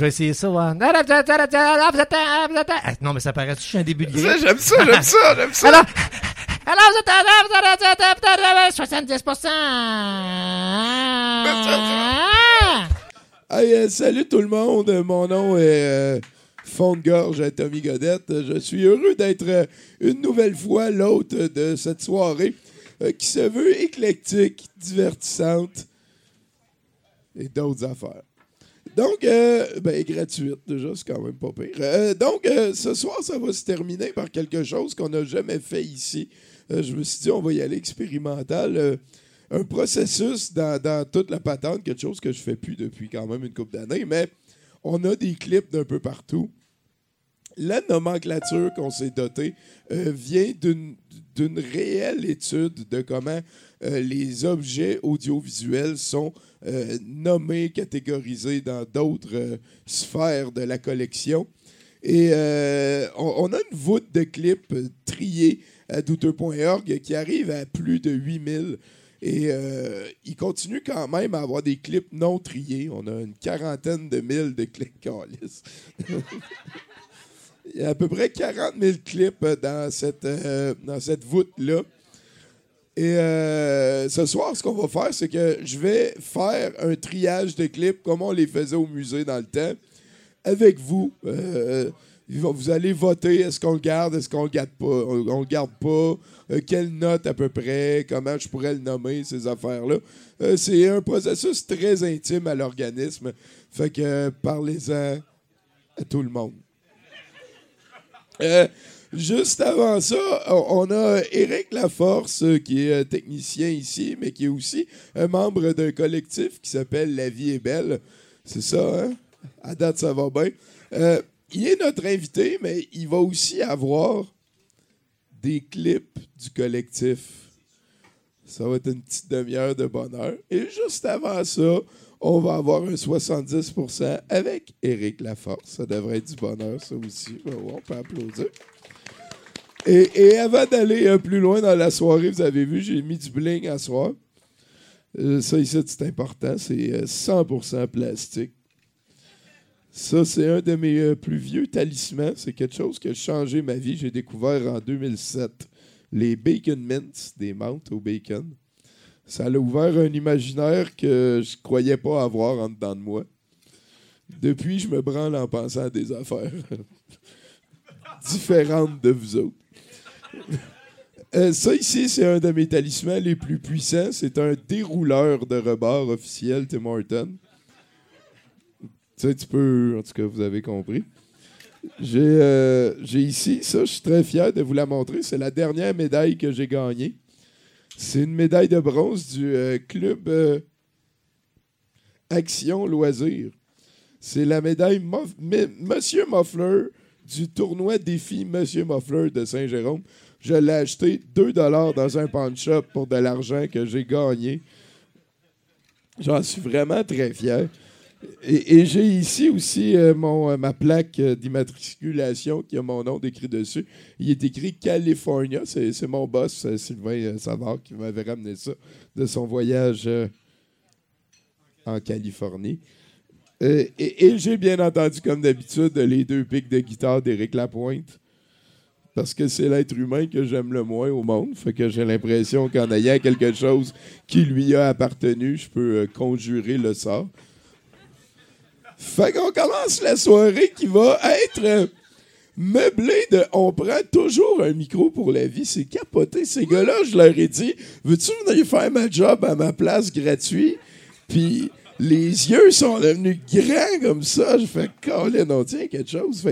Je vais essayer ça. ouais. Ah, Non, mais ça paraît je suis un début de Ça. J'aime ça, j'aime ça, j'aime ça. Alors, alors vous êtes 70%. Hey, euh, salut tout le monde. Mon nom est euh, Fond de gorge Tommy Godette. Je suis heureux d'être euh, une nouvelle fois l'hôte de cette soirée euh, qui se veut éclectique, divertissante et d'autres affaires. Donc, euh, ben, gratuite, déjà, c'est quand même pas pire. Euh, donc, euh, ce soir, ça va se terminer par quelque chose qu'on n'a jamais fait ici. Je me suis dit, on va y aller expérimental. Un processus dans, toute la patente, quelque chose que je fais plus depuis quand même une couple d'années, mais on a des clips d'un peu partout. La nomenclature qu'on s'est dotée vient d'une réelle étude de comment euh, les objets audiovisuels sont euh, nommés, catégorisés dans d'autres euh, sphères de la collection. Et on, a une voûte de clips triés à douteux.org qui arrive à plus de 8000. Et euh, il continue quand même à avoir des clips non triés. On a une quarantaine de mille de clips. Il y a à peu près 40 000 clips dans cette, dans cette voûte-là. Et euh, ce soir, ce qu'on va faire, c'est que je vais faire un triage de clips comme on les faisait au musée dans le temps, avec vous. Euh, vous allez voter, est-ce qu'on le garde, est-ce qu'on le garde pas, on, le garde pas, euh, quelle note à peu près, comment je pourrais le nommer, ces affaires-là. Euh, c'est un processus très intime à l'organisme. Fait que euh, parlez-en à tout le monde. Juste avant ça, on a Éric Laforce, euh, qui est euh, technicien ici, mais qui est aussi un membre d'un collectif qui s'appelle La vie est belle. C'est ça, hein? À date, ça va bien. Euh, il est notre invité, mais il va aussi avoir des clips du collectif. Ça va être une petite demi-heure de bonheur. Et juste avant ça, on va avoir un 70% avec Éric Laforce. Ça devrait être du bonheur, ça aussi. On peut applaudir. Et, avant d'aller euh, plus loin dans la soirée, vous avez vu, j'ai mis du bling à soir. Euh, ça ici, c'est important. C'est euh, 100% plastique. Ça, c'est un de mes euh, plus vieux talismans. C'est quelque chose qui a changé ma vie. J'ai découvert en 2007 les Bacon Mints, des menthes au bacon. Ça a ouvert un imaginaire que je croyais pas avoir en dedans de moi. Depuis, je me branle en pensant à des affaires différentes de vous autres. Euh, ça ici, c'est un de mes talismans les plus puissants. C'est un dérouleur de rebord officiel Tim Horton. Tu sais, tu peux... En tout cas, vous avez compris. J'ai euh, j'ai ici, ça, je suis très fier de vous la montrer. C'est la dernière médaille que j'ai gagnée. C'est une médaille de bronze du euh, club Action Loisirs. C'est la médaille Monsieur Muffler du tournoi défi Monsieur Muffler de Saint-Jérôme. Je l'ai acheté 2 dans un pawn shop pour de l'argent que j'ai gagné. J'en suis vraiment très fier. Et, j'ai ici aussi euh, euh, ma plaque euh, d'immatriculation qui a mon nom décrit dessus. Il est écrit California. C'est mon boss, Sylvain Savard, qui m'avait ramené ça de son voyage en Californie. Euh, et j'ai bien entendu, comme d'habitude, les deux pics de guitare d'Éric Lapointe. Parce que c'est l'être humain que j'aime le moins au monde. Fait que j'ai l'impression qu'en ayant quelque chose qui lui a appartenu, je peux euh, conjurer le sort. Fait qu'on commence la soirée qui va être euh, meublée de. On prend toujours un micro pour la vie. C'est capoté. Ces gars-là, je leur ai dit Veux-tu venir faire ma job à ma place gratuit? Puis les yeux sont devenus grands comme ça. Je fais Colin, on tient quelque chose.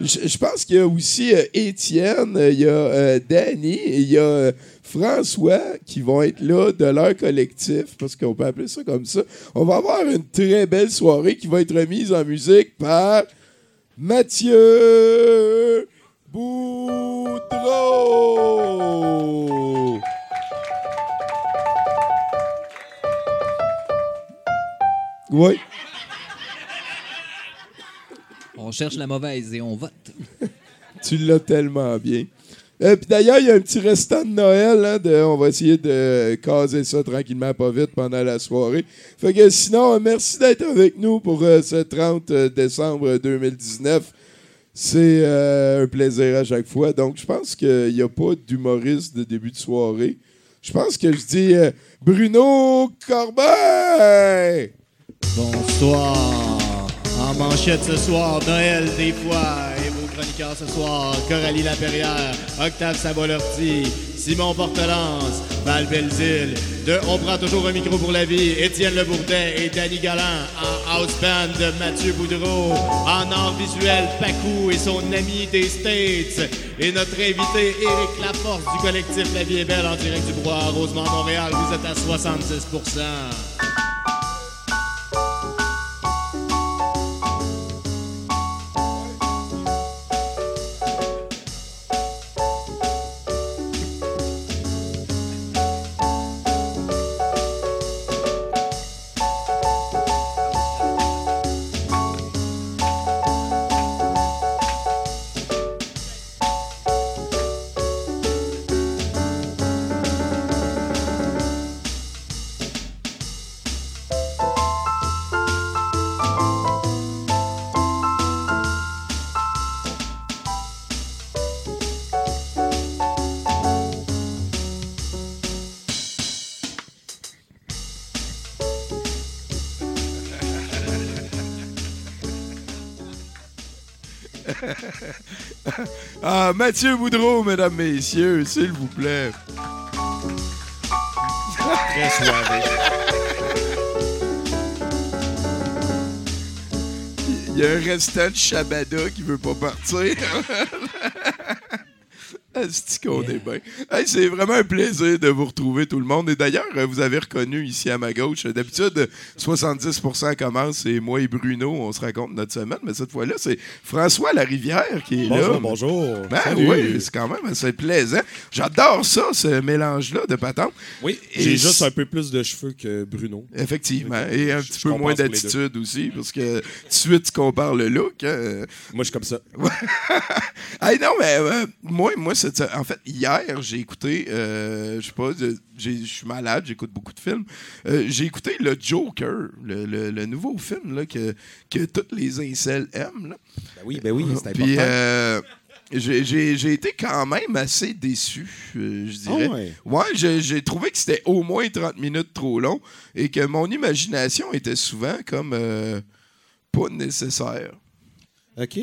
Je, pense qu'il y a aussi euh, Étienne, euh, il y a euh, Danny et il y a François qui vont être là de leur collectif, parce qu'on peut appeler ça comme ça. On va avoir une très belle soirée qui va être remise en musique par Mathieu Boudreau. Oui. On cherche la mauvaise et on vote. Tu l'as tellement bien. Euh, puis d'ailleurs, il y a un petit restant de Noël. hein, de- on va essayer de caser ça tranquillement, pas vite, pendant la soirée. Fait que sinon, euh, merci d'être avec nous pour euh, ce 30 décembre 2019. C'est euh, un plaisir à chaque fois. Donc, je pense qu'il n'y a pas d'humoriste de début de soirée. Je pense que je dis euh, Bruno Corbin! Bonsoir. En manchette ce soir, Noël des fois. Et vos chroniqueurs ce soir, Coralie Laperrière, Octave Sabolorti, Simon Portelance, Val Belzile. De On prend toujours un micro pour la vie, Étienne Le Bourdin et Danny Galland. En house band, Mathieu Boudreau. En art visuel, Pacou et son ami des States. Et notre invité, Éric Laforce du collectif La Vie est Belle en direct du Bois, Rosemont, Montréal. Vous êtes à 66 Mathieu Boudreau, mesdames, messieurs, s'il vous plaît. Très soivé. Il y a un restant de Shabada qui veut pas partir. Asti qu'on est bien. Hey, c'est vraiment un plaisir de vous retrouver tout le monde. Et d'ailleurs, euh, vous avez reconnu ici à ma gauche, euh, d'habitude, 70% commence, c'est moi et Bruno, on se raconte notre semaine, mais cette fois-là, c'est François Larivière qui est là. Bonjour, bonjour. Ben oui, c'est quand même assez plaisant. J'adore ça, ce mélange-là de patentes. Oui, Et j'ai juste un peu plus de cheveux que Bruno. Effectivement. Et un Je- petit je peu moins d'attitude aussi, parce que tout de suite, tu compares le look. hein. Moi, je suis comme ça. Hey, non, mais euh, moi, moi c'est en fait, hier, j'ai écouté, euh, je sais pas, je suis malade, j'écoute beaucoup de films. Euh, j'ai écouté le Joker, le, le- le nouveau film là, que, que tous les incels aiment. là. Ben oui, ben oui, c'est Puis, important. euh, j'ai- été quand même assez déçu, euh, je Ah dirais. ouais. Ouais, j'ai trouvé que c'était au moins 30 minutes trop long et que mon imagination était souvent comme euh, pas nécessaire. OK.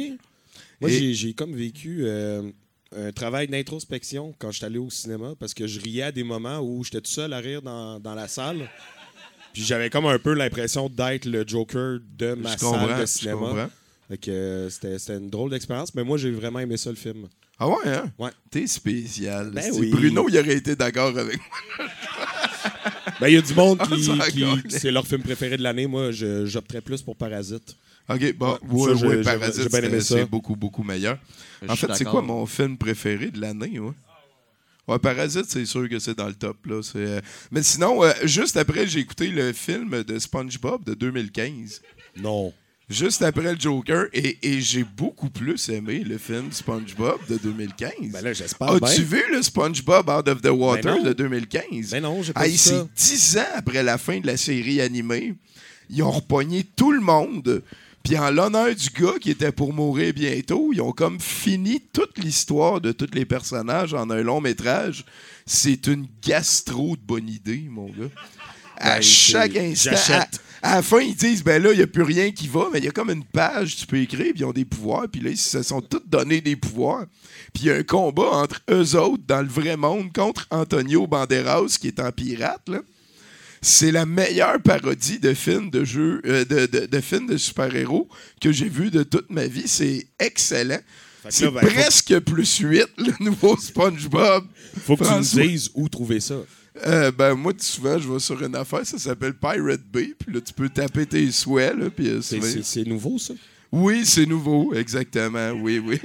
Moi, j'ai- j'ai comme vécu euh, un travail d'introspection quand je suis allé au cinéma parce que je riais à des moments où j'étais tout seul à rire dans, dans la salle. Puis j'avais comme un peu l'impression d'être le Joker de ma salle de cinéma. euh, c'était une drôle d'expérience, mais moi, j'ai vraiment aimé ça, le film. Ah ouais, hein? Ouais. T'es spécial. Ben oui. Bruno, il aurait été d'accord avec moi. Ben, il y a du monde qui, c'est leur film préféré de l'année. Moi, j'opterais plus pour Parasite. OK, bon, Ouais, ouais, ouais, Parasite, j'ai bien aimé c'est- c'est beaucoup, beaucoup meilleur. Je En fait, c'est quoi mon film préféré de l'année, ouais? Ouais, Parasite, c'est sûr que c'est dans le top, là. c'est, euh, Mais sinon, euh, juste après, j'ai écouté le film de SpongeBob de 2015. Non. Juste après le Joker, et, et j'ai beaucoup plus aimé le film SpongeBob de 2015. Ben là, j'espère bien. As-tu vu le SpongeBob Out of the Water Ben non. de 2015? Ben non, j'ai pas vu c'est ça. dix ans après la fin de la série animée. Ils ont repogné tout le monde. Puis en l'honneur du gars qui était pour mourir bientôt, ils ont comme fini toute l'histoire de tous les personnages en un long métrage. C'est une gastro de bonne idée, mon gars. À Ben, chaque instant, à, à la fin, ils disent ben là, il n'y a plus rien qui va, mais il y a comme une page, tu peux écrire, puis ils ont des pouvoirs, puis là, ils se sont tous donné des pouvoirs. Puis il y a un combat entre eux autres dans le vrai monde contre Antonio Banderas, qui est en pirate, là. C'est la meilleure parodie de film de jeu, euh, de, de, de film de super-héros que j'ai vu de toute ma vie. C'est excellent. C'est ben, faut- presque plus 8, le nouveau SpongeBob. Faut que tu nous dises où trouver ça. Euh, ben, moi, souvent, je vais sur une affaire, ça s'appelle Pirate Bay, puis là, tu peux taper tes souhaits, là, puis euh, c'est nouveau, ça? Oui, c'est nouveau, exactement, oui, oui.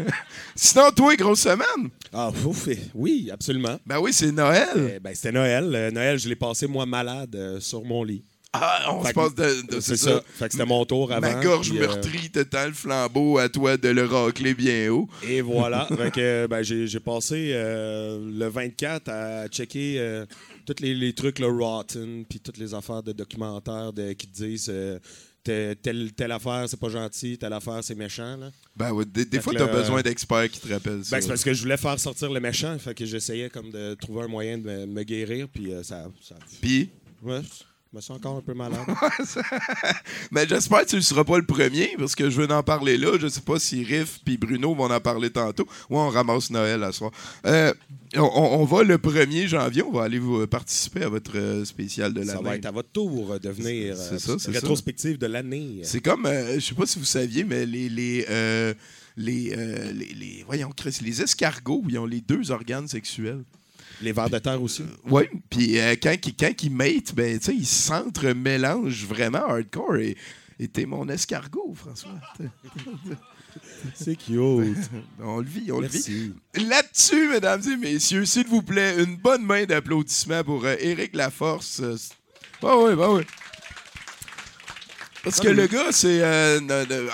Sinon, toi, grosse semaine? Ah, ouf, eh, oui, absolument. Ben oui, c'est Noël. Euh, ben, C'était Noël. Euh, Noël, je l'ai passé, moi, malade euh, sur mon lit. Ah, on Fait se passe de. de- C'est ça. Fait que c'était mon tour avant. Ma gorge puis, euh, meurtrie te tend le flambeau à toi de le racler bien haut. Et voilà. fait que, ben, j'ai, passé le 24 à checker tous les, les trucs, le Rotten, puis toutes les affaires de documentaires de, qui te disent telle, telle, telle affaire, c'est pas gentil, telle affaire, c'est méchant. Là. Ben ouais, des, fois, t'as le- besoin d'experts qui te rappellent ça. Ben, c'est parce que je voulais faire sortir le méchant, fait que j'essayais comme de trouver un moyen de me, me guérir, puis euh, ça, ça. Puis, Ouais, je me sens encore un peu malade. mais j'espère que tu ne seras pas le premier, parce que je veux en parler là. Je sais pas si Riff puis Bruno vont en parler tantôt. Ouais, on ramasse Noël à soir. Euh, on, on va le 1er janvier, on va aller vous euh, participer à votre euh, spécial de ça va l'année. être à votre tour de venir. C'est ça, c'est ça. rétrospective de l'année. C'est comme, euh, je sais pas si vous saviez, mais les les euh, les, euh, les, les- voyons, Chris, les escargots, ils ont les deux organes sexuels. Les vers de terre aussi. Oui, puis euh, quand, ils- quand ils matent, ben, tu sais, ils s'entremélangent vraiment hardcore. Et et t'es mon escargot, François. C'est cute. On le vit, on le vit. Là-dessus, mesdames et messieurs, s'il vous plaît, une bonne main d'applaudissements pour euh, Éric Laforce. Euh, bah oui, bah oui. Parce que le gars, c'est. euh,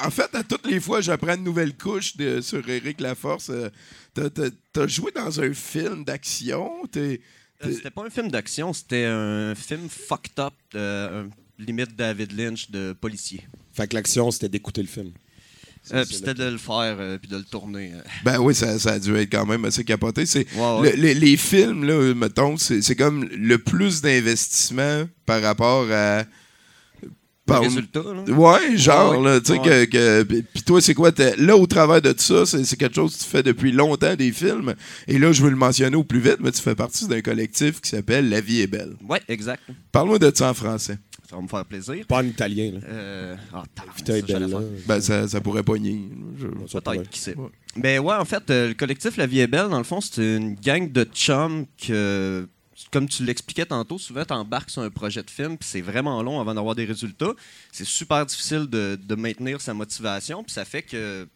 en fait, à toutes les fois, j'apprends une nouvelle couche de- sur Éric Laforce. Euh, t'as- t'as- T'as joué dans un film d'action. T'es. Euh, C'était pas un film d'action, c'était un film fucked up, euh, un- limite David Lynch de policier. Fait que l'action, c'était d'écouter le film. Euh, puis c'était de le faire, euh, puis de le tourner. euh. Ben oui, ça, ça a dû être quand même assez capoté. C'est, Ouais, ouais. le- les, les films, là, mettons, c'est, c'est comme le plus d'investissement par rapport à. Par- résultat, là. Ouais, genre, Ouais, tu sais, ouais. que. que- puis- toi, c'est quoi? t'es- Là, au travers de tout ça, c'est, c'est quelque chose que tu fais depuis longtemps, des films. Et là, je veux le mentionner au plus vite, mais tu fais partie d'un collectif qui s'appelle La vie est belle. Ouais, exact. Parle-moi de ça en français. Ça va me faire plaisir. Pas en italien, là. Euh, ah, ça, belle, là. Ben, ça, ça pourrait pogner. Je-. Peut-être, qui sait. Ouais. Ben ouais, en fait, euh, le collectif La Vie est Belle, dans le fond, c'est une gang de chums que, comme tu l'expliquais tantôt, souvent tu embarques sur un projet de film, puis c'est vraiment long avant d'avoir des résultats. C'est super difficile de, maintenir sa motivation, puis ça fait que,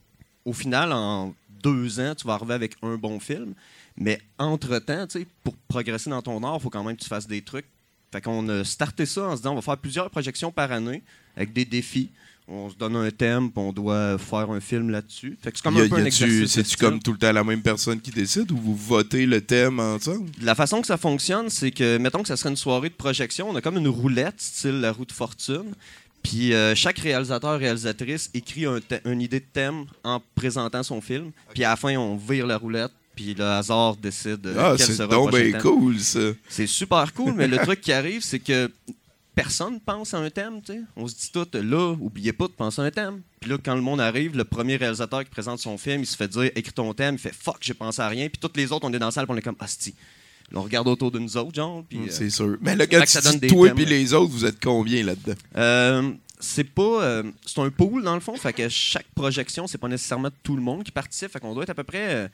au final, en deux ans, tu vas arriver avec un bon film. Mais entre-temps, pour progresser dans ton art, il faut quand même que tu fasses des trucs. Fait qu'on a starté ça en se disant on va faire plusieurs projections par année avec des défis. On se donne un thème, puis on doit faire un film là-dessus. Fait que c'est comme un peu exercice. C'est-tu comme tout le temps la même personne qui décide ou vous votez le thème ensemble? La façon que ça fonctionne, c'est que, mettons que ça serait une soirée de projection, on a comme une roulette, style la roue de fortune. Puis euh, chaque réalisateur, réalisatrice écrit un une idée de thème en présentant son film. Puis à la fin, on vire la roulette, puis le hasard décide euh, Ah, quel c'est donc ben cool, ça. C'est super cool, mais le truc qui arrive, c'est que personne pense à un thème. tu sais. On se dit tout, là, oubliez pas de penser à un thème. Puis là, quand le monde arrive, le premier réalisateur qui présente son film, il se fait dire écris ton thème, il fait fuck, j'ai pensé à rien. Puis toutes les autres, on est dans la salle, puis on est comme hostie. Là, on regarde autour de nous autres, genre. Puis, euh, C'est sûr. Mais là, Fait quand que ça tu donne dis des toi et thèmes. les autres, vous êtes combien là-dedans? Euh, c'est pas. euh, c'est un pool, dans le fond. Fait que chaque projection, c'est pas nécessairement tout le monde qui participe. Fait qu'on doit être à peu près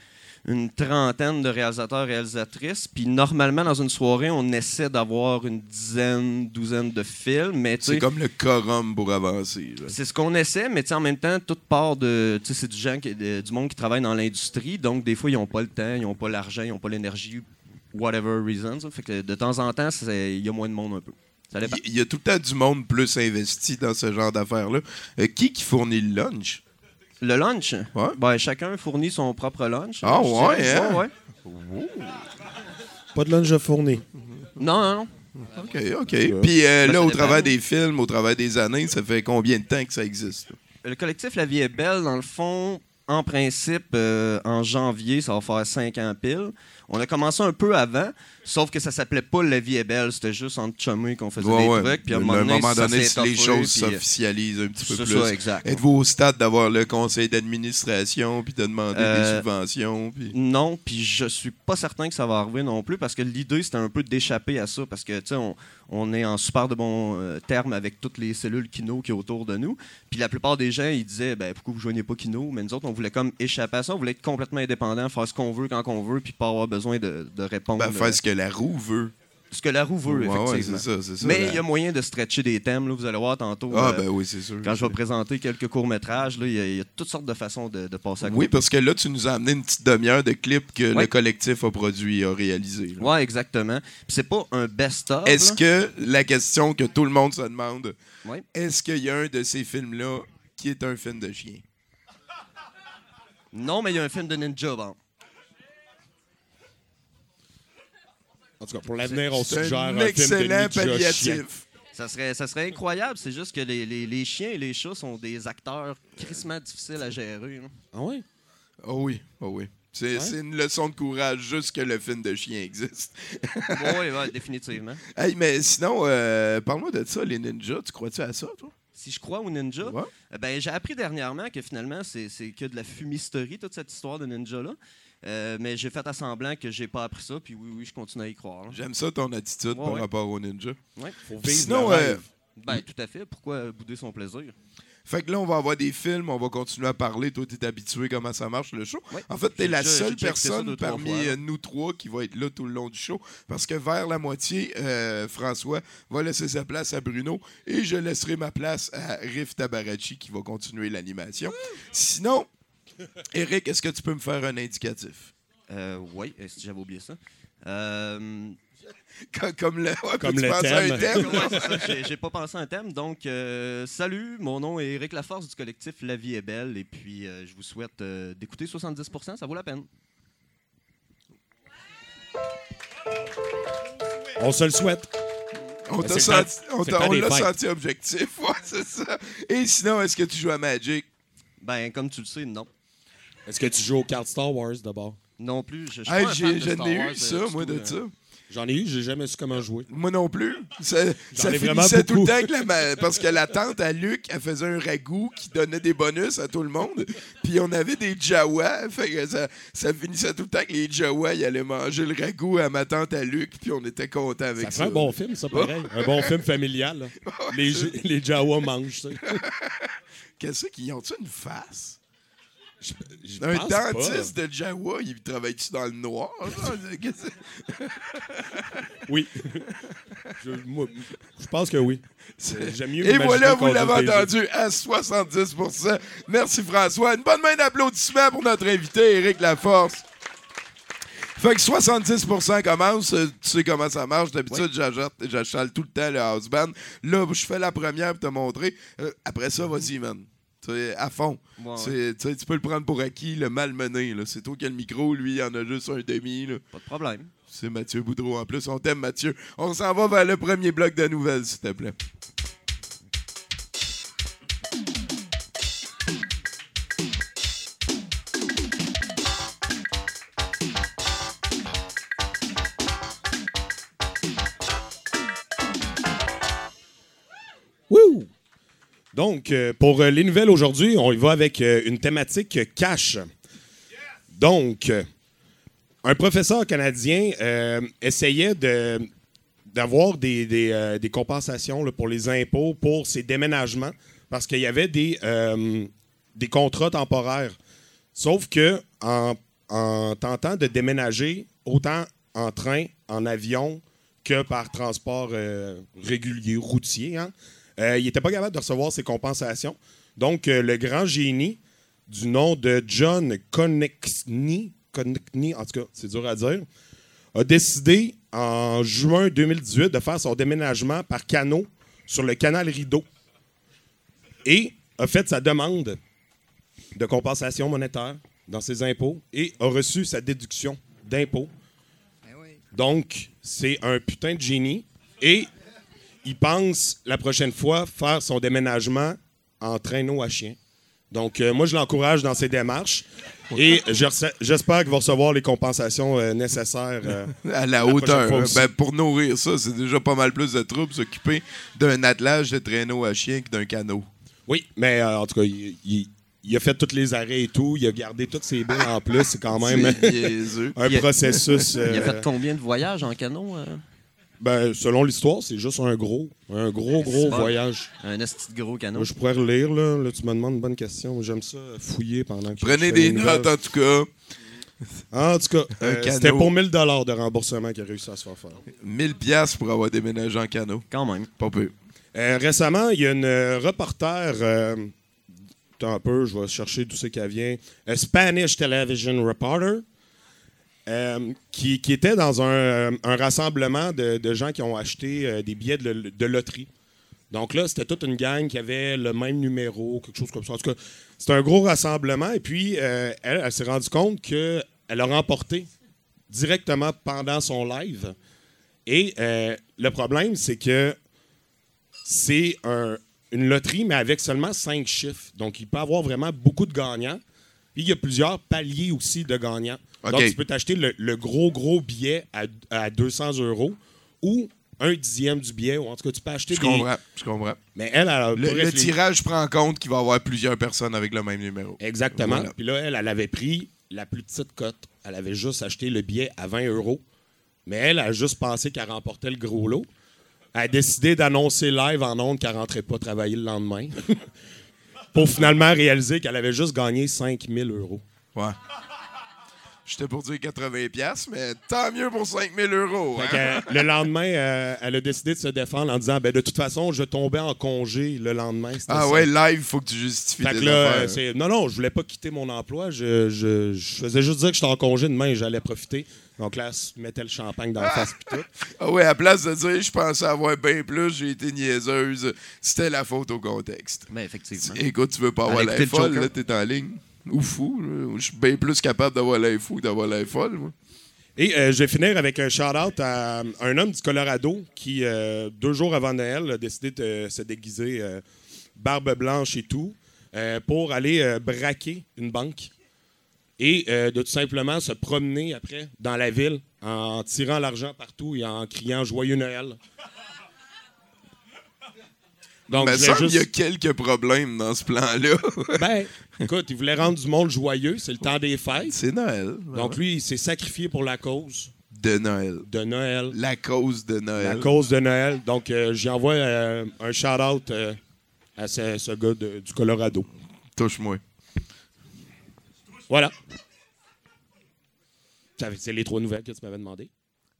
une trentaine de réalisateurs réalisatrices. Puis normalement, dans une soirée, on essaie d'avoir une dizaine, douzaine de films. C'est comme le quorum pour avancer. c'est ce qu'on essaie, mais en même temps, toute part de. C'est du, gens qui- de- du monde qui travaille dans l'industrie. Donc, des fois, ils n'ont pas le temps, ils n'ont pas l'argent, ils n'ont pas l'énergie, whatever reasons. Fait que de temps en temps, il y a moins de monde un peu. Il y a tout le temps du monde plus investi dans ce genre d'affaires-là. Euh, qui qui fournit le lunch? Le lunch, Ouais. ben, chacun fournit son propre lunch. Ah ouais, dirais. hein? Ouais, ouais. Pas de lunch fourni. Non, non, non. OK, OK. Puis euh, là, au travers des films, au travers des années, ça fait combien de temps que ça existe? là? Le collectif La Vie est belle, dans le fond, en principe, euh, en janvier, ça va faire cinq ans pile. On a commencé un peu avant, sauf que ça s'appelait pas La Vie est belle, c'était juste entre chummy qu'on faisait Ouais, des ouais. trucs. Puis à un moment donné, ça donné, si les choses euh, s'officialisent un petit peu C'est plus. ça, exact. Êtes-vous au stade d'avoir le conseil d'administration puis de demander des Euh, subventions? Puis... Non, puis je suis pas certain que ça va arriver non plus parce que l'idée c'était un peu d'échapper à ça parce que tu sais on, on est en super de bons euh, termes avec toutes les cellules Kino qui est autour de nous. Puis la plupart des gens ils disaient ben pourquoi vous joignez pas Kino? Mais nous autres on voulait comme échapper à ça, on voulait être complètement indépendant, faire ce qu'on veut quand on veut puis pas avoir besoin de, de répondre. Ben, faire ce que la roue veut. ce que la roue veut, Ouais, effectivement. ça, ça. Mais il y a moyen de stretcher des thèmes, là, vous allez voir tantôt. Ah, euh, ben oui, c'est sûr. Quand je vais présenter quelques courts-métrages, il y, a- il y a toutes sortes de façons de, de passer à côté. Oui, parce que là, tu nous as amené une petite demi-heure de clips que Ouais. le collectif a produit, a réalisé. Ouais, exactement. Puis c'est pas un best-of. Est-ce que la question que tout le monde se demande, est-ce qu'il y a un de ces films-là qui est un film de chien? Non, mais il y a un film de ninja, bon. En tout cas, pour l'avenir, on C'est suggère un un, film de excellent palliatif. Ça serait, ça serait incroyable. C'est juste que les, les- les chiens et les chats sont des acteurs crissement difficiles à gérer. là. Ah ouais? Oh oui, oh oui. C'est Ouais. une leçon de courage juste que le film de chien existe. Oui, ouais, définitivement. Hey, mais sinon, euh, parle-moi de ça, les ninjas. Tu crois-tu à ça, toi? Si je crois au ninja, Ouais. euh, ben, j'ai appris dernièrement que finalement, c'est c'est que de la fumisterie, toute cette histoire de ninja-là. Euh, mais j'ai fait à semblant que j'ai pas appris ça, puis oui, oui, je continue à y croire. là. J'aime ça ton attitude Ouais, par ouais. rapport aux ninjas. Faut Puis vivre sinon, le euh, rêve. Ben, tout à fait. Pourquoi bouder son plaisir? fait que là, on va avoir des films, on va continuer à parler. Toi, t'es habitué comment ça marche le show. Ouais. En fait, t'es J'ai la déjà- seule ça personne deux, trois parmi fois, là. euh, nous trois qui va être là tout le long du show. Parce que vers la moitié, euh, François va laisser sa place à Bruno et je laisserai ma place à Riff Tabarachi qui va continuer l'animation. Sinon, Eric, est-ce que tu peux me faire un indicatif? Euh, oui, est-ce que j'avais oublié ça? Euh, Comme, comme le, ouais, Comme peux-tu le penser à un thème. Ouais, j'ai- pas pensé à un thème. Donc, euh, salut, mon nom est Eric Laforce du collectif La vie est belle. Et puis, euh, je vous souhaite euh, d'écouter 70%, ça vaut la peine. On se le souhaite. On senti- l'a senti objectif, ouais, c'est ça. Et sinon, est-ce que tu joues à Magic? Ben, comme tu le sais, non. Est-ce que tu joues aux cartes Star Wars d'abord? Non plus. Je, je suis Hey, pas un j'ai- fan de je Star n'ai Wars, eu euh, ça, du moi, de euh. ça. J'en ai eu, j'ai jamais su comment jouer. Moi non plus. Ça, ça ai vraiment finissait tout le beaucoup. temps que la ma- parce que la tante à Luc, elle faisait un ragoût qui donnait des bonus à tout le monde. Puis on avait des Jawa. Fait que ça, ça finissait tout le temps que les Jawa, ils allaient manger le ragoût à ma tante à Luc. Puis on était contents avec Ça ça. fait un bon film, ça, pareil. un bon film familial. là. Les, les Jawa mangent ça. Qu'est-ce qu'ils ont-tu une face? Je Un pas. dentiste de Jawa, il travaille-tu dans le noir? Oui. je, moi, je pense que oui. Euh, J'aime mieux Et voilà, vous l'avez entendu à 70% Merci François. Une bonne main d'applaudissement pour notre invité, Éric Laforce. Fait que 70% commence, euh, tu sais comment ça marche. D'habitude, j'achète- j'achale tout le temps le house band. Là, je fais la première pour te montrer. Euh, après ça, vas-y, man. Tu sais, à fond. Ouais, ouais. C'est- tu peux le prendre pour acquis, le malmené. là. C'est toi qui as le micro, lui, il en a juste un demi. là. Pas de problème. C'est Mathieu Boudreau en plus. On t'aime, Mathieu. On s'en va vers le premier bloc de nouvelles, s'il te plaît. Wouh! Donc, euh, pour euh, les nouvelles aujourd'hui, on y va avec euh, une thématique cash. Donc, un professeur canadien essayait d'avoir des, compensations pour les impôts pour ses déménagements parce qu'il y avait des, contrats temporaires. Sauf que en, en tentant de déménager autant en train, en avion que par transport régulier, routier, hein, euh, il n'était pas capable de recevoir ses compensations. Donc, euh, le grand génie du nom de John Conexny, Conexny, en tout cas, c'est dur à dire, a décidé en juin 2018 de faire son déménagement par canot sur le canal Rideau et a fait sa demande de compensation monétaire dans ses impôts et a reçu sa déduction d'impôts. Donc, c'est un putain de génie et il pense la prochaine fois faire son déménagement en traîneau à chien. Donc, euh, moi, je l'encourage dans ses démarches et j'espère qu'il va recevoir les compensations euh, nécessaires. euh, À la hauteur. Ben, pour nourrir ça, c'est déjà pas mal plus de troubles s'occuper d'un attelage de traîneau à chien que d'un canot. Oui, mais euh, en tout cas, il, il- il a fait tous les arrêts et tout. Il a gardé toutes ses billes en plus. C'est quand même un processus. Il a fait combien de voyages en canot? Ben, selon l'histoire, c'est juste un gros, un gros, gros bon. voyage. Un esti de gros canot. Je pourrais relire, là. Là, tu me demandes une bonne question. J'aime ça fouiller pendant que je Prenez fais des notes, en tout cas. En tout cas, Un euh, canot. c'était pour 1000 de remboursement qu'il a réussi à se faire faire. 1000 pièces pour avoir déménagé en canot. Quand même. Pas peu. Euh, récemment, il y a une euh, reporter. euh, attends un peu, je vais chercher tout ce qui vient. A Spanish Television Reporter. Euh, qui, était dans un, euh, rassemblement de, gens qui ont acheté euh, des billets de, loterie. Donc là, c'était toute une gang qui avait le même numéro, quelque chose comme ça. En tout cas, c'était un gros rassemblement. Et puis, elle, s'est rendue compte qu'elle a remporté directement pendant son live. Et le problème, c'est que c'est un- une loterie, mais avec seulement cinq chiffres. Donc, il peut y avoir vraiment beaucoup de gagnants. Puis, il y a plusieurs paliers aussi de gagnants. Donc, tu peux t'acheter le, le gros, gros billet à, à 200 euros ou un dixième du billet. Ou en tout cas, tu peux acheter Je des... comprends. Je comprends. Mais elle, elle a Le, le tirage prend en compte qu'il va y avoir plusieurs personnes avec le même numéro. Exactement. Voilà. Puis là, elle, elle avait pris la plus petite cote. Elle avait juste acheté le billet à 20 euros. Mais elle a juste pensé qu'elle remportait le gros lot. Elle a décidé d'annoncer live en ondes qu'elle ne rentrait pas travailler le lendemain. pour finalement réaliser qu'elle avait juste gagné 5000 euros. J'étais pour dire 80 pièces, mais tant mieux pour 5000 euros. Hein? que, euh, le lendemain, euh, elle a décidé de se défendre en disant ben, de toute façon, je tombais en congé le lendemain. Ah ça. ouais, live, faut que tu justifies Fait tes que là, affaires. euh, c'est- non, non, je voulais pas quitter mon emploi. Je, je- je faisais juste dire que j'étais en congé demain et j'allais profiter. Donc là, elle se mettait le champagne dans la face pis tout. Ah ouais, à place de dire je pensais avoir bien plus, j'ai été niaiseuse, c'était la faute au contexte. Mais effectivement. Écoute, tu veux pas avoir le folle, là, t'es en ligne. Ou fou. Je suis bien plus capable d'avoir l'air fou d'avoir l'air folle. Et euh, je vais finir avec un shout-out à un homme du Colorado qui, euh, deux jours avant Noël, a décidé de se déguiser euh, barbe blanche et tout pour aller braquer une banque et de tout simplement se promener après dans la ville en tirant l'argent partout et en criant Joyeux Noël. Donc, Mais ça, il y a quelques problèmes dans ce plan-là. Ben, écoute, il voulait rendre du monde joyeux. C'est le temps des fêtes. c'est Noël. Donc, lui, il s'est sacrifié pour la cause De Noël. de Noël. La cause de Noël. La cause de Noël. Donc, euh, j'y envoie euh, un shout-out euh, à ce, ce gars de- du Colorado. Touche-moi. Voilà. C'est les trois nouvelles que tu m'avais demandé.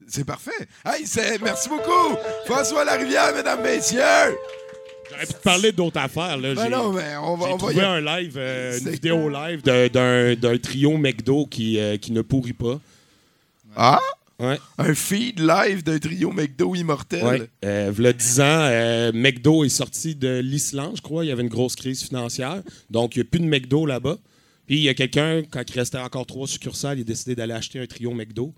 C'est parfait. Hey, merci beaucoup. François Larivière, mesdames, messieurs. J'aurais pu te parler d'autres affaires. Là. Ben J'ai- non, mais on va, J'ai on va y trouvé un live, euh, une vidéo live d'un d'un trio McDo qui, euh, qui ne pourrit pas. Ah? Ouais. Un feed live d'un trio McDo immortel? Ouais. Euh, v'là 10 ans, euh, McDo est sorti de l'Islande, je crois. Il y avait une grosse crise financière. Donc, il n'y a plus de McDo là-bas. Puis, il y a quelqu'un, quand il restait encore trois succursales, il a décidé d'aller acheter un trio McDo.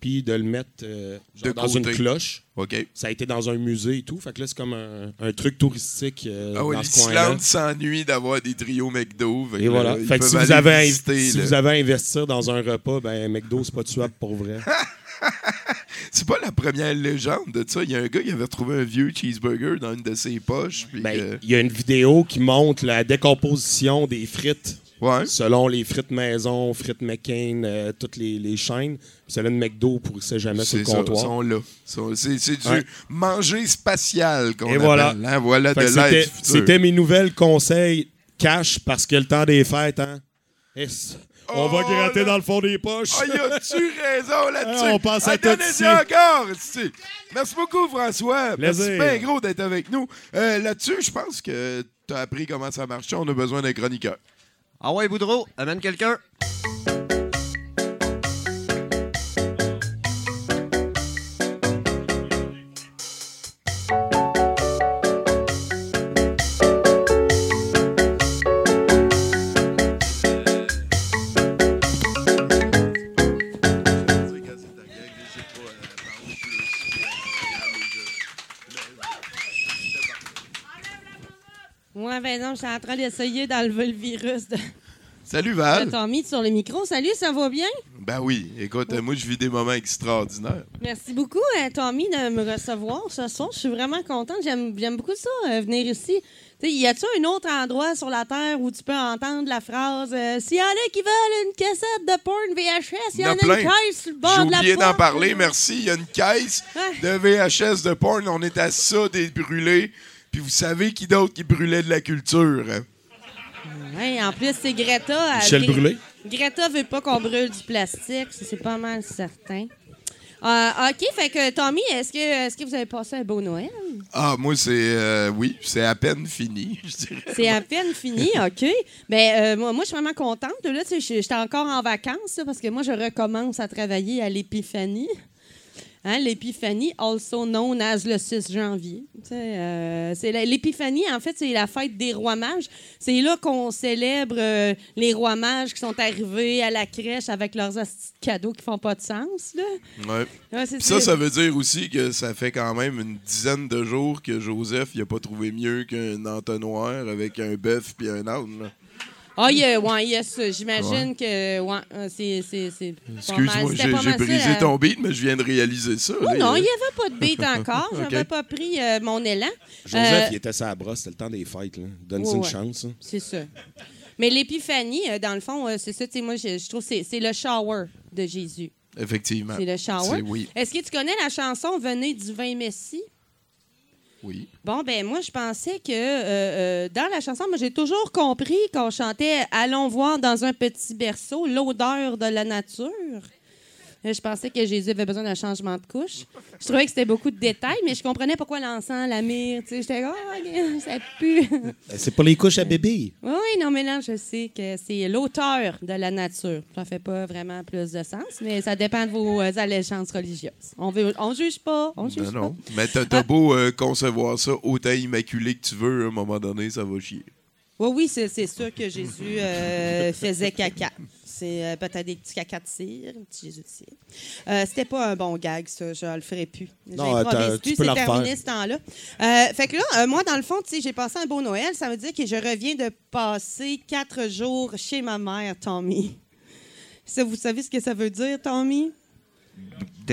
Puis, de le mettre euh, De dans côté. une cloche. OK. Ça a été dans un musée et tout. Fait que là, c'est comme un, un truc touristique euh, Ah ouais, dans ce coin-là. l'Islande s'ennuie d'avoir des trios McDo. Et là, voilà. ils Fait que si vous, avez, visiter, si vous avez à investir dans un repas, ben McDo, c'est pas tuable pour vrai. C'est pas la première légende de ça. Il y a un gars qui avait retrouvé un vieux cheeseburger dans une de ses poches. Ben, euh, il y a une vidéo qui montre la décomposition des frites ouais. selon les frites maison, frites McCain, euh, toutes les, les chaînes. Celle-là de McDo pourrissait jamais sur le ça, comptoir. sont là. Sont- C'est du Ouais. manger spatial qu'on Et appelle. voilà. hein. Voilà Fait de l'aide C'était mes nouvelles conseils cash parce que le temps des fêtes, hein? Yes. On va Oh gratter là- dans le fond des poches. Ah, y a-tu raison là-dessus? Ah, on pense à Ah, tout encore, ici. Merci beaucoup, François. Merci bien gros d'être avec nous. Euh, là-dessus, je pense que tu as appris comment ça marche. On a besoin d'un chroniqueur. Ah ouais, Boudreau, amène quelqu'un. Non, j'étais en train d'essayer d'enlever le virus de, Salut, de Val. Tommy sur le micro. Salut, ça va bien? Ben oui, écoute, moi, je vis des moments extraordinaires. Merci beaucoup, euh, Tommy, de me recevoir ce soir. Je suis vraiment contente. J'aime beaucoup ça, euh, venir ici. Tu sais, y a-tu un autre endroit sur la Terre où tu peux entendre la phrase euh, S'il y en a qui veulent une cassette de porn VHS, il y, en a plein. une caisse sur le J'ai bord de la oublié d'en parler, merci. Il y a une caisse de VHS de porn. On est à ça des brûlés. Puis vous savez qui d'autre qui brûlait de la culture? hein? Ouais, en plus, c'est Greta. Michel Gré- Brûlé. Greta veut pas qu'on brûle du plastique, c'est pas mal certain. Euh, OK, fait que Tommy, est-ce que, est que vous avez passé un beau Noël? Ah, moi, c'est. euh, oui, c'est à peine fini, je dirais. C'est à peine fini, OK. Ben, euh, moi, moi, je suis vraiment contente. Là, tu sais, j'étais encore en vacances là, parce que moi, je recommence à travailler à l'Épiphanie. Hein, L'épiphanie, also known as le 6 janvier. Euh, L'épiphanie, en fait, c'est la fête des rois mages. C'est là qu'on célèbre euh, les rois mages qui sont arrivés à la crèche avec leurs cadeaux qui font pas de sens. Là. Ouais. Ouais, c'est- Puis ça, ça veut dire aussi que ça fait quand même une dizaine de jours que Joseph il a pas trouvé mieux qu'un entonnoir avec un bœuf puis un âne. là. Ah, il y a- ouais, il y a ça. J'imagine que ouais, euh, c'est. Excuse-moi, j'ai brisé la- ton beat, mais je viens de réaliser ça. Oh là. non, il n'y avait pas de beat encore. J'avais pas pris euh, mon élan. Joseph, Euh, il était sa brosse, c'était le temps des fêtes. là. Donne-lui Ouais, une chance. hein. C'est ça. Mais l'épiphanie, euh, dans le fond, euh, c'est ça. tu sais, Moi, je, je trouve que c'est- c'est le shower de Jésus. Effectivement. C'est le shower. Oui, Est-ce que tu connais la chanson Venez du vin Messie? Oui. Bon, ben moi, je pensais que euh, euh, dans la chanson, moi, j'ai toujours compris qu'on chantait Allons voir dans un petit berceau l'odeur de la nature. Euh, Je pensais que Jésus avait besoin d'un changement de couche. Je trouvais que c'était beaucoup de détails, mais je comprenais pourquoi l'encens, la myrrhe, tu sais, j'étais comme, oh, ok, ça pue. Ben, C'est pour les couches à bébé. Oui, oui, non, mais là, je sais que c'est l'auteur de la nature. Ça fait pas vraiment plus de sens, mais ça dépend de vos euh, allégeances religieuses. On veut, on juge pas, on juge Non, non. pas. Mais t'as t'as beau euh, concevoir ça autant immaculé que tu veux, à un moment donné, ça va chier. Oui, oui, c'est sûr que Jésus euh, faisait caca. C'est euh, peut-être des petits caca de cire, un petit Jésus de cire. Euh, C'était pas un bon gag, ça. Je le ferai plus. Non, J'improvise plus, c'est la terminé ce temps-là. Euh, fait que là, euh, moi, dans le fond, tu sais, j'ai passé un beau Noël. Ça veut dire que je reviens de passer quatre jours chez ma mère, Tommy. Ça, vous savez ce que ça veut dire, Tommy?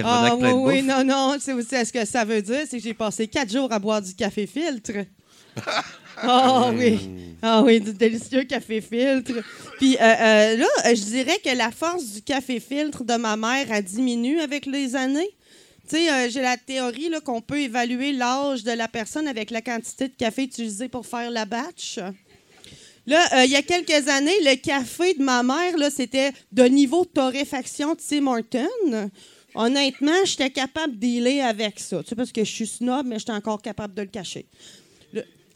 Ah oui, oui, non, non. C'est aussi ce que ça veut dire, c'est que j'ai passé quatre jours à boire du café filtre. Ah oui. Ah oui, du délicieux café filtre. Puis euh, euh, là, euh, je dirais que la force du café filtre de ma mère a diminué avec les années. Tu sais, euh, j'ai la théorie là, qu'on peut évaluer l'âge de la personne avec la quantité de café utilisée pour faire la batch. Là, euh, il y a quelques années, le café de ma mère, là, c'était de niveau torréfaction de Tim Horton. Honnêtement, j'étais capable de dealer avec ça. Tu sais, parce que je suis snob, mais j'étais encore capable de le cacher.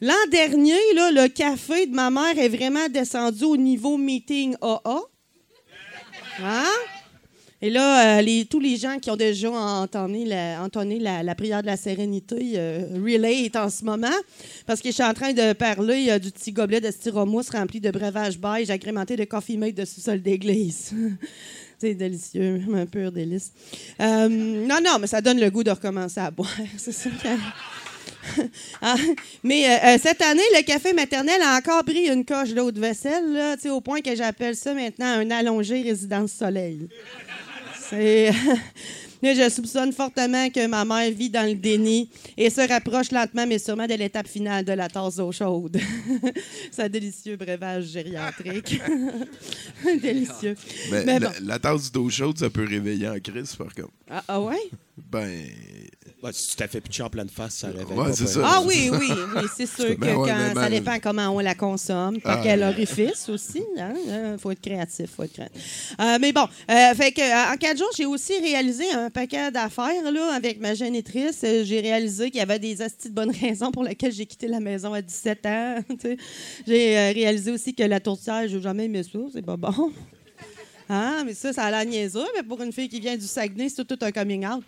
L'an dernier, là, le café de ma mère est vraiment descendu au niveau meeting AA. Hein? Et là, euh, tous les gens qui ont déjà entonné la, prière de la sérénité euh, en ce moment, parce que je suis en train de parler euh, du petit gobelet de styromousse rempli de breuvage beige agrémenté de coffee mate de sous-sol d'église. C'est délicieux, un pur délice. Euh, non, non, mais ça donne le goût de recommencer à boire. C'est ça. Ah, mais euh, euh, cette année, le café maternel a encore pris une coche d'eau de vaisselle, là, au point que j'appelle ça maintenant un allongé résidence soleil. C'est. Là, je soupçonne fortement que ma mère vit dans le déni et se rapproche lentement, mais sûrement de l'étape finale de la tasse d'eau chaude. C'est un délicieux breuvage gériatrique. délicieux. Mais, Mais la tasse d'eau chaude, ça peut réveiller en crise, par contre. Ah, ah ouais? Ben. Ouais, si tu t'as fait pitcher en pleine face, ça réveille Ouais, c'est ça. Ah oui, oui, oui, c'est sûr que Ben ouais, quand, mais ça ben- dépend comment on la consomme, par Ah, quel orifice aussi. Il faut être créatif, faut être créatif. Euh, mais bon, euh, fait que, euh, en quatre jours, j'ai aussi réalisé un paquet d'affaires là, avec ma génitrice. J'ai réalisé qu'il y avait des astis de bonnes raisons pour lesquelles j'ai quitté la maison à 17 ans. j'ai réalisé aussi que la tourtière, je n'ai jamais aimé ça, c'est pas bon. Ah, mais ça, ça a l'air niaiseux, mais pour une fille qui vient du Saguenay, c'est tout un coming out.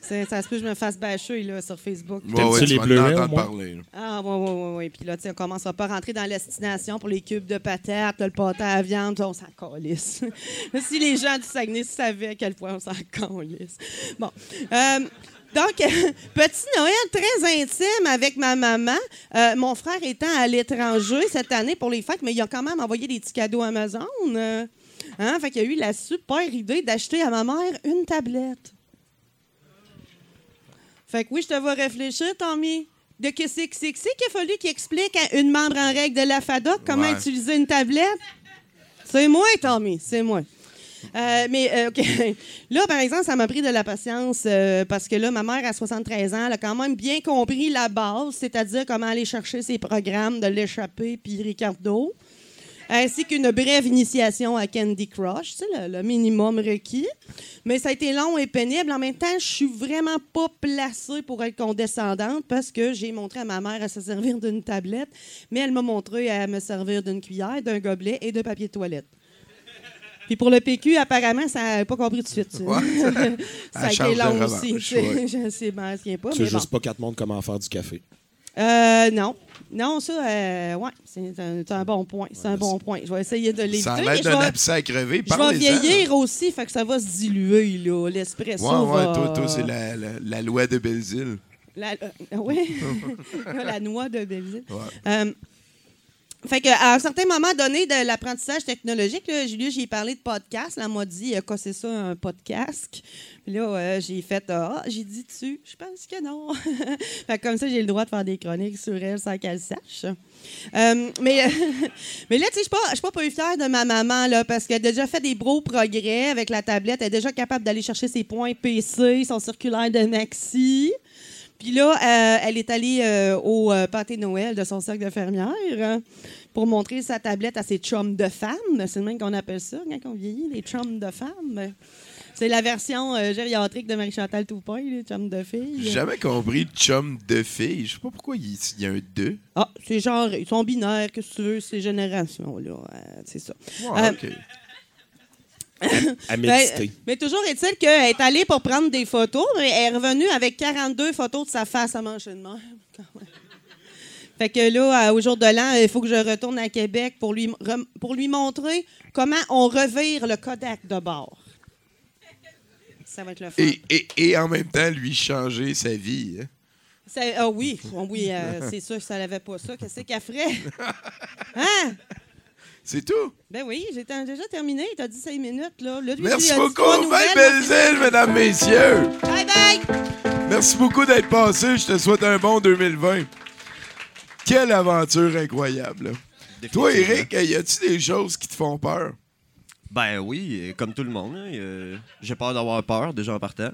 Ça se peut que je me fasse bâcher là, sur Facebook. Ouais, ouais, les tu entendre au moins? parler. Ah, oui, oui, oui, oui. Puis là, tu sais, on commence à pas rentrer dans l'estimation pour les cubes de patates, le pâté à viande, on s'en calisse. si les gens du Saguenay savaient à quel point on s'en calisse. Bon. Euh, donc, petit Noël très intime avec ma maman. Euh, mon frère étant à l'étranger cette année pour les fêtes, mais il a quand même envoyé des petits cadeaux Amazon. Euh, hein? Fait qu'il a eu la super idée d'acheter à ma mère une tablette. Fait que oui, je te vois réfléchir, Tommy. De que c'est que c'est que c'est qu'il a fallu qu'il explique à une membre en règle de la FADOC comment Ouais. utiliser une tablette? C'est moi, Tommy, c'est moi. Euh, mais, euh, OK. Là, par exemple, ça m'a pris de la patience euh, parce que là, ma mère, à 73 ans, elle a quand même bien compris la base, c'est-à-dire comment aller chercher ses programmes de l'échappée puis Ricardo. Ainsi qu'une brève initiation à Candy Crush, tu sais, le, le minimum requis. Mais ça a été long et pénible. En même temps, je suis vraiment pas placée pour être condescendante parce que j'ai montré à ma mère à se servir d'une tablette, mais elle m'a montré à me servir d'une cuillère, d'un gobelet et de papier de toilette. Puis pour le PQ, apparemment, ça n'a pas compris tout de suite. ça. Ouais. ça À a été long aussi. ouais. Je ne sais pas. C'est mais juste bon. pas quatre mondes comment faire du café. Euh, non. Non, ça, euh, ouais, c'est un, un bon point. C'est un bon point. Je vais essayer de l'éviter. Ça a l'air d'un abcès à crever. Je vais vieillir aussi, fait que ça va se diluer, là. L'espresso Ouais, ouais, va... toi, toi c'est la, la, la loi de Belzile. La, euh, oui, la noix de Belleville. Ouais. Fait que, à un certain moment donné de l'apprentissage technologique, là, Julie, j'ai parlé de podcast. Là, elle m'a dit, euh, c'est ça, un podcast? Puis là, euh, j'ai fait, ah, j'ai dit dessus. Je pense que non. fait comme ça, j'ai le droit de faire des chroniques sur elle sans qu'elle sache. Euh, mais, mais là, tu sais, je pas, je suis pas peu fière de ma maman, là, parce qu'elle a déjà fait des gros progrès avec la tablette. Elle est déjà capable d'aller chercher ses points PC, son circulaire de Maxi. Puis là, euh, elle est allée euh, au euh, pâté de Noël de son cercle de fermière hein, pour montrer sa tablette à ses chums de femmes. C'est le même qu'on appelle ça quand on vieillit, les chums de femmes. C'est la version euh, gériatrique de Marie-Chantal Toupin, les chums de filles. J'ai jamais compris chum de fille. Je sais pas pourquoi il y a un 2. Ah, c'est genre, ils sont binaires, que tu veux, ces générations-là. c'est ça. Euh, À Ben, méditer. mais toujours est-il qu'elle est allée pour prendre des photos, mais elle est revenue avec 42 photos de sa face à manger de même. Fait que là, euh, au jour de l'an, il faut que je retourne à Québec pour lui, pour lui montrer comment on revire le Kodak de bord. Ça va être le fun. Et, et, et en même temps, lui changer sa vie. hein. Ça- ah oui, oh oui euh, c'est sûr que ça n'avait pas ça. Qu'est-ce qu'elle ferait? Hein? C'est tout. Ben oui, j'ai déjà terminé. T'as dit 5 minutes. Là. Merci il beaucoup. Bye, Belzile, mesdames, messieurs. Bye bye! Merci beaucoup d'être passé. Je te souhaite un bon 2020. Quelle aventure incroyable. Toi, Eric, y a-tu des choses qui te font peur? Ben oui, comme tout le monde. hein, euh, J'ai peur d'avoir peur, déjà en partant.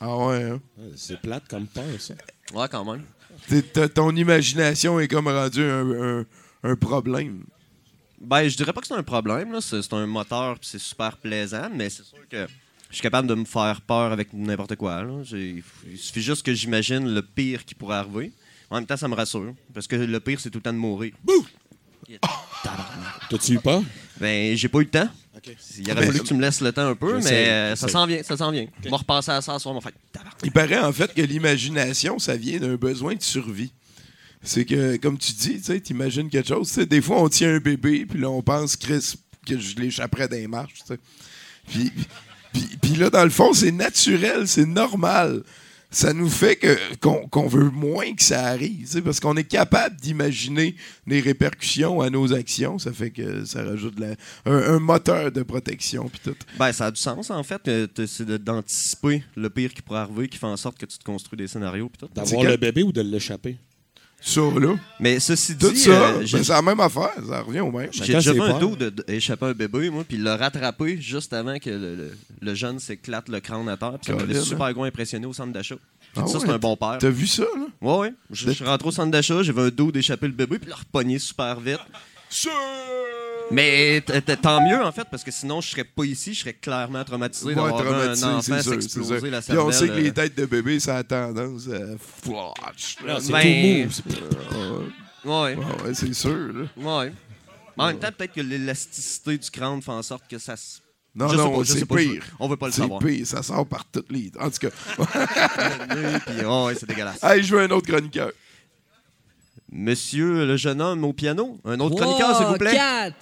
Ah ouais, hein? C'est plate comme peur, ça. Ouais, quand même. Ton imagination est comme rendue un, un- un problème. Ben, je dirais pas que c'est un problème. là. C'est c'est un moteur puis c'est super plaisant, mais c'est sûr que je suis capable de me faire peur avec n'importe quoi. là. J'ai- Il suffit juste que j'imagine le pire qui pourrait arriver. En même temps, ça me rassure. Parce que le pire, c'est tout le temps de mourir. T'as-tu eu peur? Ben, j'ai pas eu le temps. Il aurait Ben, fallu que tu me laisses le temps un peu, j'essaie, mais euh, ça s'en vient, ça s'en vient. On va repasser à ça ce soir, on va faire. Il paraît en fait que l'imagination, ça vient d'un besoin de survie. C'est que, comme tu dis, tu sais, t'imagines quelque chose. tu sais, Des fois, on tient un bébé, puis là, on pense, Chris, que je l'échapperais des marches. Puis, puis, puis là, dans le fond, c'est naturel, c'est normal. Ça nous fait que qu'on qu'on veut moins que ça arrive, parce qu'on est capable d'imaginer les répercussions à nos actions. Ça fait que ça rajoute la- un, un moteur de protection, puis tout. Ben, ça a du sens, en fait. C'est de- d'anticiper le pire qui pourrait arriver qui fait en sorte que tu te construis des scénarios. Puis tout. D'avoir le bébé ou de l'échapper? Ça, là. Mais ceci Tout dit, ça, euh, ben, c'est la même affaire. Ça revient au même. j'ai Chacun déjà ses vu un peurs. dos de- d'échapper un bébé, moi, puis le rattraper juste avant que le, le- le jeune s'éclate le crâne à terre. Puis ça m'avait Colin, super gros impressionné au centre d'achat. J'ai Ah dit ça, ouais, c'est un bon père. T'as vu ça, là? Ouais, ouais. Je je suis rentré au centre d'achat, j'avais un dos d'échapper le bébé, puis le repogner super vite. Mais tant mieux, en fait, parce que sinon, je serais pas ici, je serais clairement traumatisé Ouais, d'avoir traumatisé, un c'est enfant c'est s'exploser la Puis on sait que les euh, têtes de bébé, ça a tendance à flash. là. c'est Ben, tout mou. Ouais, c'est sûr. Là. ouais. Mais en même temps, peut-être que l'élasticité du crâne fait en sorte que ça se. Non, Je non, c'est sais pas, pire. on veut pas le C'est savoir. pire, ça sort par toutes les... En tout cas, Puis, oh, ouais, c'est dégueulasse. hey, je veux un autre chroniqueur. Monsieur le jeune homme au piano, un autre chroniqueur, s'il vous plaît. 4.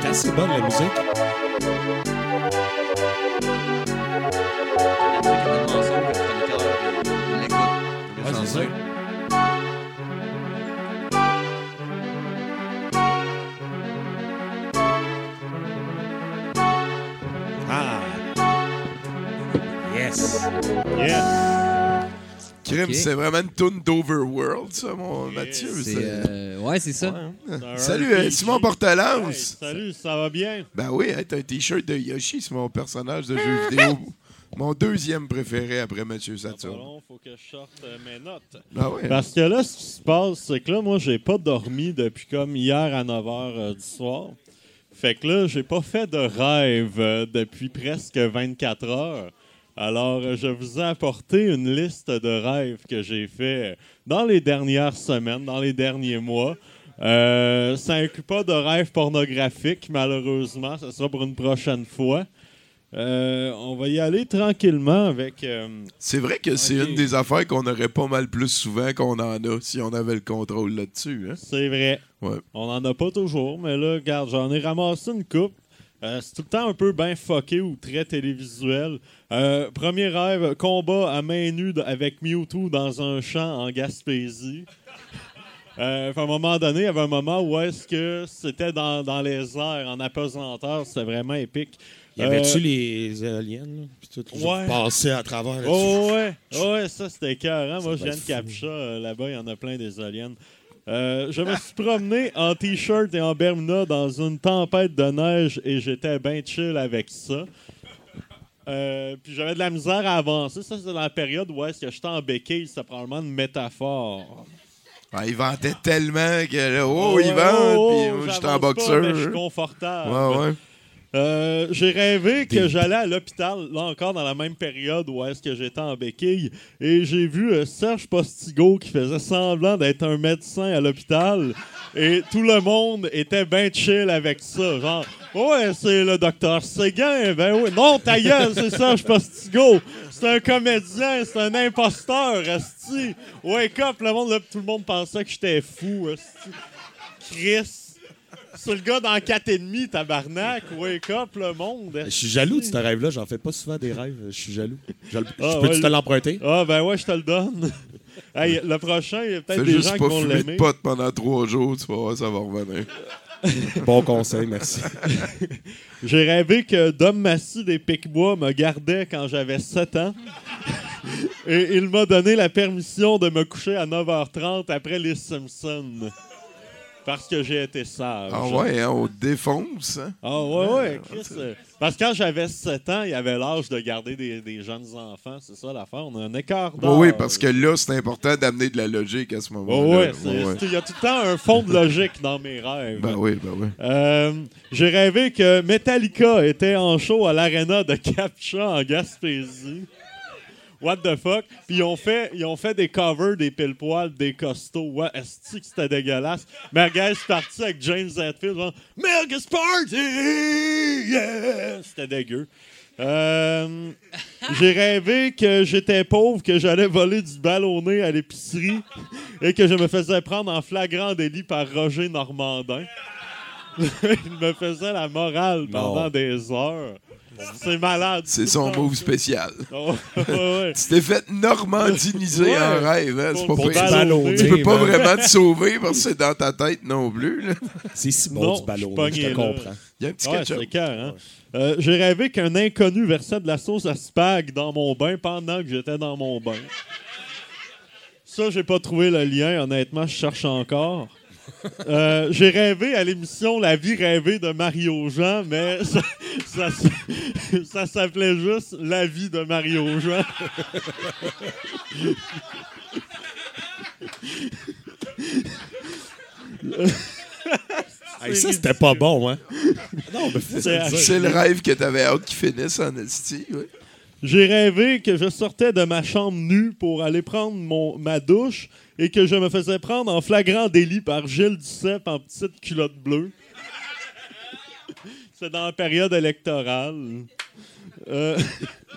C'est assez bonne, la musique. Ouais, c'est ça. Ah. Yes. Crime, c'est vraiment une toune d'Overworld, ça, mon Mathieu. C'est, c'est- euh, ouais, c'est ça. Salut, euh, Simon Portelance. Hey, salut, ça va bien? Ben oui, t'as un t-shirt de Yoshi, c'est mon personnage de jeu vidéo. Mon deuxième préféré après Mathieu Pas Saturne. long, faut que je sorte euh, mes notes. Ah ouais. Parce que là, ce qui se passe, c'est que là, moi, j'ai pas dormi depuis comme hier à 9h du soir. Fait que là, j'ai pas fait de rêve euh, depuis presque 24 heures. Alors, euh, je vous ai apporté une liste de rêves que j'ai fait dans les dernières semaines, dans les derniers mois. Euh, ça inclut pas de rêves pornographiques, malheureusement. Ça sera pour une prochaine fois. Euh, on va y aller tranquillement avec. euh, C'est vrai que c'est une des affaires qu'on aurait pas mal plus souvent qu'on en a si on avait le contrôle là-dessus. Hein? C'est vrai. Ouais. On en a pas toujours, mais là, regarde, j'en ai ramassé une coupe. Euh, c'est tout le temps un peu bien fucké ou très télévisuel. Euh, premier rêve, combat à main nue avec Mewtwo dans un champ en Gaspésie. Euh, à un moment donné, il y avait un moment où est-ce que c'était dans, dans les airs, en apesanteur, c'était vraiment épique. Y avait-tu Euh, les éoliennes, là? Puis tout, Ouais. passé à travers. Oh ouais, oh ouais, ça c'était écœurant. Moi, je viens de Capcha. Là-bas, il y en a plein des aliens. Euh, je me suis promené en t-shirt et en Bermuda dans une tempête de neige et j'étais bien chill avec ça. Euh, puis j'avais de la misère à avancer. Ça, c'est dans la période où est-ce que j'étais en béquille. C'était probablement une métaphore. Ah, il ventait tellement que là, oh, il vente, oh, puis oh, moi, j'étais en boxeur. je suis confortable. Ouais, ouais. Euh, j'ai rêvé que j'allais à l'hôpital, là encore dans la même période où est-ce que j'étais en béquille, et j'ai vu euh, Serge Postigo qui faisait semblant d'être un médecin à l'hôpital, et tout le monde était bien chill avec ça, genre ouais c'est le docteur Séguin, ben oui, non ta gueule, c'est Serge Postigo, c'est un comédien, c'est un imposteur, esti, wake up, le monde, là, tout le monde pensait que j'étais fou, esti. Chris. C'est le gars dans 4 et demi, tabarnak. Wake up, le monde. Je suis jaloux de ce rêve-là. J'en fais pas souvent des rêves. Je suis jaloux. Je, le- Ah, peux-tu ouais, te le- l'emprunter? Ah, ben ouais, je te le donne. Hey, le prochain, il y a peut-être Fais des gens juste qui pas vont fumer l'aimer. de potes pendant trois jours, tu vas voir, ça va revenir. Bon conseil, merci. J'ai rêvé que Dom Massy des Picbois me gardait quand j'avais 7 ans. Et il m'a donné la permission de me coucher à 9h30 après les Simpsons. Parce que j'ai été sage. Ah ouais, hein, on défonce. Hein? Ah ouais, ouais, Chris. euh, Parce que quand j'avais 7 ans, il avait l'âge de garder des, des jeunes enfants. C'est ça l'affaire. On a un écart d'âge. Oui, oui, parce que là, c'est important d'amener de la logique à ce Oh, moment-là. ouais, c'est- c'est- il y a tout le temps un fond de logique dans mes rêves. Ben oui, ben oui. Euh, J'ai rêvé que Metallica était en show à l'aréna de Captcha en Gaspésie. What the fuck? Puis ils ont fait, ils ont fait des covers des pile poils des costauds. Ouais, est-ce que c'était dégueulasse? Merguez parti avec James Hetfield. genre, Merguez Party! Yeah! C'était dégueu. Euh, J'ai rêvé que j'étais pauvre, que j'allais voler du ballonné à l'épicerie et que je me faisais prendre en flagrant délit par Roger Normandin. Il me faisait la morale pendant Non. des heures. C'est malade. C'est son move spécial. Oh, ouais. Tu t'es fait normandiniser Ouais. en rêve, hein? C'est pas Pour ballonner. Tu peux pas man. vraiment te sauver parce que c'est dans ta tête non plus. là. C'est si bon du ballon. Je te comprends. Il y a un petit Ouais, ketchup. c'est cœur, hein? Euh, J'ai rêvé qu'un inconnu versait de la sauce à spag dans mon bain pendant que j'étais dans mon bain. Ça, j'ai pas trouvé le lien. Honnêtement, je cherche encore. Euh, j'ai rêvé à l'émission La vie rêvée de Mario Jean, mais ça, ça, ça s'appelait juste La vie de Mario Jean. Hey, ça, c'était pas bon, hein? Non, mais C'est- le rêve que t'avais hâte qu'il finisse en esti. J'ai rêvé que je sortais de ma chambre nue pour aller prendre mon, ma douche et que je me faisais prendre en flagrant délit par Gilles Duceppe en petite culotte bleue. C'est dans la période électorale. Euh,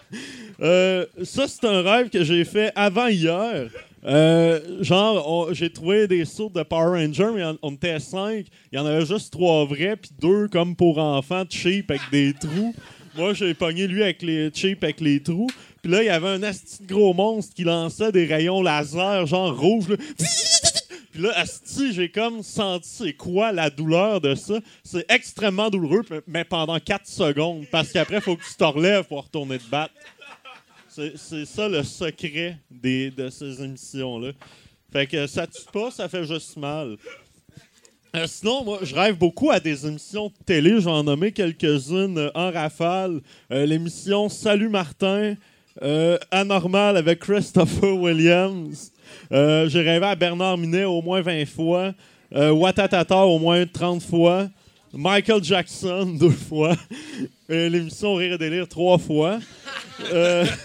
euh, ça, c'est un rêve que j'ai fait avant hier. Euh, genre, j'ai trouvé des sauts de Power Rangers, mais on, on était cinq. Il y en avait juste trois vrais, puis deux comme pour enfants, cheap avec des trous. Moi, j'ai pogné lui avec les cheap avec les trous. Puis là, il y avait un asti de gros monstre qui lançait des rayons laser, genre rouge. Puis là, asti, j'ai comme senti c'est quoi la douleur de ça. C'est extrêmement douloureux, mais- pendant 4 secondes. Parce qu'après, il faut que tu te relèves pour retourner te battre. C'est ça le secret des, de ces émissions-là. Fait que ça tue pas, ça fait juste mal. Euh, sinon, moi, je rêve beaucoup à des émissions de télé. Je vais en nommer quelques-unes euh, en rafale. Euh, L'émission Salut Martin, euh, Anormal avec Christopher Williams. Euh, J'ai rêvé à Bernard Minet au moins 20 fois. Euh, Watatata au moins 30 fois. Michael Jackson deux fois. L'émission Rire et délire trois fois. Euh,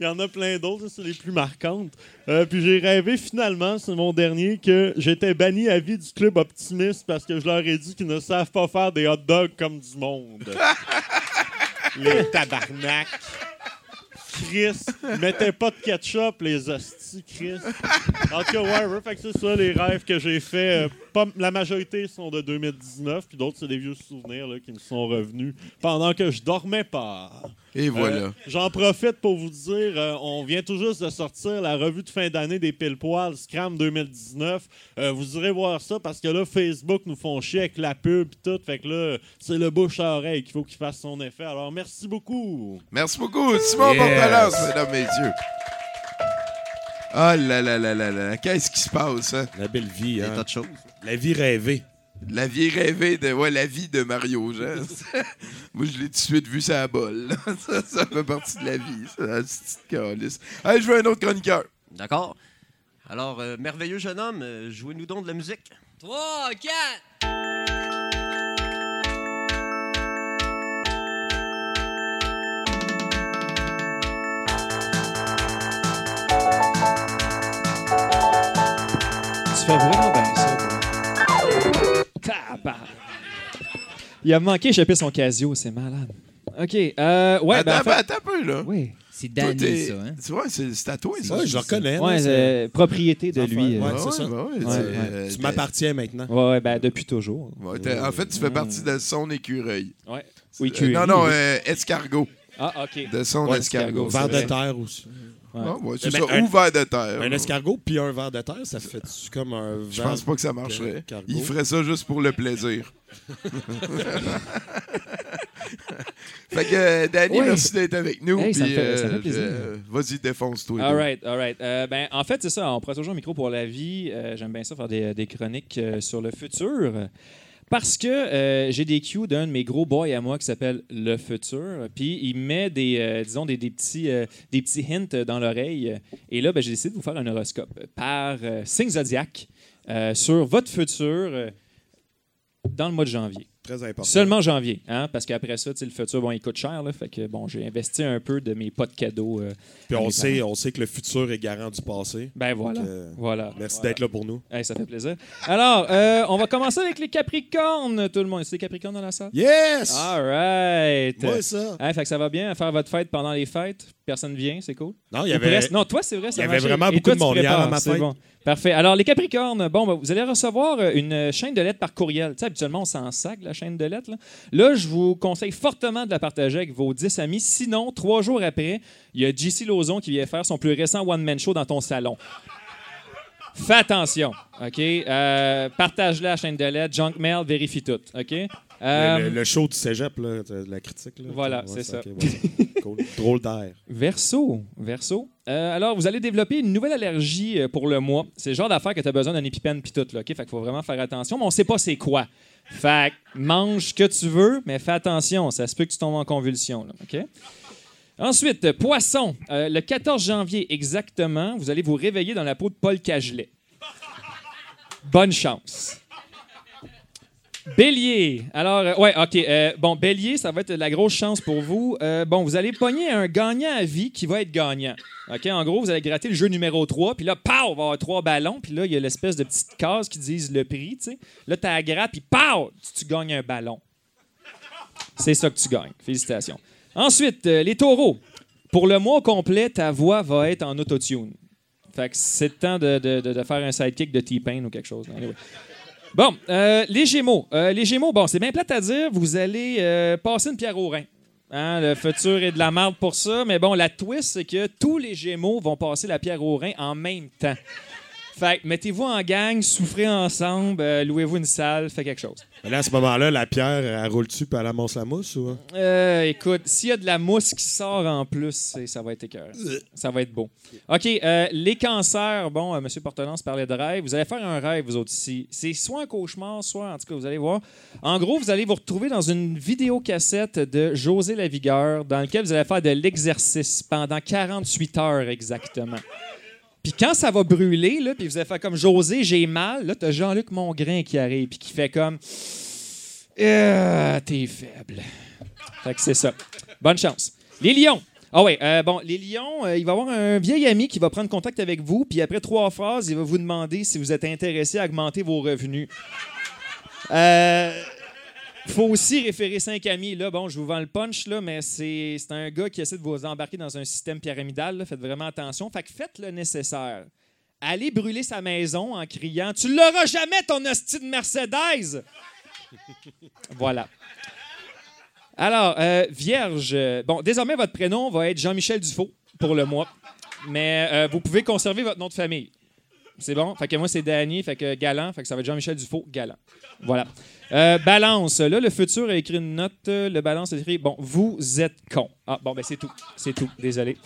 Il y en a plein d'autres, c'est les plus marquantes. Euh, puis j'ai rêvé finalement, c'est mon dernier, que j'étais banni à vie du club optimiste parce que je leur ai dit qu'ils ne savent pas faire des hot dogs comme du monde. les tabarnak. Chris, mettez pas de ketchup, les hosties, Chris. En tout cas, ouais, fait que c'est ça les rêves que j'ai fait. Euh, pas, la majorité sont de 2019, puis d'autres, c'est des vieux souvenirs là, qui me sont revenus pendant que je dormais pas. Et voilà. Euh, J'en profite pour vous dire, euh, on vient tout juste de sortir la revue de fin d'année des pile poils Scram 2019. Euh, vous irez voir ça parce que là, Facebook nous font chier avec la pub et tout. Fait que là, c'est le bouche à oreille qu'il faut qu'il fasse son effet. Alors, merci beaucoup. Merci beaucoup. Simon Yes. Mesdames, messieurs. Ah là là là là là. Qu'est-ce qui se passe, hein? La belle vie, Des hein? tas de choses. La vie rêvée. La vie rêvée de. Ouais, la vie de Mario Jean. Moi, je l'ai tout de suite vu ça à bol. ça, ça fait partie de la vie, ça, la petite calice. Allez, je veux un autre chroniqueur. D'accord. Alors, euh, merveilleux jeune homme, euh, jouez-nous donc de la musique. 3, 4. Tu fais vraiment bien. Tabarnak. Il a manqué échapper son Casio, c'est malade. OK. Euh, ouais, attends, ben, en fait- attends un peu, là. Oui. C'est Danny, ça, hein? Tu vois, c'est toi, ça. Ouais, je le reconnais. Ouais, là, c'est- euh, propriété de lui. euh. c'est ça. ouais, ouais, Ouais, c'est- ouais. euh, Tu m'appartiens maintenant. Ouais, ouais, ben depuis toujours. en fait, tu fais partie de son écureuil. Ouais. Euh, Oui, non, non, euh, escargot. Ah, OK. De son Ouais, escargot. Ver c'est de terre aussi. Ouais. Ah, ouais, c'est Mais ça, un- ou verre de terre. Un escargot puis un verre de terre, ça fait comme un verre. Je pense pas que ça marcherait. Il ferait ça juste pour le plaisir. fait que, euh, Danny, Ouais. merci d'être avec nous. Hey, ça puis, me fait- ça me fait euh, plaisir. euh, Vas-y, défonce-toi. All right, all right. Euh, ben, en fait, c'est ça. On prend toujours un micro pour la vie. Euh, J'aime bien ça, faire des, des chroniques euh, sur le futur. Parce que euh, j'ai des cues d'un de mes gros boys à moi qui s'appelle Le Futur. Puis il met des, euh, disons, des, des petits, euh, des petits hints dans l'oreille. Et là, ben, j'ai décidé de vous faire un horoscope par signe zodiac euh, sur votre futur dans le mois de janvier. Très important. Seulement janvier, hein, parce qu'après ça, le futur, bon, il coûte cher. Là, fait que bon, j'ai investi un peu de mes pots de cadeaux. euh, Puis on sait, parents. on sait que le futur est garant du passé. Ben voilà. Donc, euh, voilà. Merci Voilà. d'être là pour nous. Hey, ça fait plaisir. Alors, euh, on va commencer avec les Capricornes, tout le monde. C'est les Capricornes dans la salle? Yes! All right. Moi, ça. Hey, fait que ça va bien à faire votre fête pendant les fêtes. Personne vient, c'est cool. Non, il y avait. Non, toi, c'est vrai. ça il y avait vraiment Et beaucoup toi, de monde hier prépares, à ma c'est fête. bon. Parfait. Alors, les Capricornes, bon, ben, vous allez recevoir euh, une chaîne de lettres par courriel. Tu sais, habituellement, on s'en sac, la chaîne de lettres. Là. Là, je vous conseille fortement de la partager avec vos 10 amis. Sinon, trois jours après, il y a JC Lauzon qui vient faire son plus récent one-man show dans ton salon. Fais attention, OK? Euh, Partage-la, la chaîne de lettres. Junk mail, vérifie tout, OK? Euh, Le, le- le show du cégep, là, de la critique. Là, Voilà, c'est ça. cool. Drôle d'air. Verso, verso. Euh, alors, vous allez développer une nouvelle allergie euh, pour le mois. C'est le genre d'affaire que tu as besoin d'un épipène puis tout, là, OK? Fait qu'il faut vraiment faire attention, mais on sait pas c'est quoi. Fait mange ce que tu veux, mais fais attention, ça se peut que tu tombes en convulsion, là, OK? Ensuite, poisson. Euh, le 14 janvier exactement, vous allez vous réveiller dans la peau de Paul Cagelet. Bonne chance. Bélier. Alors, euh, ouais, OK. euh, bon, Bélier, ça va être la grosse chance pour vous. Euh, bon, vous allez pogner un gagnant à vie qui va être gagnant. OK, en gros, vous allez gratter le jeu numéro 3, puis là, pow, il va avoir trois ballons, puis là, il y a l'espèce de petite case qui disent le prix, tu sais. Là, tu la gratte, puis pow, tu, gagnes un ballon. C'est ça que tu gagnes. Félicitations. Ensuite, euh, les taureaux. Pour le mois complet, ta voix va être en autotune. Fait que c'est le temps de, de- de- faire un sidekick de T-Pain ou quelque chose. Bon, euh, les Gémeaux. Euh, les Gémeaux, bon, c'est bien plate à dire, vous allez euh, passer une pierre au rein. Hein, le futur est de la merde pour ça, mais bon, la twist, c'est que tous les Gémeaux vont passer la pierre au rein en même temps. Fait mettez-vous en gang, souffrez ensemble, euh, louez-vous une salle, faites quelque chose. Mais là, à ce moment-là, la pierre, elle roule-tu puis elle amorce la mousse ou? Euh, écoute, s'il y a de la mousse qui sort en plus, ça va être écœurant. Ça va être beau. OK, euh, les cancers, bon, euh, M. Portelance parlait de rêve. Vous allez faire un rêve, vous autres ici. C'est soit un cauchemar, soit, en tout cas, vous allez voir. En gros, vous allez vous retrouver dans une vidéocassette de José Lavigueur dans laquelle vous allez faire de l'exercice pendant 48 heures exactement. Puis quand ça va brûler, là, puis vous allez faire comme José, j'ai mal, là, t'as Jean-Luc Mongrain qui arrive, puis qui fait comme Euh, T'es faible. Fait que c'est ça. Bonne chance. Les lions. Ah ouais, euh, bon, les lions, euh, il va y avoir un vieil ami qui va prendre contact avec vous, puis après trois phrases, il va vous demander si vous êtes intéressé à augmenter vos revenus. Euh, faut aussi référer amis. Là, bon, je vous vends le punch, là, mais c'est un gars qui essaie de vous embarquer dans un système pyramidal. Faites vraiment attention. Faites le nécessaire. Allez brûler sa maison en criant Tu l'auras jamais, ton hostie de Mercedes! voilà. Alors, euh, Vierge, euh, bon, désormais, votre prénom va être Jean-Michel Dufault pour le mois, mais euh, vous pouvez conserver votre nom de famille. C'est bon? Fait que moi, c'est Danny, fait que Galant, fait que ça va être Jean-Michel Dufault, Galant. Voilà. Euh, balance, là, le futur a écrit une note. Le balance a écrit Bon, vous êtes con. Ah, bon, ben c'est tout. C'est tout. Désolé.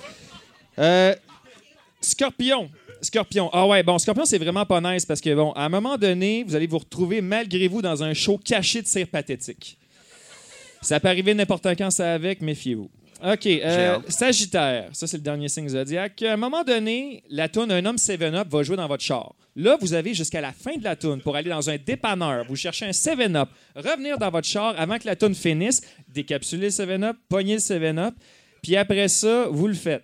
Euh, Scorpion. Scorpion. Ah ouais, bon, Scorpion, c'est vraiment pas nice parce que, bon, à un moment donné, vous allez vous retrouver malgré vous dans un show caché de cire pathétique. Ça peut arriver n'importe quand, ça avec, méfiez-vous. OK. euh. Sagittaire, ça c'est le dernier signe zodiaque. À un moment donné, la toune Un homme 7-Up va jouer dans votre char. Là, vous avez jusqu'à la fin de la toune pour aller dans un dépanneur. Vous cherchez un 7-Up, revenir dans votre char avant que la toune finisse, décapsuler le 7-Up, pogner le 7-Up, puis après ça, vous le faites.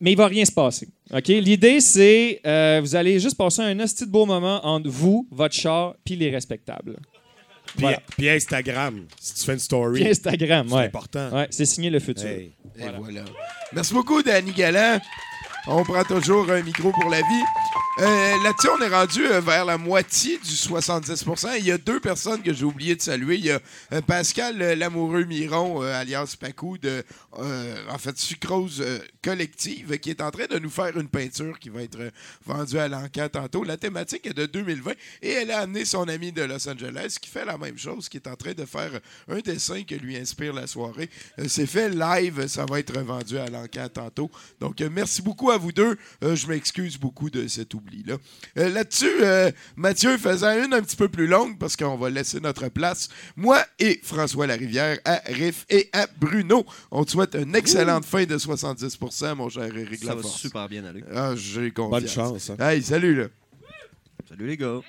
Mais il va rien se passer. OK? L'idée, c'est euh, vous allez juste passer un hostie de beau moment entre vous, votre char, puis les respectables. Puis, Voilà. puis Instagram, si tu fais une story. Puis Instagram, C'est ouais. important. Ouais, c'est signé le futur. Hey. Et voilà. Merci beaucoup, Danny Galland. On prend toujours un micro pour la vie. Euh, Là-dessus, on est rendu euh, vers la moitié du 70% Il y a deux personnes que j'ai oublié de saluer. Il y a euh, Pascal Lamoureux Miron, alias Pacou, de en fait Sucrose Collective, qui est en train de nous faire une peinture qui va être vendue à l'encan tantôt. La thématique est de 2020 et elle a amené son ami de Los Angeles qui fait la même chose, qui est en train de faire un dessin que lui inspire la soirée. C'est fait live, ça va être vendu à l'encan tantôt. Donc, merci beaucoup à vous deux. Euh, je m'excuse beaucoup de cet oubli-là. Euh, Là-dessus, euh, Mathieu faisait une un petit peu plus longue parce qu'on va laisser notre place. Moi et François Larivière à Riff et à Bruno. On te souhaite une excellente fin de 70% mon cher Eric Ça va super bien aller. Ah, j'ai confiance. Bonne chance. hein. Hey, salut, là. Salut les gars.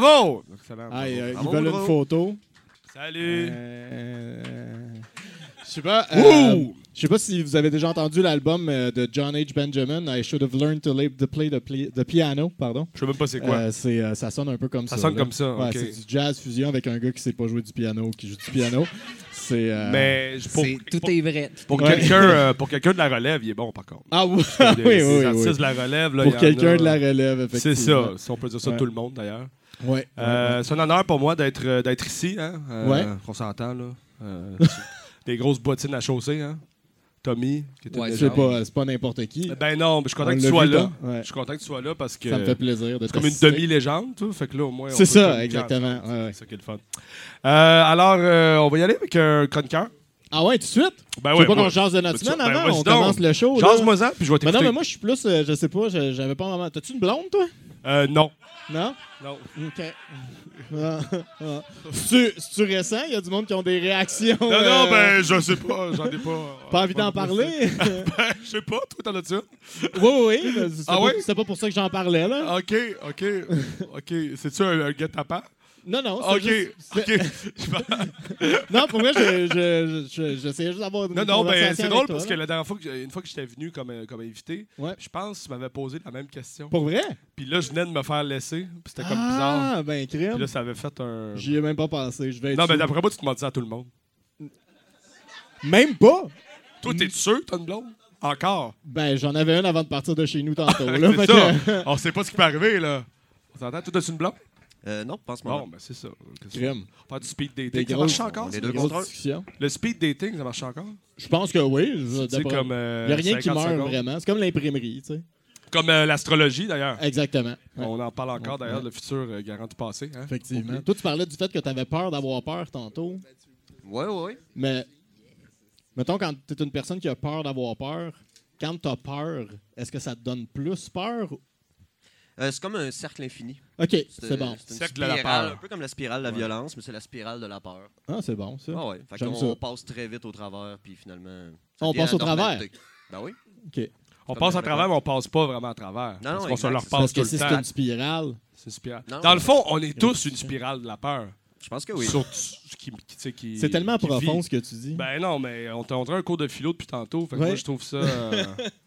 Bravo! Excellent. Ah, euh, Bravo, ils veulent bravo. une photo. Salut! Euh, je sais pas. euh, Je sais pas si vous avez déjà entendu l'album euh, de John H. Benjamin, I Should Have Learned to, Lay- to Play the, Piano. Pardon. Je sais même pas c'est quoi. Euh, c'est, euh, ça sonne un peu comme ça. Ça sonne là. comme ça, Ouais. C'est du jazz fusion avec un gars qui sait pas jouer du piano, qui joue du piano. C'est. euh, Mais pour, C'est- tout pour, est vrai. pour Ouais. quelqu'un euh, pour quelqu'un de la relève, il est bon par contre. Ah oui, oui, oui, oui. de la relève, là, Pour quelqu'un de la relève, C'est effectivement. ça, si on peut dire ça Ouais. tout le monde d'ailleurs. Ouais. Euh, c'est un honneur pour moi d'être euh, d'être ici, hein. euh, Ouais. On s'entend là. Euh, des grosses bottines à chaussée, hein. Tommy, qui Ouais, C'est pas, c'est pas n'importe qui. Ben non, mais je suis content On que tu sois là. Ouais. Je suis content que tu sois là parce que Ça me fait plaisir de c'est comme une demi-légende, tout. Fait que là, au moins. on C'est ça, exactement. ensemble. Ouais, ouais. C'est ça qui est le fun. Euh, alors, euh, on va y aller avec un chroniqueur. Ah ouais, tout de suite? Ben ouais, pas qu'on change de notre Ben, semaine ben, avant? on donc. commence le show. Jase-moi ça, puis je vais Mais t'écouter. non, mais moi, je suis plus, euh, je sais pas, j'avais pas vraiment. T'as-tu une blonde, toi? Euh, non. Non? Non. OK. C'est-tu récent? Il y a du monde qui ont des réactions. Non, non, euh, ben, je sais pas. J'en ai pas. Pas envie d'en parler? Ben, je sais pas. Toi, t'en as-tu oui, oui. mais C'était Ah pas, oui? pas pour ça que j'en parlais, là. OK, OK. OK. C'est-tu un, un guet-apens? Non, non. c'est OK, juste- OK. Non, pour vrai, je- je- je- j'essayais juste d'avoir une Non, non, ben, c'est drôle toi, parce là. que la dernière fois, que, une fois que j'étais venu comme, euh, comme invité, Ouais. je pense que tu m'avais posé la même question. Pour vrai? Puis là, je venais de me faire laisser. Puis c'était comme bizarre. Ah, ben, Puis crème. là, ça avait fait un. J'y ai même pas pensé. Je vais Non, mais sûr. d'après moi, tu te mentais à tout le monde. Même pas? Toi, t'es sûr que t'as une blonde? Encore? Ben, j'en avais une avant de partir de chez nous tantôt. là, ça. que- On sait pas ce qui peut arriver, là. On s'entend? Toi, t'as une blonde? Euh, non, ce Bon, moment. ben, c'est ça. Crème. Faire du speed dating. Ça marche encore? ça? deux contre. Le speed dating, ça marche encore? Je pense que oui. je- Tu sais, d'après- comme. euh, Il n'y a rien qui 50 meurt secondes? vraiment. C'est comme l'imprimerie, tu sais. Comme euh, l'astrologie, d'ailleurs. Exactement. Ouais, On en parle encore, d'ailleurs, Ouais. le futur euh, garant du passé. Hein? Effectivement. Oublie. Toi, tu parlais du fait que tu avais peur d'avoir peur tantôt. Ouais, ouais, ouais. Mais, mettons, quand tu es une personne qui a peur d'avoir peur, quand tu as peur, est-ce que ça te donne plus peur? Euh, c'est comme un cercle infini. OK, c'est bon. C'est Cercle de la peur. un peu comme la spirale de la violence, mais c'est la spirale de la peur. Ah, c'est bon, ça. Ah ouais. Fait qu'on ça. on passe très vite au travers, puis finalement. ça On passe au travers? Ben oui. OK. On passe à travers, mais on passe pas vraiment à travers. Non, parce non, qu'on se exact, leur c'est passe Parce tout que si le c'est une spirale, C'est une spirale. Non, Dans le fond, on est tous une spirale de la peur. Je pense que oui. Surtout qui, qui, tu sais, qui- c'est tellement qui profond vit. ce que tu dis. Ben non, mais on t'a montré un cours de philo depuis tantôt. Fait que Ouais. moi, je trouve ça. euh,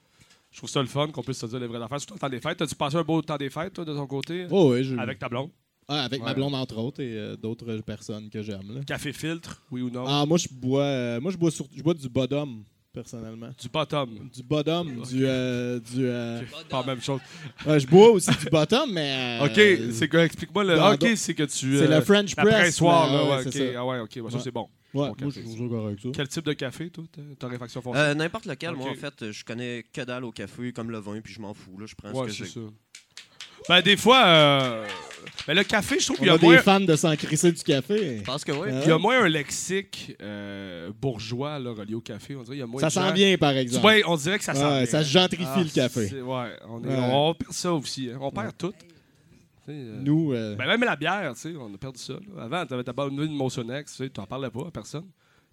je trouve ça le fun qu'on puisse se dire les vraies affaires. Surtout au temps des fêtes. T'as-tu passé un beau temps des fêtes, toi, de ton côté? oh, oui, je... Avec ta blonde? Ah, avec ma blonde, entre autres, et euh, d'autres personnes que j'aime. là. Café filtre, oui ou non? Ah, moi, je bois, euh, moi, je bois, sur- je bois du bottom, personnellement. Du bottom. Du bottom, du. euh, du Pas la même chose. je bois aussi du bottom, mais. ok, c'est que, explique-moi le. ah, ok, c'est que tu. C'est le French la press. pressoir, mais, là, ouais, ok. Ah ouais, ok, ça c'est bon. Ouais, moi, café, je ça. suis toujours correct avec ça. Quel type de café, toi, ta- réfaction foncière? Euh, N'importe lequel. Moi, en fait, je connais que dalle au café, comme le vin, puis je m'en fous. Là. Je prends ouais, ce que c'est. Ben, des fois, euh... ben, le café, je trouve qu'il y a a des moins. fans de s'en crisser du café. Je pense que oui. Hein? Il y a moins un lexique euh, bourgeois là, relié au café. On dirait qu'il y a moins Ça gens- sent bien, par exemple. vois, on dirait que ça sent Ouais, bien. ça gentrifie, Ah, le café. Ouais, on, est- Ouais. on perd ça aussi. hein. On perd tout. Euh, Nous, euh, ben, même la bière, tu sais, on a perdu ça. là. Avant, tu avais ta bonne de tu n'en parlais pas à personne.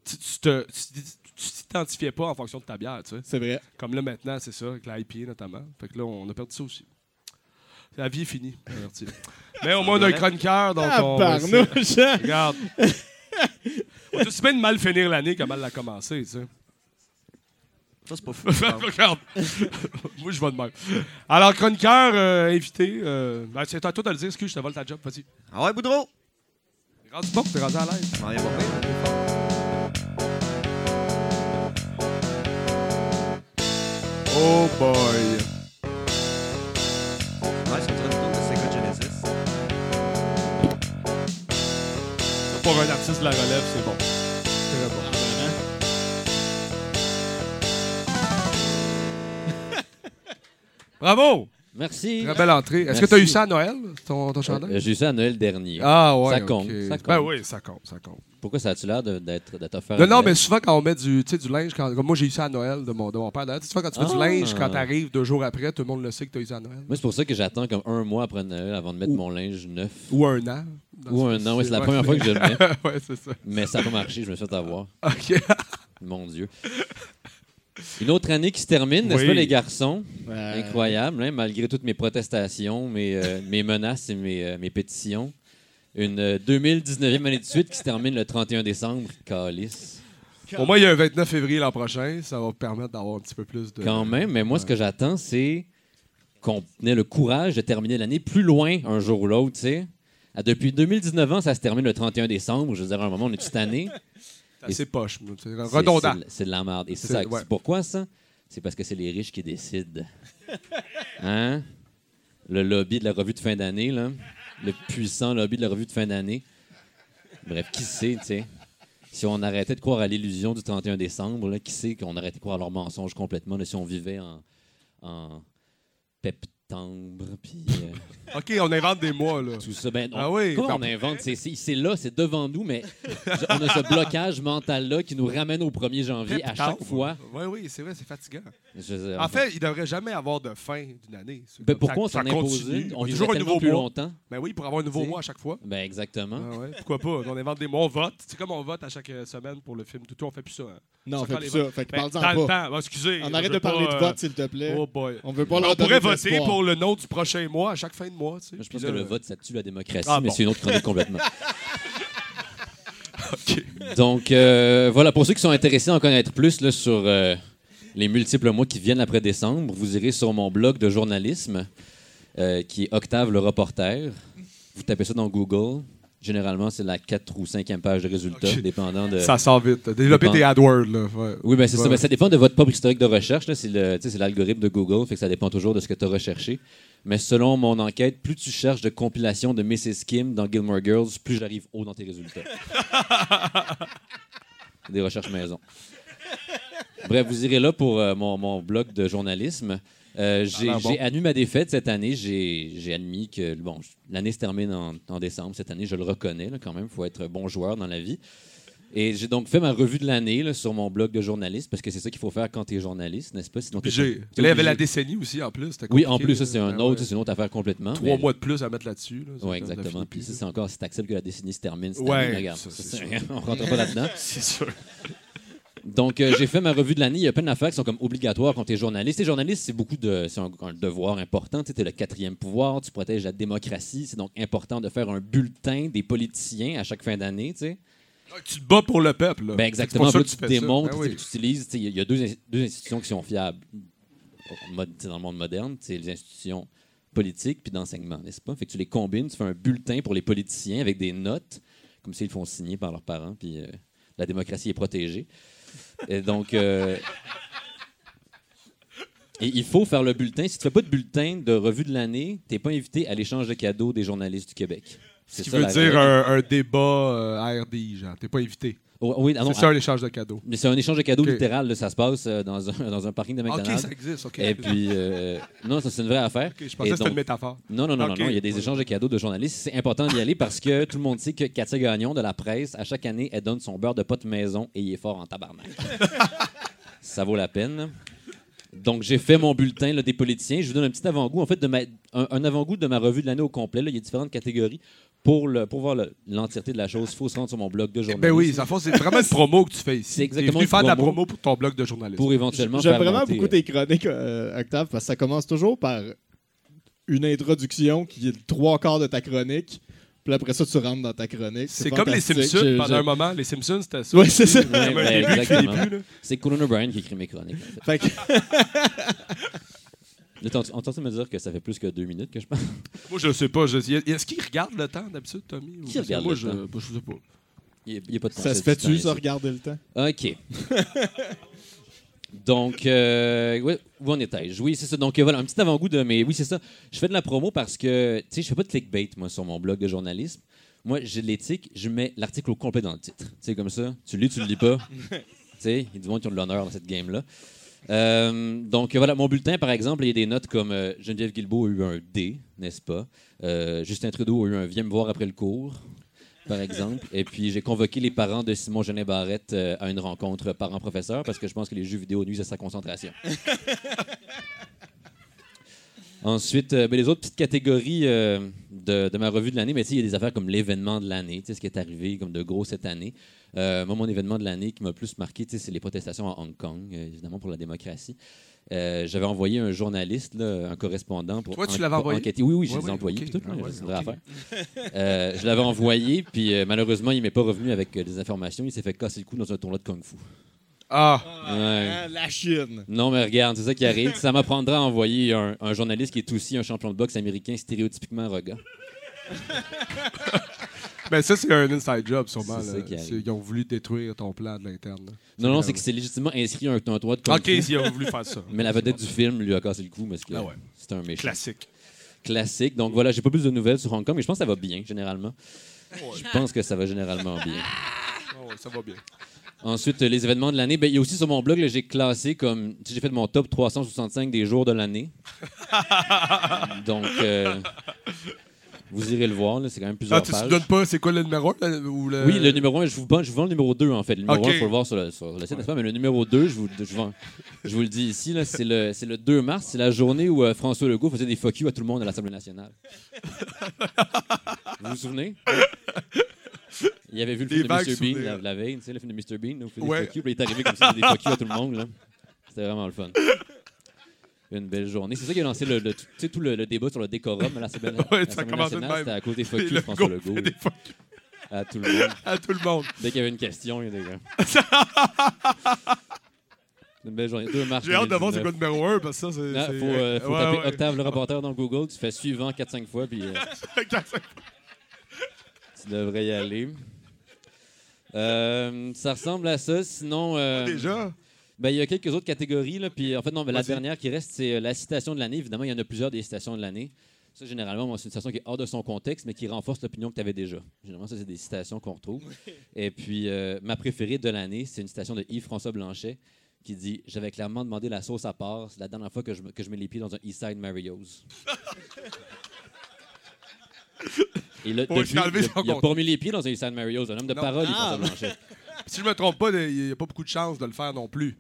Tu tu te- tu- tu t'identifiais pas en fonction de ta bière, tu sais. c'est vrai. Comme là, maintenant, c'est ça, avec l'IPA notamment. Fait que là, on a perdu ça aussi. La vie est finie. Mais au moins, on a un chroniqueur, donc Ah, on hein? Regarde. C'est aussi bien de mal finir l'année que mal la commencer, tu sais. Ça, c'est pas fou. Regarde. Moi, je vais de même. Alors, chroniqueur, euh, invité. Euh, ben, c'est à toi de le dire. Excuse, je te vole ta job. Vas-y. Ah ouais, Boudreau! T'es rendu bon, t'es rendu à l'aise. Ah, a pas pire. Oh boy. Ouais, c'est une tourne de Sega Genesis. Pour un artiste de la relève, c'est bon. Bravo! Merci. Très belle entrée. Est-ce que tu as eu ça à Noël, ton, ton chandail? Euh, J'ai eu ça à Noël dernier. Ah ouais. Ça compte, ça compte. Ben oui, ça compte, ça compte. Pourquoi ça a-tu l'air d'être offert? Non, non, mais souvent quand on met du, du linge, quand, comme moi j'ai eu ça à Noël de mon, de mon père. Tu souvent quand tu mets du Ah. linge, quand t'arrives deux jours après, tout le monde le sait que tu as eu ça à Noël. Moi, c'est pour ça que j'attends comme un mois après Noël avant de mettre Ou- mon linge neuf. Ou un an. Ou un an, ouais, c'est la première fois que je le mets. ouais, c'est ça. Mais ça n'a pas marché, je me suis fait avoir. OK. Mon Dieu. Une autre année qui se termine, n'est-ce Oui. pas, les garçons? Euh, Incroyable, hein, malgré toutes mes protestations, mes, euh, mes menaces et mes, euh, mes pétitions. Une euh, 2019e année de suite qui se termine le 31 décembre. Calice. Au moins, il y a un 29 février l'an prochain. Ça va permettre d'avoir un petit peu plus de. Quand même, mais moi, ce que j'attends, c'est qu'on ait le courage de terminer l'année plus loin un jour ou l'autre, tu sais. Ah, Depuis 2019 ans, ça se termine le 31 décembre. Je veux dire, à un moment, on est toute année. C'est assez poche. C'est redondant. c'est- de la merde. Et c'est ouais. pourquoi ça? C'est parce que c'est les riches qui décident. Hein? Le lobby de la revue de fin d'année, là. Le puissant lobby de la revue de fin d'année. Bref, qui sait, tu sais? Si on arrêtait de croire à l'illusion du 31 décembre, là, qui sait qu'on arrêtait de croire à leurs mensonges complètement, là, si on vivait en, en septembre, puis... euh, OK, on invente des mois, là. tout ça. Ben, on, Ah oui, on invente? C'est, c'est- c'est là, c'est devant nous, mais on a ce blocage mental-là qui nous ramène au 1er janvier à chaque fois. Oui, oui, c'est vrai, c'est fatigant. Je En fait, il devrait jamais avoir de fin d'une année. Ben, pourquoi ça- on s'en impose? On vivrait toujours un nouveau plus mois. longtemps. Ben oui, pour avoir un nouveau T'sais. mois à chaque fois. Ben exactement. Ah ouais, pourquoi pas? On invente des mois, on vote. C'est comme on vote à chaque euh, semaine pour le film Toutou, on fait plus ça. hein. Non, on fait plus ça. votes. Fait que Ben, parle-en dans le pas. excusez. On arrête de parler de euh, vote, s'il te plaît. Oh boy. On veut pas on leur pourrait voter d'espoir. Pour le nom du prochain mois à chaque fin de mois. tu sais. Je pense là, que le vote, ça tue la démocratie, Ah, mais bon. c'est une autre chronique complètement. Donc, euh, voilà, pour ceux qui sont intéressés à en connaître plus là, sur euh, les multiples mois qui viennent après décembre, vous irez sur mon blog de journalisme, euh, qui est Octave le reporter. Vous tapez ça dans Google. Généralement, c'est la 4 ou 5e page de résultats, dépendant de... Ça sort vite. Développer dépend- des AdWords. Là. ouais. Oui, ben c'est ça. Ben, ça dépend de votre propre historique de recherche. C'est l'algorithme de Google, fait que ça dépend toujours de ce que tu as recherché. Mais selon mon enquête, plus tu cherches de compilations de Mrs. Kim dans Gilmore Girls, plus j'arrive haut dans tes résultats. Des recherches maison. Bref, vous irez là pour euh, mon, mon blog de journalisme. Euh, j'ai Ah, bon. admis ma défaite cette année. J'ai admis que bon, l'année se termine en, en décembre. Cette année, je le reconnais là, quand même. Il faut être bon joueur dans la vie. Et j'ai donc fait ma revue de l'année sur mon blog de journaliste, parce que c'est ça qu'il faut faire quand tu es journaliste, n'est-ce pas? Sinon, Obligé. pas- Là, il y avait la décennie aussi, en plus. Oui, en plus, ça, c'est un Ah autre, ouais. c'est une autre affaire complètement. Trois mais- mois de plus à mettre là-dessus. là. Oui, exactement. Puis flipper, ça, c'est encore, c'est accepte que la décennie se termine cette Ouais, année. mais regarde, ça, ça, on ne rentre pas là-dedans. C'est sûr. Donc, euh, j'ai fait ma revue de l'année. Il y a plein d'affaires qui sont comme obligatoires quand tu es journaliste. Et journaliste, c'est beaucoup de. C'est un, un devoir important. Tu es le quatrième pouvoir, tu protèges la démocratie. C'est donc important de faire un bulletin des politiciens à chaque fin d'année. tu sais. Tu te bats pour le peuple. là. Ben exactement. pour Là, tu ça. démontres, Ben tu oui. tu utilises. tu Il y a- deux, deux institutions qui sont fiables tu dans le monde moderne. C'est les institutions politiques puis d'enseignement, n'est-ce pas? Fait que tu les combines, tu fais un bulletin pour les politiciens avec des notes, comme s'ils font signer par leurs parents, puis euh, la démocratie est protégée. Et donc. euh, et il faut faire le bulletin. Si tu fais pas de bulletin de revue de l'année, tu n'es pas invité à l'échange de cadeaux des journalistes du Québec. Ce qui ça, veut dire un, un débat euh, ARDI, genre. T'es pas invité. Oh, oui, ah c'est ça ah, un échange de cadeaux. Mais c'est un échange de cadeaux Ok. littéral. là. ça se passe euh, dans, un, dans un parking de Ok, McDonald's. ça existe, ok. Et puis, euh, non, ça, c'est une vraie affaire. Ok, je pensais que c'était une métaphore. Non, non, non, Ok, non, non, Il y a des échanges de cadeaux de journalistes. C'est important d'y aller parce que tout le monde sait que Katia Gagnon de la presse, à chaque année, elle donne son beurre de pote maison et il est fort en tabarnak. ça vaut la peine. Donc, j'ai fait mon bulletin là, des politiciens. Je vous donne un petit avant-goût, en fait, de ma, un, un avant-goût de ma revue de l'année au complet. là. Il y a différentes catégories. Pour, le, pour voir le- l'entièreté de la chose, il faut se rendre sur mon blog de journalisme. Ben oui, ça fait, c'est vraiment une promo que tu fais ici. C'est exactement une faire de la promo pour ton blog de journaliste. Pour éventuellement J'aime faire vraiment monter, beaucoup euh, tes chroniques, euh, Octave, parce que ça commence toujours par une introduction qui est le trois quarts de ta chronique. Puis après ça, tu rentres dans ta chronique. C'est comme les. Simpsons pendant un moment. Les Simpsons, c'était ça. Oui, c'est ça. Ouais, là. C'est Conan O'Brien qui écrit mes chroniques. En fait. T'es en- en train de me dire que ça fait plus que deux minutes que je parle? Moi, je sais pas. je- Est-ce qu'il regarde le temps d'habitude, Tommy? Qui regarde moi, le je, temps? moi, je sais pas. Il n'y a, pas de Ça concept se fait-tu, temps ça, regarder le temps? OK. Donc, euh, ouais, où en étais-je? Oui, c'est ça. Donc, euh, voilà, un petit avant-goût de mes. Oui, c'est ça. Je fais de la promo parce que, tu sais, je fais pas de clickbait, moi, sur mon blog de journalisme. Moi, j'ai de l'éthique, je mets l'article au complet dans le titre. Tu sais, comme ça. Tu le lis, tu le lis pas. tu sais, il y a du monde qui ont de l'honneur dans cette game-là. Euh, donc, voilà, mon bulletin, par exemple, il y a des notes comme euh, Geneviève Guilbeault a eu un D, n'est-ce pas? Euh, Justin Trudeau a eu un Viens me voir après le cours, par exemple. Et puis, j'ai convoqué les parents de Simon Genet Barrette à une rencontre parents-professeurs parce que je pense que les jeux vidéo nuisent à sa concentration. Ensuite, euh, ben, les autres petites catégories euh, de, de ma revue de l'année, sais, il y a des affaires comme l'événement de l'année, ce qui est arrivé comme de gros cette année. Euh, moi, mon événement de l'année qui m'a le plus marqué, c'est les protestations à Hong Kong, évidemment pour la démocratie. J'avais envoyé un journaliste, là, un correspondant pour, Toi, tu en- pour envoyé? enquêter. Oui, oui, je Ouais, les ai ouais, envoyés. ok. puis tout, Ah ouais, je l'avais envoyé, puis malheureusement, il m'est pas revenu avec des informations. Il s'est fait casser le cou dans un tournoi de Kung Fu. Ah! Ouais. Ah, la Chine. Non, mais regarde, c'est ça qui arrive. Ça m'apprendra à envoyer un, un journaliste qui est aussi un champion de boxe américain stéréotypiquement roga. Ben, ça, c'est un inside job, sûrement. C'est là. C'est- Ils ont voulu détruire ton plan de l'interne. Non, non, c'est que c'est légitimement inscrit un, un tournoi de Ok, ils ont voulu faire ça. Mais la vedette du film lui a cassé le cou parce que Ah ouais. c'était un méchant. Classique. Classique. Donc voilà, j'ai pas plus de nouvelles sur Hong Kong, mais je pense que ça va bien, généralement. Je pense que ça va généralement bien. Ah ouais, ça va bien. Ensuite, euh, les événements de l'année. Ben, il y a aussi sur mon blog, là, j'ai classé comme. tu J'ai fait mon top 365 des jours de l'année. Donc, euh, vous irez le voir, là, c'est quand même plusieurs Ah, tu pages. ne donnes pas, c'est quoi le numéro? là, ou le... Oui, le numéro 1, je vous, vends, je vous vends le numéro 2 en fait. Le numéro Ok. 1, il faut le voir sur le, sur le site, n'est-ce pas? Mais le numéro 2, je vous, je vends- je vous le dis ici, là, c'est, le, c'est le 2 mars, c'est la journée où euh, François Legault faisait des fuck you à tout le monde à l'Assemblée nationale. vous vous souvenez? Il avait vu le Des film de Mr. Bean la, la veille, tu sais, le film de Mr. Bean, où il fait des Ouais. fuck you, puis il est arrivé comme ça, il des fuck you à tout le monde. Là. C'était vraiment le fun. Une belle journée. C'est ça qui a lancé le, le- sais, tout le, le débat sur le décorum à l'Assemblée Ouais, ça nationale. C'était à cause des fuck you François Legault. des fuck À tout le monde. À tout le monde. Dès qu'il y avait une question, il y a des gars. une belle journée. 2 mars. J'ai hâte de voir c'est 2019. quoi numéro 1 parce que ça, c'est. Faut, euh, faut Ouais, taper ouais. Octave le reporter dans Google, tu fais suivant 4-5 fois, puis euh, tu devrais y aller. Euh, ça ressemble à ça. Sinon. euh, Déjà? ben, il y a quelques autres catégories. Là, puis, en fait, non, mais la dernière qui reste, c'est euh, la citation de l'année. Évidemment, il y en a plusieurs des citations de l'année. Ça, généralement, c'est une citation qui est hors de son contexte, mais qui renforce l'opinion que tu avais déjà. Généralement, ça, c'est des citations qu'on retrouve. Et puis, euh, ma préférée de l'année, c'est une citation de Yves-François Blanchet qui dit J'avais clairement demandé la sauce à part. C'est la dernière fois que je, que je mets les pieds dans un Eastside Mario's. Depuis, il a- il pas remis les pieds dans un Eastside Mario's. Un homme de Non. parole, Ah. Yves-François Blanchet. Si je me trompe pas, il n'y a pas beaucoup de chances de le faire non plus.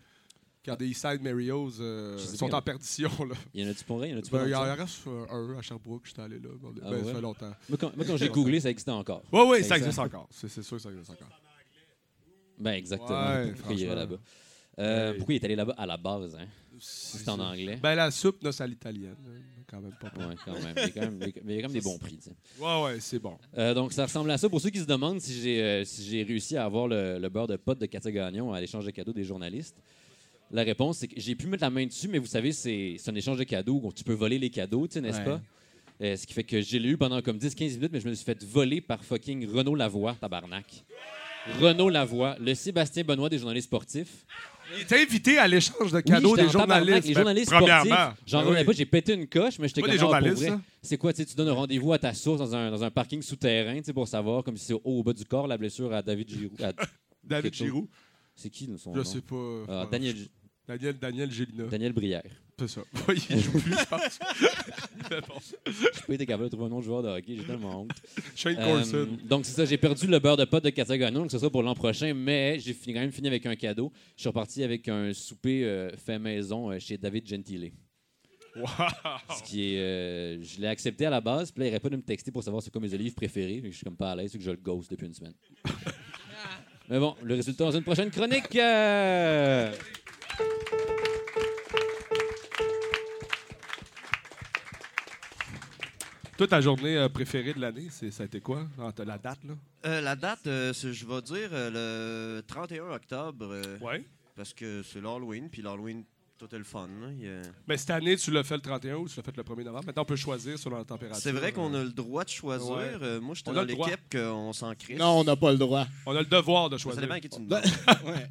Car des Eastside Marios euh, Je sais sont en perdition. Là. Il y en a-tu pour vrai? Il y en a-tu Ben, pas il en reste euh, un à Sherbrooke, j'étais allé là. Ben, Ah ben, ouais? Ça fait longtemps. Moi, quand, moi, quand j'ai googlé, ça existait encore. Oui, oui, ça Ça existe encore. C'est c'est sûr que ça existe encore. Ben, exactement. Ouais, pourquoi il irait franchement. là-bas? Euh, Ouais. Pourquoi il est allé là-bas à la base? Hein? C'est en anglais. Ben, la soupe, non, c'est à l'italienne. Quand même pas pire. Ouais, quand même. Il y a quand même, mais il y a quand même des bons prix. tu sais. Ouais, ouais, c'est bon. Euh, donc, ça ressemble à ça. Pour ceux qui se demandent si j'ai euh, si j'ai réussi à avoir le, le beurre de pote de Katia Gagnon à l'échange de cadeaux des journalistes, la réponse, c'est que j'ai pu mettre la main dessus, mais vous savez, c'est c'est un échange de cadeaux où tu peux voler les cadeaux, tu sais, n'est-ce Ouais. pas? Euh, ce qui fait que j'ai eu pendant comme 10-15 minutes, mais je me suis fait voler par fucking Renaud Lavoie, tabarnak. Renaud Lavoie, le Sébastien Benoît des journalistes sportifs. Il était invité à l'échange de cadeaux des journalistes. Les Ben, journalistes sportifs, j'en Ben revenais pas, j'ai pété une coche, mais j'étais comme ça. C'est quoi, tu donnes un rendez-vous à ta source dans un, dans un parking souterrain, pour savoir, comme si c'est au bas du corps, la blessure à David Giroud. David. Giroud. C'est qui son Je sais pas. Ah. Daniel, Daniel, Daniel Gélina. Daniel Brière. C'est ça. Oui, il joue plus, je pense. Mais bon. Je peux été capable de trouver un autre joueur de hockey, j'ai tellement honte. Shane Euh, Corson. donc, c'est ça, j'ai perdu le beurre de pote de Katia Gagnon, donc c'est ça pour l'an prochain, mais j'ai fini- quand même fini avec un cadeau. Je suis reparti avec un souper euh, fait maison euh, chez David Gentile. Wow. Ce qui est. euh, je l'ai accepté à la base, puis là, il n'aurait pas de me texter pour savoir c'est quoi mes olives préférées. Je suis comme pas à l'aise, c'est que je le ghost depuis une semaine. Mais bon, le résultat dans une prochaine chronique. euh. Toi, ta journée euh, préférée de l'année, ça a été quoi? Ah, la date, là? Euh, la date, euh, je vais dire euh, le 31 octobre. Ouais. Parce que c'est l'Halloween, puis l'Halloween, tout est le fun. Il Mais cette année, tu l'as fait le 31 ou tu l'as fait le 1er novembre? Maintenant, on peut choisir selon la température. C'est vrai qu'on a le droit de choisir. Ouais. Euh, moi, j'étais On a dans le droit. l'équipe qu'on s'en crisse. Non, on n'a pas le droit. On a le devoir de Ça choisir. dépend à qui tu me ouais.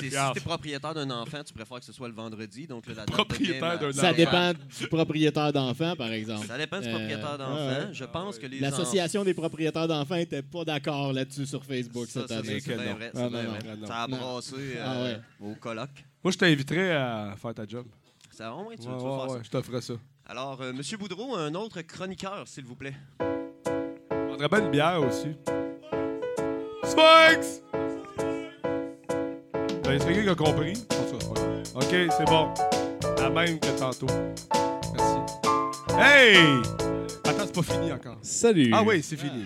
Si tu es propriétaire d'un enfant, tu préfères que ce soit le vendredi. Donc, là, la date Propriétaire d'un Ça enfant. dépend du propriétaire d'enfant, par exemple. Ça dépend du Euh, propriétaire d'enfant. ouais, ouais. Je pense que les L'association des propriétaires d'enfants n'était pas d'accord là-dessus sur Facebook Ça, cette ça, année. Ça a brassé Ah, euh, au colloque. Moi, je t'inviterais à faire ta job. Ça, oh, ouais, tu, Ouais, tu veux ouais, faire ouais, ça? je t'offrais ça. Alors, euh, Monsieur Boudreau, un autre chroniqueur, s'il vous plaît. Je prendrais bien une bière aussi. Spikes! T'as est-ce quelqu'un qui a compris? OK, c'est bon. La même que tantôt. Merci. Hey! Attends, c'est pas fini encore. Salut. Ah oui, c'est fini.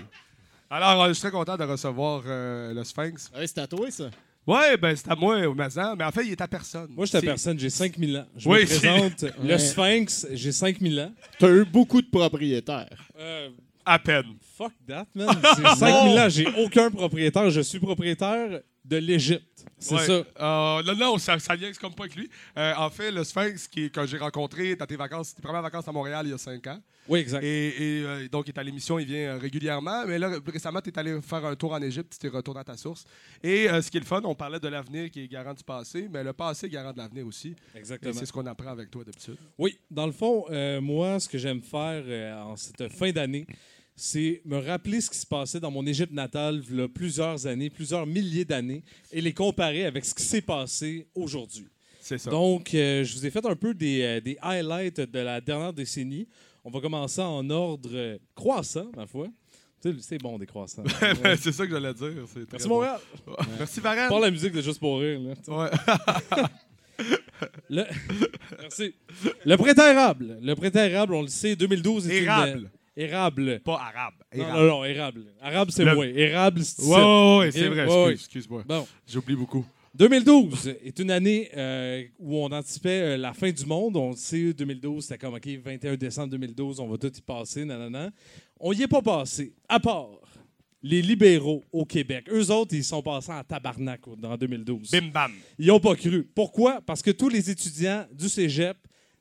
Alors, euh, je suis très content de recevoir euh, le Sphinx. Ouais, c'est à toi, ça. Ouais, ben c'est à moi au Mazan, mais en fait, il est à personne. Moi, je suis à personne, j'ai 5000 ans. Je Oui, me c'est- présente, le. Sphinx, j'ai 5000 ans. T'as eu beaucoup de propriétaires. Euh, À peine. fuck that, man. C'est 5000 ans, j'ai aucun propriétaire. Je suis propriétaire de l'Égypte. C'est Ouais. ça. Euh, non, non, ça, ça vient comme pas avec lui. Euh, en fait, le Sphinx, qui, que j'ai rencontré dans tes vacances, tes premières vacances à Montréal il y a cinq ans. Oui, exact. Et, et, euh, donc, il est à l'émission, il vient euh, régulièrement. Mais là, récemment, tu es allé faire un tour en Égypte, tu es retourné à ta source. Et ce qui est le fun, on parlait de l'avenir qui est garant du passé, mais le passé est garant de l'avenir aussi. Exactement. Et c'est ce qu'on apprend avec toi d'habitude. Oui, dans le fond, moi, ce que j'aime faire en cette fin d'année, c'est me rappeler ce qui se passait dans mon Égypte natale il y a plusieurs années, plusieurs milliers d'années, et les comparer avec ce qui s'est passé aujourd'hui. C'est ça. Donc, euh, je vous ai fait un peu des, euh, des highlights de la dernière décennie. On va commencer en ordre euh, croissant, ma foi. C'est bon, des croissants. C'est ça que j'allais dire. Merci, bon. Montréal. Merci, Varenne. Pas la musique de Juste pour rire. Là. Ouais. Le... Merci. Le printemps érable. Le printemps érable, on le sait, 2012 est une- Érable. Pas arabe. Non, Érable. non, non, érable. Arabe, c'est Le- moi. Érable, c'est Ouais, ouais, ouais, c'est vrai. Ouais, ouais. Excuse, excuse-moi. Bon. J'oublie beaucoup. 2012 est une année euh, où on anticipait euh, la fin du monde. On sait, 2012, c'était comme, OK, 21 décembre 2012, on va tout y passer, nanana. On y est pas passé, à part les libéraux au Québec. Eux autres, ils sont passés en tabarnak dans 2012. Bim bam. Ils n'ont pas cru. Pourquoi? Parce que tous les étudiants du cégep,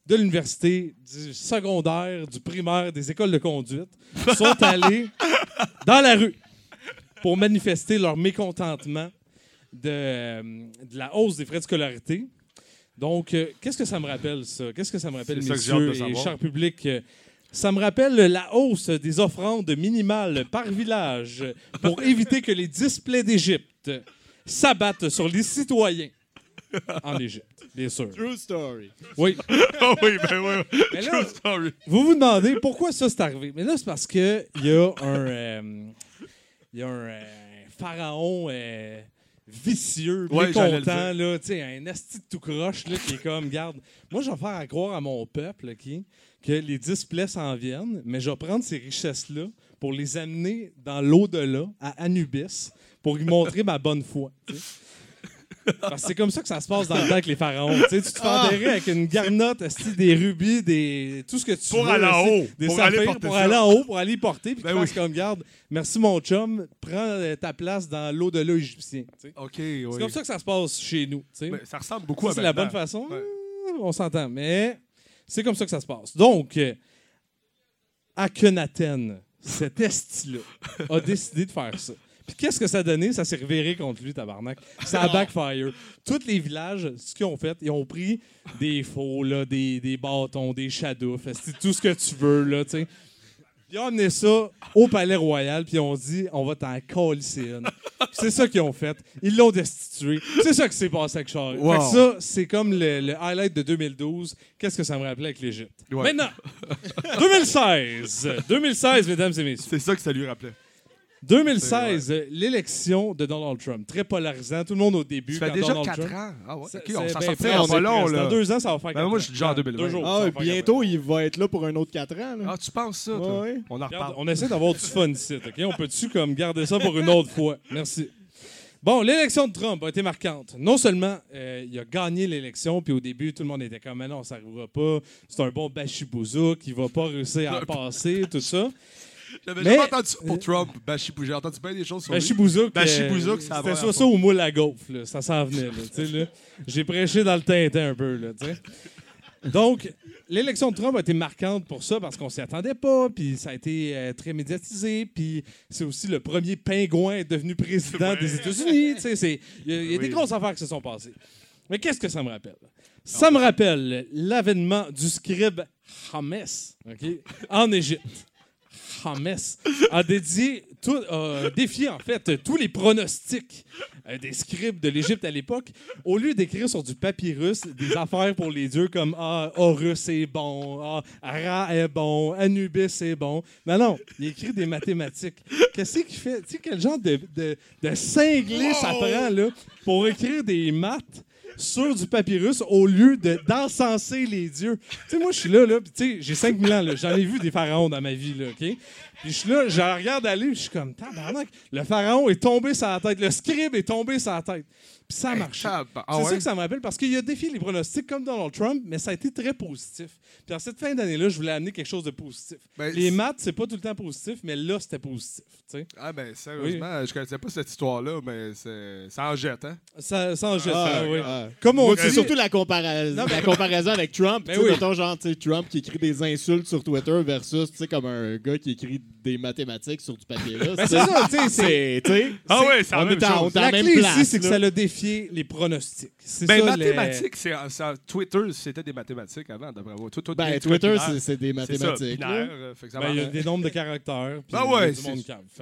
de l'université, du secondaire, du primaire, des écoles de conduite sont allés dans la rue pour manifester leur mécontentement de, euh, de la hausse des frais de scolarité. Donc, euh, qu'est-ce que ça me rappelle, ça? Qu'est-ce que ça me rappelle, ça que de messieurs et savoir. chers publics? Euh, Ça me rappelle la hausse des offrandes minimales par village pour éviter que les displays d'Égypte s'abattent sur les citoyens en Égypte, bien sûr. True story. Oui. Ah oui, ben oui. Mais là, True story. vous vous demandez pourquoi ça c'est arrivé. Mais là, c'est parce que il y a un, euh, y a un euh, pharaon euh, vicieux, Ouais, j'allais le mécontent, là, tu sais, un asti de tout croche là, qui est comme, garde, moi je vais faire à croire à mon peuple ok, que les displays s'en viennent, mais je vais prendre ces richesses-là pour les amener dans l'au-delà, à Anubis, pour lui montrer ma bonne foi. tu sais. Parce que c'est comme ça que ça se passe dans le temps avec les pharaons. Tu, sais, tu te fais Ah! enterrer avec une garnotte, des rubis, des, tout ce que tu Pour veux. aller en haut, Des pour saphirs, aller porter pour ça. aller en haut, pour aller y porter. Puis Ben tu oui. comme garde. Merci mon chum, prends euh, ta place dans l'au-delà égyptien. tu sais. OK, oui. C'est comme ça que ça se passe chez nous. tu sais. Ben, ça ressemble beaucoup Ça, à c'est la bonne façon. Ouais. On s'entend. Mais c'est comme ça que ça se passe. Donc, euh, Akhenaten, cet esti-là, a décidé de faire ça. Puis qu'est-ce que ça a donné? Ça s'est reviré contre lui, tabarnak. Ça a backfire. Tous les villages, ce qu'ils ont fait, ils ont pris des faux, là, des, des bâtons, des shadows, tout ce que tu veux, là, tu sais. Ils ont amené ça au Palais Royal, puis ils ont dit on va t'en colisser une. C'est ça qu'ils ont fait. Ils l'ont destitué. C'est ça qui s'est passé avec Charles. Wow. Fait que ça, c'est comme le, le highlight de 2012. Qu'est-ce que ça me rappelait avec l'Égypte? Ouais. Maintenant, 2016. 2016, mesdames et messieurs. C'est ça que ça lui rappelait. 2016, euh, l'élection de Donald Trump. Très polarisant. Tout le monde au début. Ça fait quand déjà Donald 4 Trump- ans. Ah ouais, C'est- OK, on s'en on pas long, là. Dans deux ans, ça va faire Ben, quatre moi, ans. je suis déjà en 2020. Deux jours. Ah, bientôt, il va être là pour un autre 4 ans. là. Ah, tu penses ça, toi? Ouais, ouais. On en reparle. on essaie d'avoir du fun ici, OK? On peut-tu comme garder ça pour une autre fois? Merci. Bon, l'élection de Trump a été marquante. Non seulement euh, il a gagné l'élection, puis au début, tout le monde était comme, mais non, ça n'arrivera pas. C'est un bon bachibouzouk, qui va pas réussir à passer, tout ça. J'avais Mais- jamais entendu ça pour Trump. Bachibou, j'ai entendu bien des choses sur lui. Bachibouzouk, Bachibouzouk, euh, ça c'était va soit ça ou moule à gaufre, là. Ça s'en venait, là, tu sais, là. J'ai prêché dans le tintin un peu, là, tu sais. Donc, l'élection de Trump a été marquante pour ça parce qu'on s'y attendait pas, puis ça a été euh, très médiatisé, puis c'est aussi le premier pingouin à être devenu président des États-Unis. tu sais, c'est- Il y a, il y a des Oui. grosses affaires qui se sont passées. Mais qu'est-ce que ça me rappelle? Ça me rappelle l'avènement du scribe Hames ok, en Égypte. Hames a dédié, tout, a défié en fait tous les pronostics euh, des scribes de l'Égypte à l'époque. Au lieu d'écrire sur du papyrus des affaires pour les dieux comme ah, Horus est bon, ah, Ra est bon, Anubis est bon. Non, non, il écrit des mathématiques. Qu'est-ce qu'il fait? Tu sais, quel genre de, de, de cinglé ça prend là, pour écrire des maths? Sur du papyrus au lieu de d'encenser les dieux. Tu sais, moi, je suis là, là, puis tu sais, j'ai 5000 ans, là, j'en ai vu des pharaons dans ma vie, là, OK? Puis je suis là, je regarde aller, je suis comme, tabarnak, le pharaon est tombé sur la tête, le scribe est tombé sur la tête. Puis ça a marché. ah c'est ça que ça me rappelle, parce qu'il a défié les pronostics comme Donald Trump, mais ça a été très positif. Puis en cette fin d'année-là, je voulais amener quelque chose de positif. Ben, les maths, c'est pas tout le temps positif, mais là, c'était positif, tu sais. Ah ben sérieusement, je connaissais pas cette histoire-là, mais ça en jette, hein? Ça, ça en jette, Ah, oui. ah. Comme on Moi, dit... c'est surtout la, compara- Non, mais- la comparaison avec Trump. Ben tu sais, oui. mettons, genre, Trump qui écrit des insultes sur Twitter versus, tu sais, comme un gars qui écrit des mathématiques sur du papier là. Ben, c'est ça, tu sais, Ah ouais, c'est la on même chose. on La même clé place. ici, c'est que ça l'a défié les pronostics. C'est Ben, ça, les- mathématiques, c'est ça, Twitter, c'était des mathématiques avant, d'après moi. Tout- tout Ben, Twitter, c'est- des mathématiques, euh, fait que ça Ben, il y a des nombres de caractères. Ah a ouais,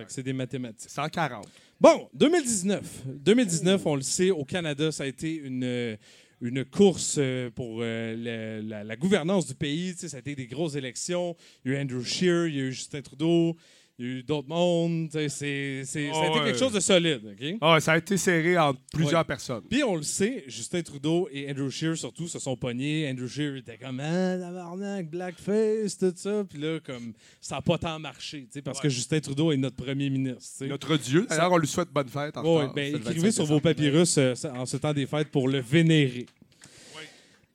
c'est des mathématiques. 140. Bon, 2019. 2019, on le sait, au Canada, ça a été une, euh, une course euh, pour euh, la gouvernance du pays. Tu sais, ça a été des grosses élections. Il y a eu Andrew Scheer, il y a eu Justin Trudeau, il y a eu d'autres mondes. C'est- c'est- ça a Ah été quelque chose de solide. OK? Ah ça a été serré entre plusieurs Ouais. personnes. Puis on le sait, Justin Trudeau et Andrew Scheer surtout se sont pognés. Andrew Scheer était comme ah, tabarnak, blackface, tout ça. Puis là, comme ça n'a pas tant marché, tu sais, parce que Justin Trudeau est notre premier ministre. tu sais. Notre Dieu. D'ailleurs, on lui souhaite bonne fête. En Ouais, retard. ben, C'est le écrivez 25 sur vos décembre. papyrus euh, en ce temps des fêtes pour le vénérer.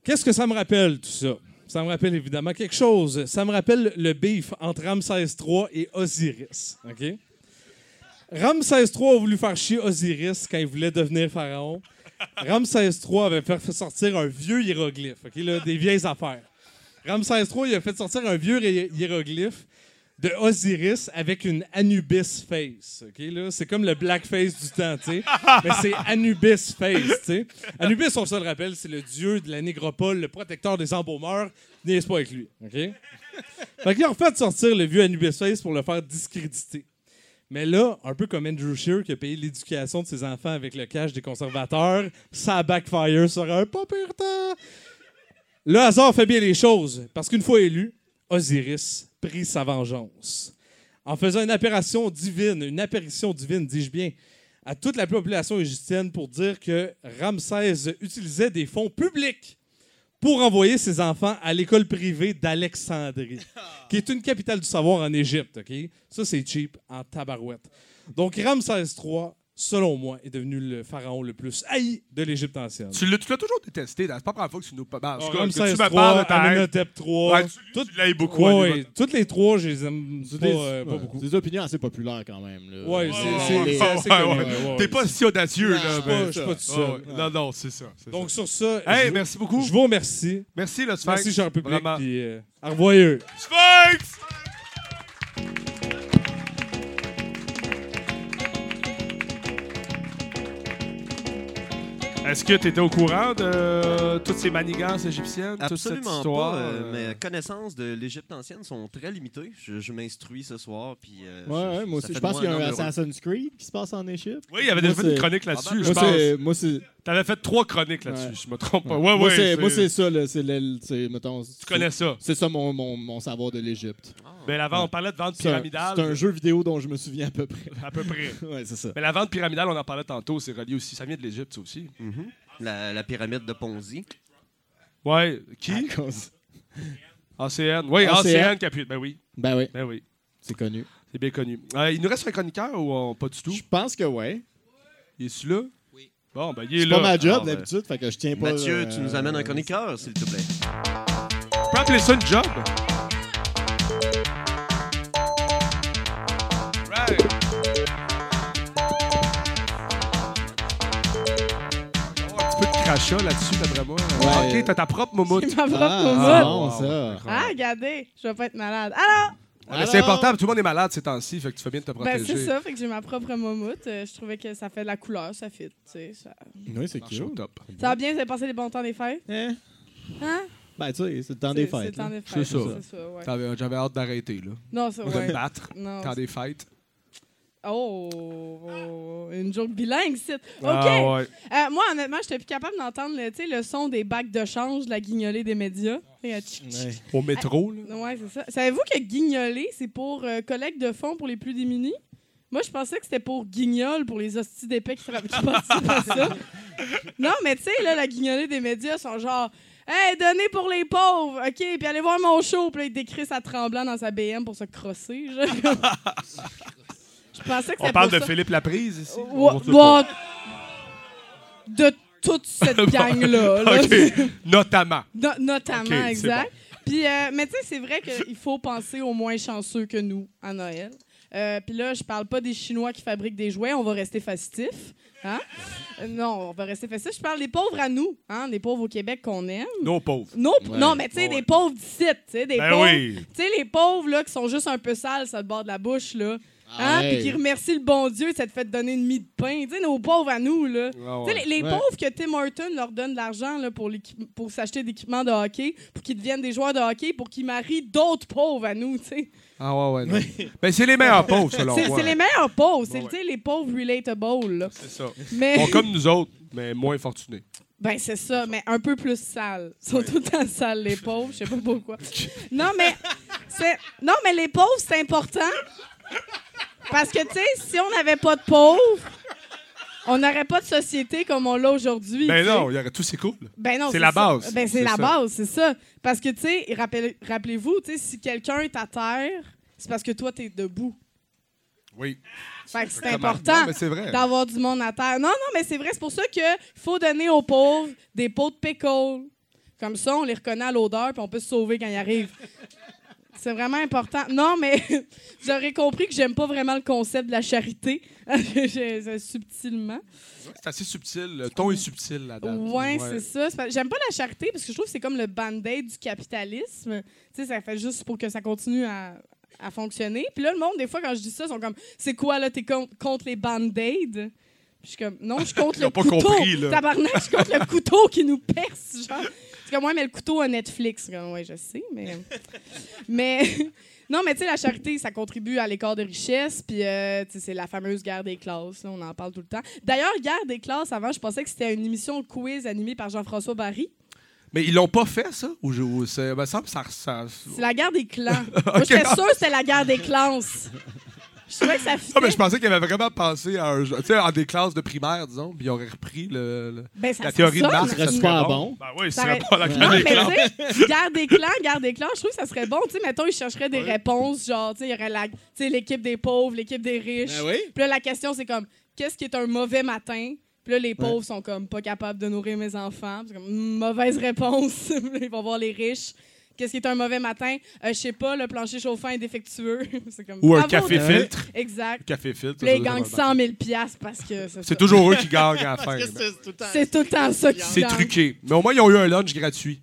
Qu'est-ce que ça me rappelle, tout ça? Ça me rappelle évidemment quelque chose. Ça me rappelle le beef entre Ramsès III et Osiris. OK? Ramsès III a voulu faire chier Osiris quand il voulait devenir pharaon. Ramsès III avait fait sortir un vieux hiéroglyphe, OK, là, des vieilles affaires. Ramsès III il a fait sortir un vieux hi- hiéroglyphe de Osiris avec une Anubis face. OK, là, c'est comme le blackface du temps, tu sais. Mais c'est Anubis face, tu sais. Anubis, on se le rappelle, c'est le dieu de la négropole, le protecteur des embaumeurs. N'est-ce pas avec lui, OK? Fait qu'ils ont fait sortir le vieux Anubis face pour le faire discréditer. Mais là, un peu comme Andrew Scheer qui a payé l'éducation de ses enfants avec le cash des conservateurs, ça backfire sur un pas pire temps. Le hasard fait bien les choses, parce qu'une fois élu, Osiris prit sa vengeance. En faisant une apparition divine, une apparition divine, dis-je bien, à toute la population égyptienne pour dire que Ramsès utilisait des fonds publics pour envoyer ses enfants à l'école privée d'Alexandrie, qui est une capitale du savoir en Égypte. OK? Ça, c'est cheap en tabarouette. Donc, Ramsès III, selon moi, est devenu le pharaon le plus haï de l'Égypte ancienne. Tu l'as toujours détesté. C'est pas la première fois que tu nous parles. Ramsès tu me III, parles de ta. Amenhotep III. Ouais, tu- toutes- tu l'aimes beaucoup, Ouais, toutes les trois, je les aime pas, des, euh, pas beaucoup. c'est des opinions assez populaires quand même. Là. Ouais, c'est- c'est- les- c'est assez Ouais, connu. ouais. Ouais, ouais. T'es pas si audacieux, Non, là. je suis ben, pas- je suis pas tout seul. Non, non, c'est ça. Donc, sur ça, merci beaucoup. je vous remercie. Merci, le Sphinx. Merci, cher public. Au revoir. Sphinx! Est-ce que tu étais au courant de toutes ces manigances égyptiennes, toute cette Absolument histoire? pas. euh, euh, Mes connaissances de l'Égypte ancienne sont très limitées. Je, je m'instruis ce soir. Puis, euh, Ouais, je- ouais, moi aussi. Je pense qu'il y a un. Assassin's Creed qui se passe en Égypte. Oui, il y avait Moi, déjà fait une chronique là-dessus, je Moi, pense. c'est- Moi, c'est. T'avais fait trois chroniques là-dessus, Ouais. je me trompe pas. Ouais, moi, ouais. c'est, moi, c'est ça, là. C'est, le- c'est, mettons, Tu connais ça? C'est ça mon, mon, mon savoir de l'Égypte. Mais la vente, on parlait de vente C'est un, pyramidale. c'est un jeu vidéo dont je me souviens à peu près. À peu près. ouais, c'est ça. Mais la vente pyramidale, on en parlait tantôt, c'est relié aussi. Ça vient de l'Égypte, ça aussi. Mhm. la, la pyramide de Ponzi. Ouais. Qui? À cause- ACN. Oui, ACN. ACN qui appuie. Ben oui. Ben oui, Ben oui. c'est connu. C'est bien connu. Euh, il nous reste un chroniqueur ou euh, pas du tout? Je pense que ouais. Il est-tu là? Oui. Bon, ben il est C'est là. pas ma job Alors, ben, d'habitude, fait que je tiens pas. Mathieu, euh, tu nous amènes un chroniqueur, s'il te plaît. Tu peux appeler ça une job? Crachat là-dessus, d'après moi. Ouais. Ok, t'as ta propre moumoute. C'est ma propre Ah, moumoute. c'est bon, ça. Ah, regardez, je vais pas être malade. Alors, Ouais, mais c'est Alors? important, tout le monde est malade ces temps-ci, fait que tu fais bien de te ben protéger. c'est ça, fait que j'ai ma propre moumoute. Euh, je trouvais que ça fait de la couleur, ça fit. tu sais, Ça... Oui, c'est cute. top. ça va bien, vous avez passé les bons temps des fêtes? Hein? Hein? Ben, tu sais, c'est le temps C'est- des C'est fêtes. le temps des C'est fêtes. ça. C'est ça, ouais. T'avais- J'avais hâte d'arrêter, là. Non, ça, De me ouais. battre. Non, Temps c'est- des fêtes. Oh, oh, une joke bilingue, c'est. OK. Ah, ouais. Euh, moi, honnêtement, j'étais plus capable d'entendre le, tu sais, le son des bacs de change, de la guignolée des médias. Euh. Ouais. Au métro, là. Ouais, c'est ça. Savez-vous que guignoler, c'est pour euh, collecte de fonds pour les plus démunis? Moi, je pensais que c'était pour guignol, pour les hosties d'épais qui, qui participent à ça. non, mais tu sais, là, la guignolée des médias sont genre. Hey, donnez pour les pauvres, OK? Puis allez voir mon show. Puis là, il décrit ça tremblant dans sa BM pour se crosser. genre. Je pensais que On parle de ça. Philippe Laprise ici? Bon, de toute cette gang-là. là. OK. Notamment. No- notamment, Ok, c'est exact. Puis, euh, mais tu sais, c'est vrai qu'il faut penser aux moins chanceux que nous à Noël. Euh, Puis là, je parle pas des Chinois qui fabriquent des jouets, on va rester festif. Hein? Euh, non, on va rester festif. Je parle des pauvres à nous, hein? les pauvres au Québec qu'on aime. Nos pauvres. Nos- Ouais. Non, mais tu sais, Ouais. des pauvres d'ici, tu sais, des Ben pauvres. oui. Tu sais, les pauvres, là, qui sont juste un peu sales sur le bord de la bouche, là. Hein? Hey. Puis qui remercient le bon Dieu de s'être fait donner une mie de pain. Tu sais, nos pauvres à nous, là. Ah Tu sais, les, les Ouais. pauvres que Tim Horton leur donne de l'argent là, pour, l'équipe- pour s'acheter d'équipements de hockey, pour qu'ils deviennent des joueurs de hockey, pour qu'ils marient d'autres pauvres à nous, tu sais. Ah ouais, ouais. non. Ben, c'est les meilleurs pauvres, selon C'est moi. c'est les meilleurs pauvres. C'est Ouais, tu sais, les pauvres relatable, là. C'est ça. Mais... Bon, comme nous autres, mais moins fortunés. Ben, c'est ça, mais un peu plus sales. Ils sont tout le temps sales, les pauvres. Je sais pas pourquoi. Non, mais, c'est... non, mais les pauvres, c'est important. Parce que, tu sais, si on n'avait pas de pauvres, on n'aurait pas de société comme on l'a aujourd'hui. Ben tu non, il y aurait tous ces couples. Ben non, c'est la ça. base. Ben c'est C'est la ça. base, c'est ça. Parce que, tu sais, rappel- rappelez-vous, tu sais, si quelqu'un est à terre, c'est parce que toi, t'es debout. Oui. Fait que c'est important Non, mais c'est vrai. d'avoir du monde à terre. Non, non, mais c'est vrai. C'est pour ça qu'il faut donner aux pauvres des pots de pickle. Comme ça, on les reconnaît à l'odeur puis on peut se sauver quand ils arrivent. C'est vraiment important. Non, mais vous aurez compris que j'aime pas vraiment le concept de la charité. Subtilement. C'est assez subtil. Le ton est subtil là-dedans. Ouais, c'est ça. C'est pas- J'aime pas la charité parce que je trouve que c'est comme le band-aid du capitalisme. Tu sais, ça fait juste pour que ça continue à, à fonctionner. Puis là, le monde, des fois, quand je dis ça, ils sont comme C'est quoi, là, t'es con- contre les band-aids Puis je suis comme Non, je suis contre Ils le couteau. compris, là. Tabarnak, je suis contre le couteau qui nous perce. Genre. C'est comme, ouais, mais le couteau à Netflix. Comme, ouais, je sais, mais. mais. Non, mais tu sais, la charité, ça contribue à l'écart de richesse, puis euh, tu sais, c'est la fameuse guerre des classes, là, on en parle tout le temps. D'ailleurs, guerre des classes, avant, je pensais que c'était une émission de quiz animée par Jean-François Barry. Mais ils l'ont pas fait, ça? Ou, je- ou c'est- ben, ça, ça, ça- C'est la guerre des clans. Moi, Ok. j'étais sûre que c'était la guerre des classes. Je trouvais que ça Non, fitait. mais je pensais qu'il avait vraiment pensé à un jeu. Tu sais, en des classes de primaire, disons, puis ils auraient repris le, le- Ben, ça la théorie ça, de Marx. mais- ça Ça serait serait bon. Ben oui, ce Ça serait aurait- pas la Non, guerre des tu sais, guerre des clans, guerre des clans, je trouve que ça serait bon. Tu sais, mettons, ils chercheraient des réponses, genre, tu sais, il y aurait la- tu sais, l'équipe des pauvres, l'équipe des riches. Ben oui. Puis là, la question, c'est comme, qu'est-ce qui est un mauvais matin? Puis là, les pauvres sont comme pas capables de nourrir mes enfants. Puis C'est comme, Hmm, mauvaise réponse. Ils vont voir les riches. Qu'est-ce qui est un mauvais matin? Euh, je sais pas, le plancher chauffant est défectueux. c'est comme, Ou un café de- filtre. Exact. Café filtre. Là, ils gagnent ça, 100 000 piastres parce que c'est ça. toujours eux qui gagnent à la fin. C'est tout le temps- C'est tout le temps ça qui C'est truqué. Mais au moins, ils ont eu un lunch gratuit.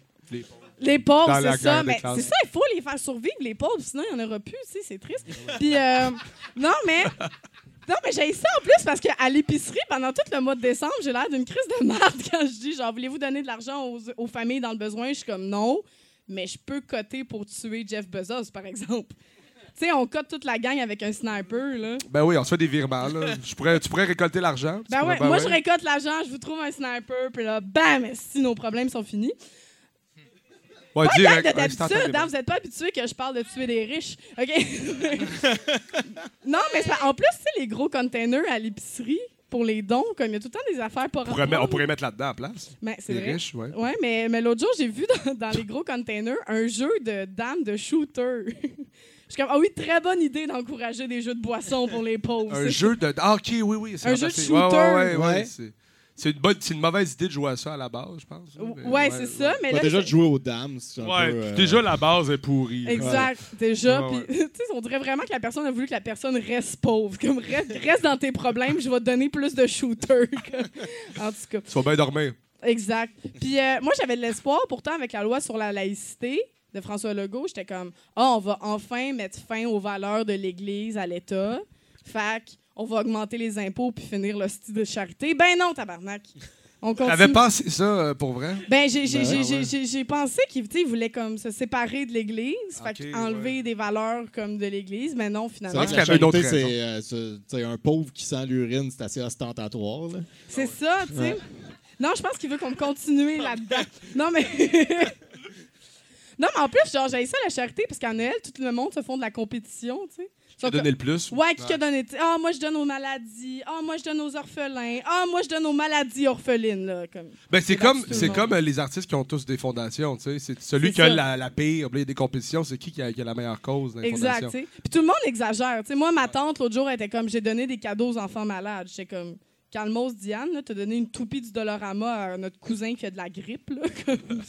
Les pauvres. Les c'est ça. Mais c'est ça, il faut les faire survivre, les pauvres, sinon il n'y en aura plus, tu sais, c'est triste. Puis, euh, non, mais. Non, mais j'ai ça en plus parce qu'à l'épicerie, pendant tout le mois de décembre, j'ai l'air d'une crise de merde quand je dis genre, voulez-vous donner de l'argent aux, aux familles dans le besoin? Je suis comme non, mais je peux coter pour tuer Jeff Bezos, par exemple. Tu sais, on cote toute la gang avec un sniper, là. Ben oui, on se fait des virements. Là. Je pourrais, tu pourrais récolter l'argent. Ben ouais, moi je récolte l'argent, je vous trouve un sniper, puis là, bam, si nos problèmes sont finis. Ouais, Pas direct, gang de d'habitude, hein, vous n'êtes pas habitués que je parle de tuer des riches. OK? non, mais en plus, tu sais, les gros containers à l'épicerie pour les dons, comme il y a tout le temps des affaires pour On pourrait, mettre- on pourrait mettre là-dedans en place. Ben, c'est Les vrai. riches, ouais. Ouais, mais, mais l'autre jour, j'ai vu dans, dans les gros containers un jeu de dames de shooter. Je suis comme, ah oui, très bonne idée d'encourager des jeux de boissons pour les pauvres. Un jeu de. Ah, ok, oui, oui. c'est Un jeu de shooter. Ouais, ouais, ouais, ouais, Ouais. C'est- une, bonne, c'est une mauvaise idée de jouer à ça à la base, je pense. Mais- Ouais, c'est ça, mais Pas là. déjà c'est- de jouer aux dames, c'est un Ouais, peu... euh, déjà la base est pourrie. Exact, déjà. Ouais, Puis, tu sais, on dirait vraiment que la personne a voulu que la personne reste pauvre. Comme reste, reste dans tes problèmes, je vais te donner plus de shooters. en tout cas. Tu vas bien dormir. Exact. Puis euh, moi, j'avais de l'espoir, pourtant, avec la loi sur la laïcité de François Legault, j'étais comme, ah, on va enfin mettre fin aux valeurs de l'Église à l'État. Fac, on va augmenter les impôts puis finir le style de charité. Ben non, tabarnak. On continue. T'avais pensé ça euh, pour vrai? Ben, j'ai, j'ai, Ben j'ai, ouais. j'ai- j'ai- j'ai pensé qu'il tu sais, il voulait comme se séparer de l'Église, fait Ok, enlever des valeurs comme de l'Église, mais non, C'est finalement. vrai que qu'il la y avait une autre charité, raison. c'est euh, c'est- tu sais, un pauvre qui sent l'urine, c'est assez ostentatoire. là. C'est ça, tu sais. Ouais. Non, je pense qu'il veut qu'on continue là-dedans. Non, mais. non, mais en plus, genre, j'ai ça la charité, parce qu'en Noël, tout le monde se font de la compétition, tu sais. Qui a donné le plus? Ouais, qui a donné. Ah, moi, je donne aux maladies. Ah, moi, je donne aux orphelins. Ah, moi, je donne aux maladies orphelines. Là, comme. Ben, c'est comme, c'est comme euh, les artistes qui ont tous des fondations, tu sais. C'est celui qui a la, la pire, puis il y a des compétitions, c'est qui qui a, qui a la meilleure cause dans les Exact. Puis tout le monde exagère. Moi, ma tante, l'autre jour, elle était comme j'ai donné des cadeaux aux enfants malades. J'étais comme. Calmos Diane, t'as donné une toupie du Dollarama à notre cousin qui a de la grippe.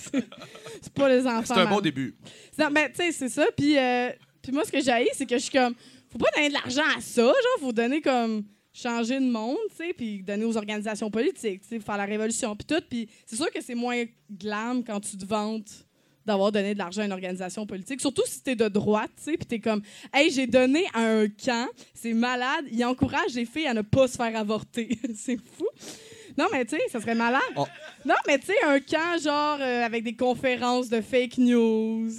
C'est pas les enfants. C'est un bon début. Non, ben, tu sais, c'est ça. Puis, euh, puis moi, ce que j'ai, c'est que je suis comme, faut pas donner de l'argent à ça, genre, faut donner comme changer de monde, tu sais, puis donner aux organisations politiques, tu sais, faire la révolution, puis tout. Puis c'est sûr que c'est moins glam quand tu te vantes d'avoir donné de l'argent à une organisation politique, surtout si t'es de droite, tu sais, puis t'es comme, hey, j'ai donné à un camp, c'est malade, il encourage les filles à ne pas se faire avorter. c'est fou. Non, mais tu sais, ça serait malade. Oh. Non, mais tu sais, un camp, genre, euh, avec des conférences de fake news.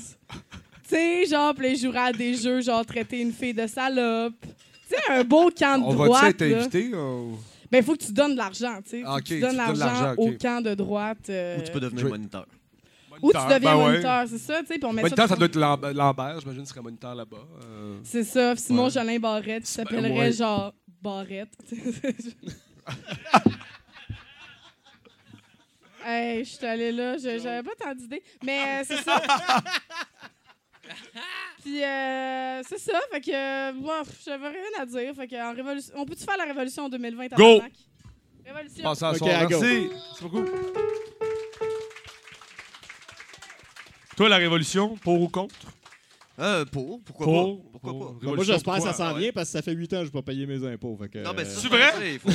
Tu sais, genre, puis les joueraient à des jeux, genre, traiter une fille de salope. Tu sais, un beau camp de On droite. va-tu être là. invité? ou- Ben, il faut que tu donnes de l'argent, tu sais. Tu donnes l'argent au camp de droite. euh, Ou tu peux devenir moniteur. Ou tu deviens Ben ouais. moniteur, c'est ça, tu sais. on met Moniteur, ça tout- doit être Lamb- Lambert, j'imagine, serait moniteur là-bas. Euh, C'est ça. Simon Ouais. Jolin Barrette, tu s'appellerait ouais. genre Barrette. hey, je suis allée là, je- j'avais pas tant d'idées. Mais euh, c'est ça. Puis euh, c'est ça, fait que euh, moi, j'avais rien à dire. Fait que en révolution, on peut-tu faire la révolution en 2020 Go! Révolution. À Ok, soir. à go. Merci. Merci beaucoup. Toi, la révolution, pour ou contre? Euh, pour, pourquoi Pour, pas? Pourquoi pour. pas? Moi, j'espère que ça s'en vient parce que ça fait 8 ans que je n'ai pas payé mes impôts. Fait que, Non, mais euh, C'est vrai? Il faut,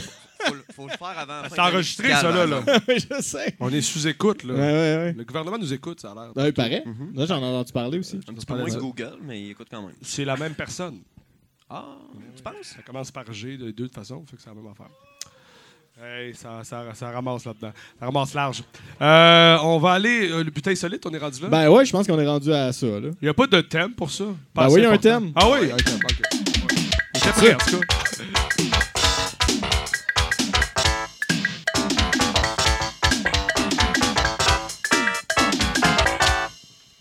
faut, le- faut le faire avant. C'est de enregistré, ça, là. là. je sais. On est sous-écoute, là. Ouais, ouais, ouais. Le gouvernement nous écoute, ça a l'air. Ouais, il paraît. Mhm. Là, j'en ai entendu parler aussi. Un petit peu parlait moins de que. Google, mais il écoute quand même. C'est la même personne. Ah, tu penses? Ça commence par G, les deux de toute façon, fait que c'est la même affaire. Hey, ça, ça, ça ramasse là-dedans. Ça ramasse large. Euh, on va aller. euh, le butin solide, on est rendu là? Ben ouais, je pense qu'on est rendu à ça. Là. Il n'y a pas de thème pour ça? Pas Ben oui, il y a un thème. Ah oui? Ouais, un thème, OK. Ouais. J'étais prêt, en tout cas.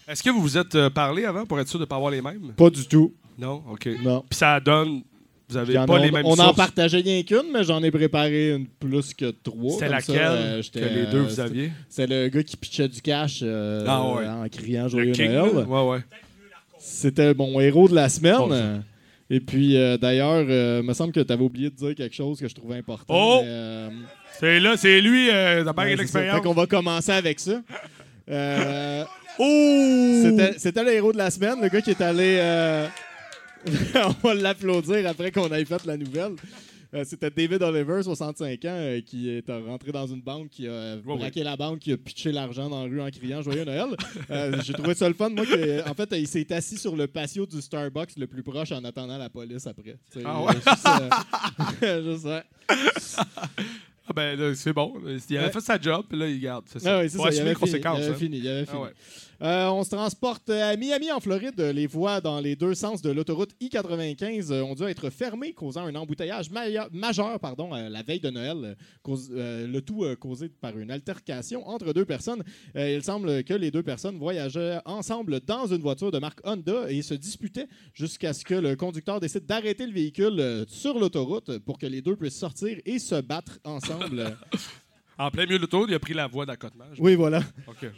Est-ce que vous vous êtes euh, parlé avant pour être sûr de ne pas avoir les mêmes? Pas du tout. Non? OK. Non. Puis ça donne. Vous avez pas les mêmes on en sources. partageait rien qu'une, mais j'en ai préparé une plus que trois. C'était Comme ça, laquelle euh, que j'étais, les deux euh, vous c'était- aviez? C'est le gars qui pitchait du cash euh, Ah ouais. en criant Joyeux Noël. là? Ouais, ouais. C'était mon héros de la semaine. Bon, ça. Et puis, euh, d'ailleurs, euh, il me semble que tu avais oublié de dire quelque chose que je trouvais important. Oh! mais, euh, C'est là, c'est lui, euh, ouais, eu c'est ça. l'expérience. Fait qu'on va commencer avec ça. Euh, Oh! c'était, le héros de la semaine, le gars qui est allé. euh, on va l'applaudir après qu'on ait fait la nouvelle. Euh, c'était David Oliver, 65 ans, qui est rentré dans une banque, qui a braqué la banque, qui a pitché l'argent dans la rue en criant Joyeux Noël. J'ai trouvé ça le fun. Moi, que, en fait, il s'est assis sur le patio du Starbucks le plus proche en attendant la police après. Ah ouais? juste, juste, ouais. Ah ben c'est bon. Il avait Ouais. fait sa job, puis là, il garde. C'est ça. Ah oui, c'est ça. Il avait, les fini, il avait hein. fini. Il avait Ah fini. ouais. Euh, on se transporte à Miami, en Floride. Les voies dans les deux sens de l'autoroute I-95 euh, ont dû être fermées, causant un embouteillage majeur pardon, euh, la veille de Noël. euh, cause- euh, le tout causé par une altercation entre deux personnes. Euh, il semble que les deux personnes voyageaient ensemble dans une voiture de marque Honda et se disputaient jusqu'à ce que le conducteur décide d'arrêter le véhicule sur l'autoroute pour que les deux puissent sortir et se battre ensemble. En plein milieu de l'autoroute, il a pris la voie d'accotement. oui, voilà. OK.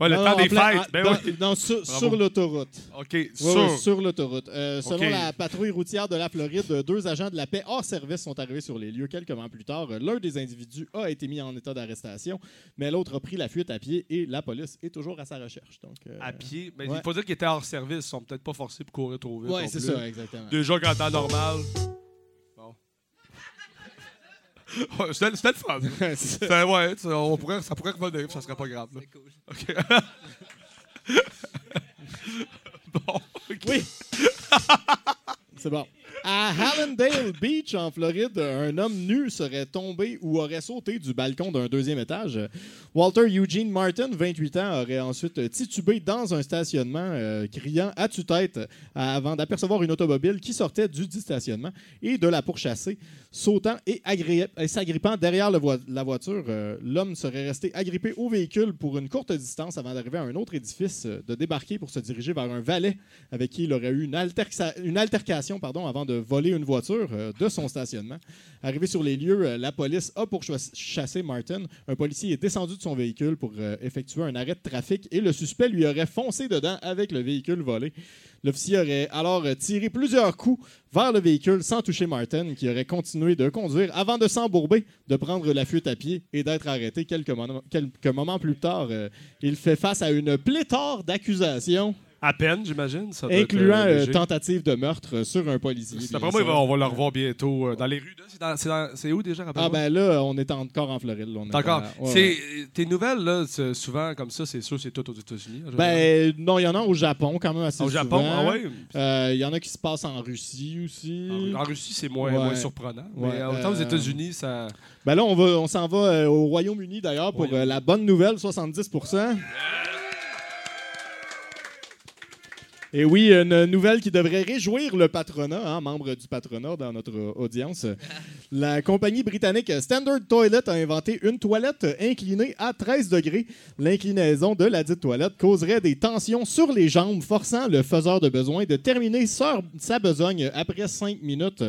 Ouais, le Non, temps non, des plein- fêtes. en- Ben dans- oui. sur, l'autoroute. OK, Oui, sur. oui, sur l'autoroute. Euh, selon la patrouille routière de la Floride, deux agents de la paix hors service sont arrivés sur les lieux quelques mois plus tard. L'un des individus a été mis en état d'arrestation, mais l'autre a pris la fuite à pied et la police est toujours à sa recherche. Donc, euh, À pied? Ben. Il faut dire qu'il était hors service. Ils sont peut-être pas forcés pour courir trop vite. Non c'est ça, exactement. Déjà qu'en temps normal. C'était c'était le fun. C'est ça. C'était- ouais, on pourrait, ça pourrait revenir, ça serait pas grave. là. OK. bon. Oui. C'est bon. À Hallandale Beach, en Floride, un homme nu serait tombé ou aurait sauté du balcon d'un deuxième étage. Walter Eugene Martin, 28 ans, aurait ensuite titubé dans un stationnement, euh, criant à tue-tête avant d'apercevoir une automobile qui sortait du dit stationnement et de la pourchasser. Sautant et, s'agrippant derrière la voiture, euh, l'homme serait resté agrippé au véhicule pour une courte distance avant d'arriver à un autre édifice, euh, de débarquer pour se diriger vers un valet avec qui il aurait eu une, une altercation pardon, avant de voler une voiture euh, de son stationnement. Arrivé sur les lieux, euh, la police a pourchassé Martin. Un policier est descendu de son véhicule pour euh, effectuer un arrêt de trafic et le suspect lui aurait foncé dedans avec le véhicule volé. L'officier aurait alors tiré plusieurs coups vers le véhicule sans toucher Martin, qui aurait continué de conduire avant de s'embourber, de prendre la fuite à pied et d'être arrêté quelques, quelques moments plus tard. il fait face à une pléthore d'accusations. À peine, j'imagine. Incluant euh, euh, tentative de meurtre euh, sur un policier. D'après moi, on va le revoir bientôt euh, dans les rues. là. C'est où déjà, Ah ben là, on est encore en Floride. là, on est D'accord. à- ouais, C'est- ouais. Tes nouvelles, là, souvent comme ça, c'est sûr, c'est tout aux États-Unis. Ben non, il y en a au Japon quand même assez Au Japon, souvent. ah ouais? Euh, Il y en a qui se passent en Russie aussi. En, en Russie, c'est moins, Ouais. moins surprenant. Mais euh, autant aux États-Unis, ça. Ben là, on, va, on s'en va euh, au Royaume-Uni d'ailleurs pour euh, la bonne nouvelle, 70 Et oui, une nouvelle qui devrait réjouir le patronat, hein, membre du patronat dans notre audience. La compagnie britannique Standard Toilet a inventé une toilette inclinée à 13 degrés. L'inclinaison de la dite toilette causerait des tensions sur les jambes, forçant le faiseur de besoin de terminer sa, sa besogne après 5 minutes.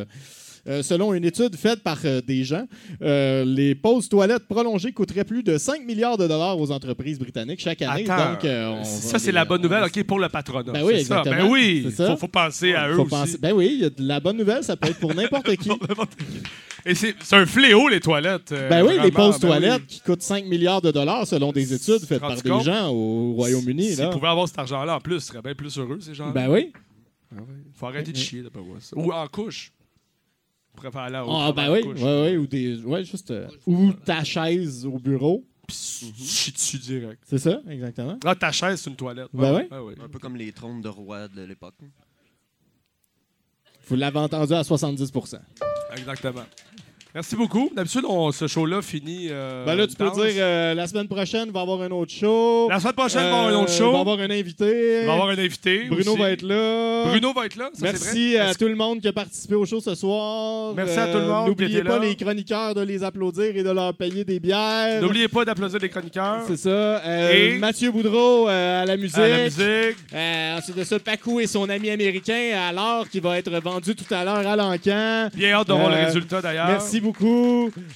Euh, selon une étude faite par euh, des gens, euh, les pauses toilettes prolongées coûteraient plus de 5 milliards de dollars aux entreprises britanniques chaque année. Attends, Donc, on ça, c'est la bonne nouvelle, OK, pour le patronat. Ben oui, ça. exactement. Ben oui, ça. faut, faut penser à eux Faut aussi. penser- Ben oui, il la bonne nouvelle, ça peut être pour n'importe qui. Et c'est un fléau, les toilettes. Ben oui, les pauses ben toilettes oui. qui coûtent 5 milliards de dollars selon des études faites par des gens au Royaume-Uni. S'ils pouvaient avoir cet argent-là en plus, ils seraient bien plus heureux, ces gens Ben oui. Il faut arrêter de chier, d'après moi. ça. Ou en couche. On pourrait faire aller au Ah, ben oui, ouais, ouais, ou des, ouais, juste, euh, ou ta chaise au bureau. Chie dessus direct. C'est ça, exactement. Ah, ta chaise, c'est une toilette. Ben ouais. ouais. Un peu comme les trônes de roi de l'époque. Vous l'avez entendu à 70% Exactement. Merci beaucoup. D'habitude, on- ce show-là finit. euh, Ben là, tu peux danse. dire euh, la semaine prochaine, il va y avoir un autre show. La semaine prochaine, il va y avoir un autre Euh, show. Il va y avoir un invité. Il va y avoir un invité. Bruno aussi. va être là. Bruno va être là. ça, c'est Merci vrai. à Est-ce tout le monde qui a participé au show ce soir. Merci à tout le monde qui N'oubliez était pas là. les chroniqueurs de les applaudir et de leur payer des bières. N'oubliez pas d'applaudir les chroniqueurs. C'est ça. Euh, Et- Mathieu Boudreau euh, à la musique. À la musique. Euh, ensuite de ça, Pacou et son ami américain à l'or qui va être vendu tout à l'heure à l'encan. Bien hâte de voir Euh, le résultat, d'ailleurs. Merci beaucoup.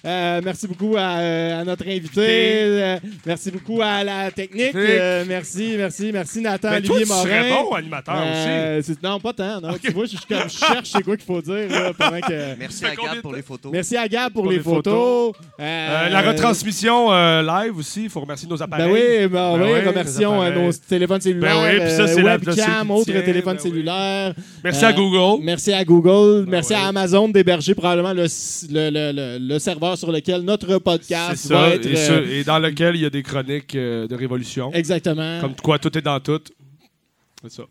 Euh, merci beaucoup à, euh, à notre invité. Euh, merci beaucoup à la technique. Euh, merci, merci, merci Nathan Ben, toi, Olivier tu Morin. serais bon animateur Euh, c'est- Non, pas tant. Non. Tu vois, je, je- comme, je cherche c'est quoi qu'il faut dire là, pendant que. Merci à Gab pour les photos. Merci à Gab pour, Pour les, les photos. Euh, la retransmission euh, live aussi, il faut remercier nos appareils. Ben oui, ben Ben oui, oui, remercions euh, nos téléphones cellulaires, Ben oui, puis ça, c'est euh, la webcam, possibilité, autres téléphones ben oui. cellulaires. Merci à Google. Ben Merci à Google. merci à Amazon d'héberger probablement le, le, le, le- le serveur sur lequel notre podcast C'est va ça, être. et, euh, ce- et dans lequel il y a des chroniques euh, de révolution. Exactement. Comme quoi, tout est dans tout. C'est ça.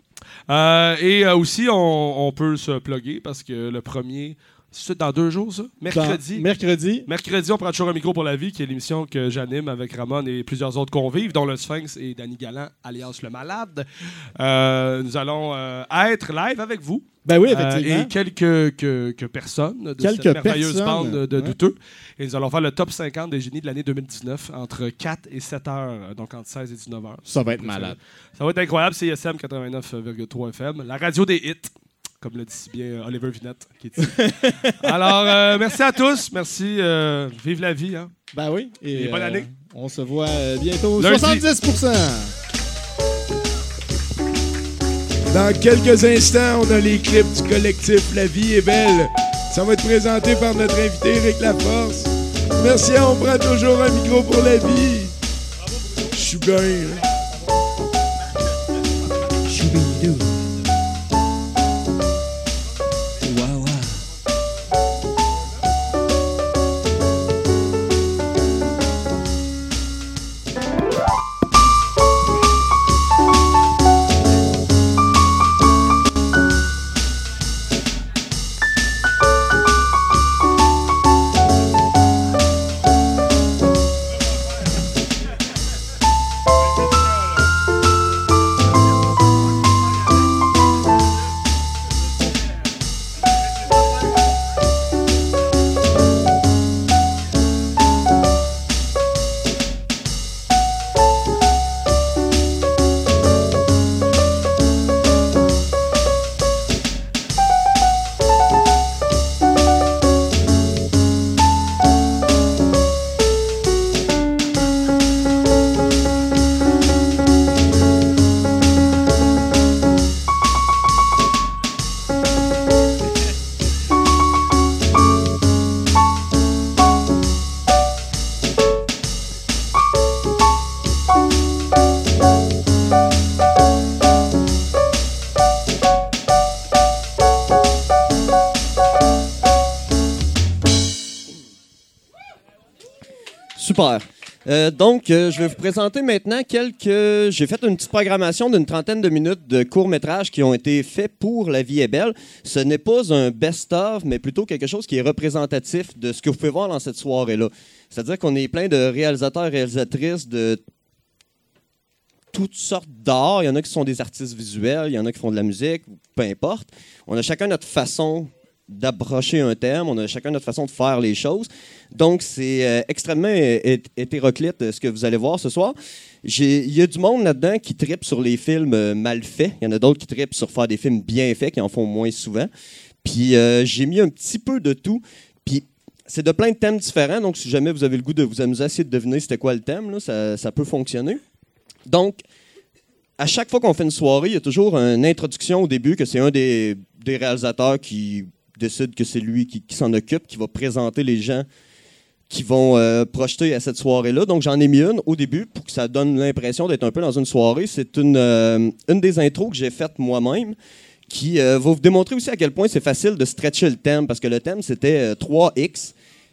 Euh, et euh, aussi, on, on peut se plugger parce que le premier, c'est dans deux jours, ça? Mercredi. Dans- mercredi. Mercredi, on prend toujours un micro pour la vie, qui est l'émission que j'anime avec Ramon et plusieurs autres convives, dont le Sphinx et Danny Galland, alias le malade. Euh, nous allons euh, être live avec vous. Ben oui, Euh, et quelques que, que personnes de Quelques cette merveilleuse personnes, bande de, de ouais. douteux. Et nous allons faire le top 50 des génies de l'année 2019 entre 4 et 7 heures, donc entre 16 et 19 heures. Ça va être malade. Ça va être incroyable. C'est ISM 89,3 FM, la radio des hits, comme le dit si bien euh, Oliver Vinette. Qui est ici. Alors, euh, merci à tous. Merci. euh, vive la vie. Hein. Ben oui. Et, Et bonne euh, année. On se voit bientôt. Lundi. 70% Dans quelques instants, on a les clips du collectif La vie est belle. Ça va être présenté par notre invité Eric Laforce. Merci, on prend toujours un micro pour la vie. Je suis bien. hein. Euh, donc, euh, je vais vous présenter maintenant quelques. J'ai fait une petite programmation d'une trentaine de minutes de courts-métrages qui ont été faits pour La vie est belle. Ce n'est pas un best-of, mais plutôt quelque chose qui est représentatif de ce que vous pouvez voir dans cette soirée-là. C'est-à-dire qu'on est plein de réalisateurs réalisatrices de toutes sortes d'art. Il y en a qui sont des artistes visuels, il y en a qui font de la musique, peu importe. On a chacun notre façon d'approcher un thème, on a chacun notre façon de faire les choses. Donc, c'est euh, extrêmement hé- hétéroclite euh, ce que vous allez voir ce soir. Il y a du monde là-dedans qui tripe sur les films euh, mal faits. Il y en a d'autres qui tripent sur faire des films bien faits, qui en font moins souvent. Puis, j'ai mis un petit peu de tout. Puis, c'est de plein de thèmes différents. Donc, si jamais vous avez le goût de vous amuser, essayez de deviner c'était quoi le thème. ça, peut fonctionner. Donc, à chaque fois qu'on fait une soirée, il y a toujours une introduction au début que c'est un des réalisateurs qui décide que c'est lui qui, s'en occupe, qui va présenter les gens qui vont euh, projeter à cette soirée-là. Donc, j'en ai mis une au début pour que ça donne l'impression d'être un peu dans une soirée. C'est une, euh, des intros que j'ai faites moi-même qui euh, va vous démontrer aussi à quel point c'est facile de stretcher le thème parce que le thème, c'était euh, 3X.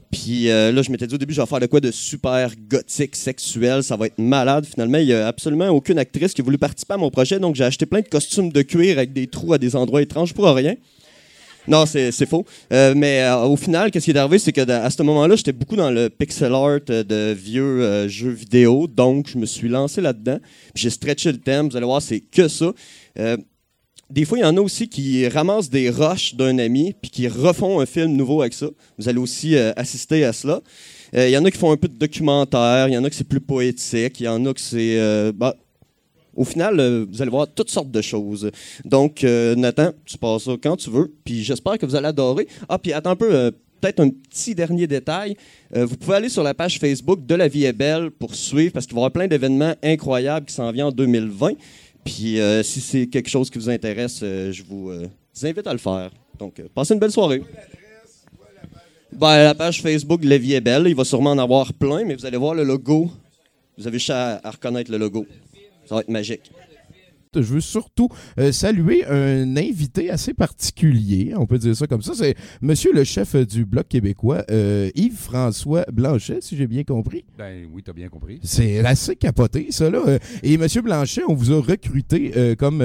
Puis là, je m'étais dit au début, je vais faire de quoi de super gothique, sexuel, ça va être malade. Finalement, il n'y a absolument aucune actrice qui a voulu participer à mon projet, donc j'ai acheté plein de costumes de cuir avec des trous à des endroits étranges pour rien. Non, c'est faux. Euh, mais euh, au final, qu'est-ce qui est arrivé, c'est que à ce moment-là, j'étais beaucoup dans le pixel art euh, de vieux jeux vidéo, donc je me suis lancé là-dedans. J'ai stretché le thème, vous allez voir, c'est que ça. Des fois, il y en a aussi qui ramassent des rushs d'un ami puis qui refont un film nouveau avec ça. Vous allez aussi assister à cela. Il y en a qui font un peu de documentaire, il y en a que c'est plus poétique, il y en a que c'est... bah, au final, euh, vous allez voir toutes sortes de choses. Donc, euh, Nathan, tu passes ça quand tu veux, puis j'espère que vous allez adorer. Ah, puis attends un peu, euh, peut-être un petit dernier détail. Vous pouvez aller sur la page Facebook de La Vie est belle pour suivre, parce qu'il va y avoir plein d'événements incroyables qui s'en viennent en 2020. Puis, si c'est quelque chose qui vous intéresse, je vous invite à le faire. Donc, passez une belle soirée. Ben, la page Facebook de La Vie est belle, il va sûrement en avoir plein, mais vous allez voir le logo. Vous avez juste à reconnaître le logo. Ça va être magique. Je veux surtout euh, saluer un invité assez particulier, on peut dire ça comme ça. C'est Monsieur le chef du Bloc québécois, euh, Yves-François Blanchet, si j'ai bien compris. Ben oui, t'as bien compris. C'est assez capoté, ça, là. Euh, Et Monsieur Blanchet, on vous a recruté euh, comme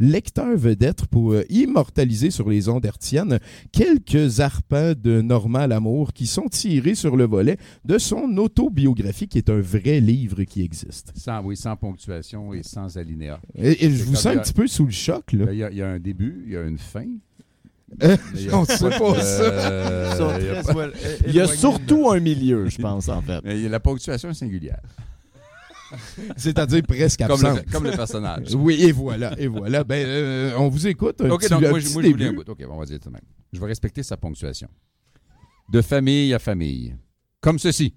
lecteur vedette pour immortaliser sur les ondes hertziennes quelques arpents de Normand Lamour qui sont tirés sur le volet de son autobiographie, qui est un vrai livre qui existe. Sans, oui, sans ponctuation et sans alinéa. Et je vous sens un a- petit peu sous le choc, là. Ben, Il y, a- il y a un début, il y a une fin. Euh, Mais il y a on sait pas ça. euh, Ils sont il y a très pas- well- é- Il y a éloignés. surtout un milieu, je pense, en fait. Mais il y a la ponctuation est singulière. C'est-à-dire presque Comme le- absente. comme le personnage. Oui, et voilà, et voilà. Ben, euh, on vous écoute. Un OK, petit- donc un moi, je, petit moi, je voulais un début. bout. OK, on va dire tout de même. Je vais respecter sa ponctuation. De famille à famille. Comme ceci.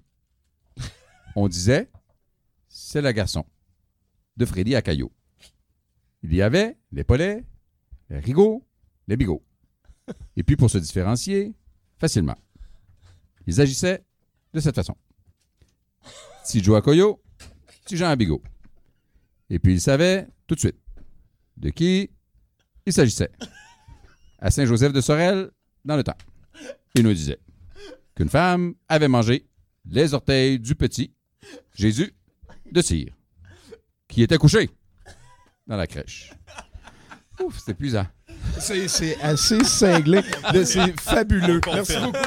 On disait, c'est le garçon. De Freddy à Caillot. Il y avait les Polets, les Rigaud, les Bigots. Et puis, pour se différencier, facilement, ils agissaient de cette façon. Si Joe Coyo, si Jean Bigot. Et puis, ils savaient tout de suite de qui il s'agissait. À Saint-Joseph de Sorel, dans le temps. Il nous disait qu'une femme avait mangé les orteils du petit Jésus de cire, qui était couché dans la crèche. Ouf, c'est épuisant. C'est c'est assez cinglé. C'est fabuleux. Merci beaucoup.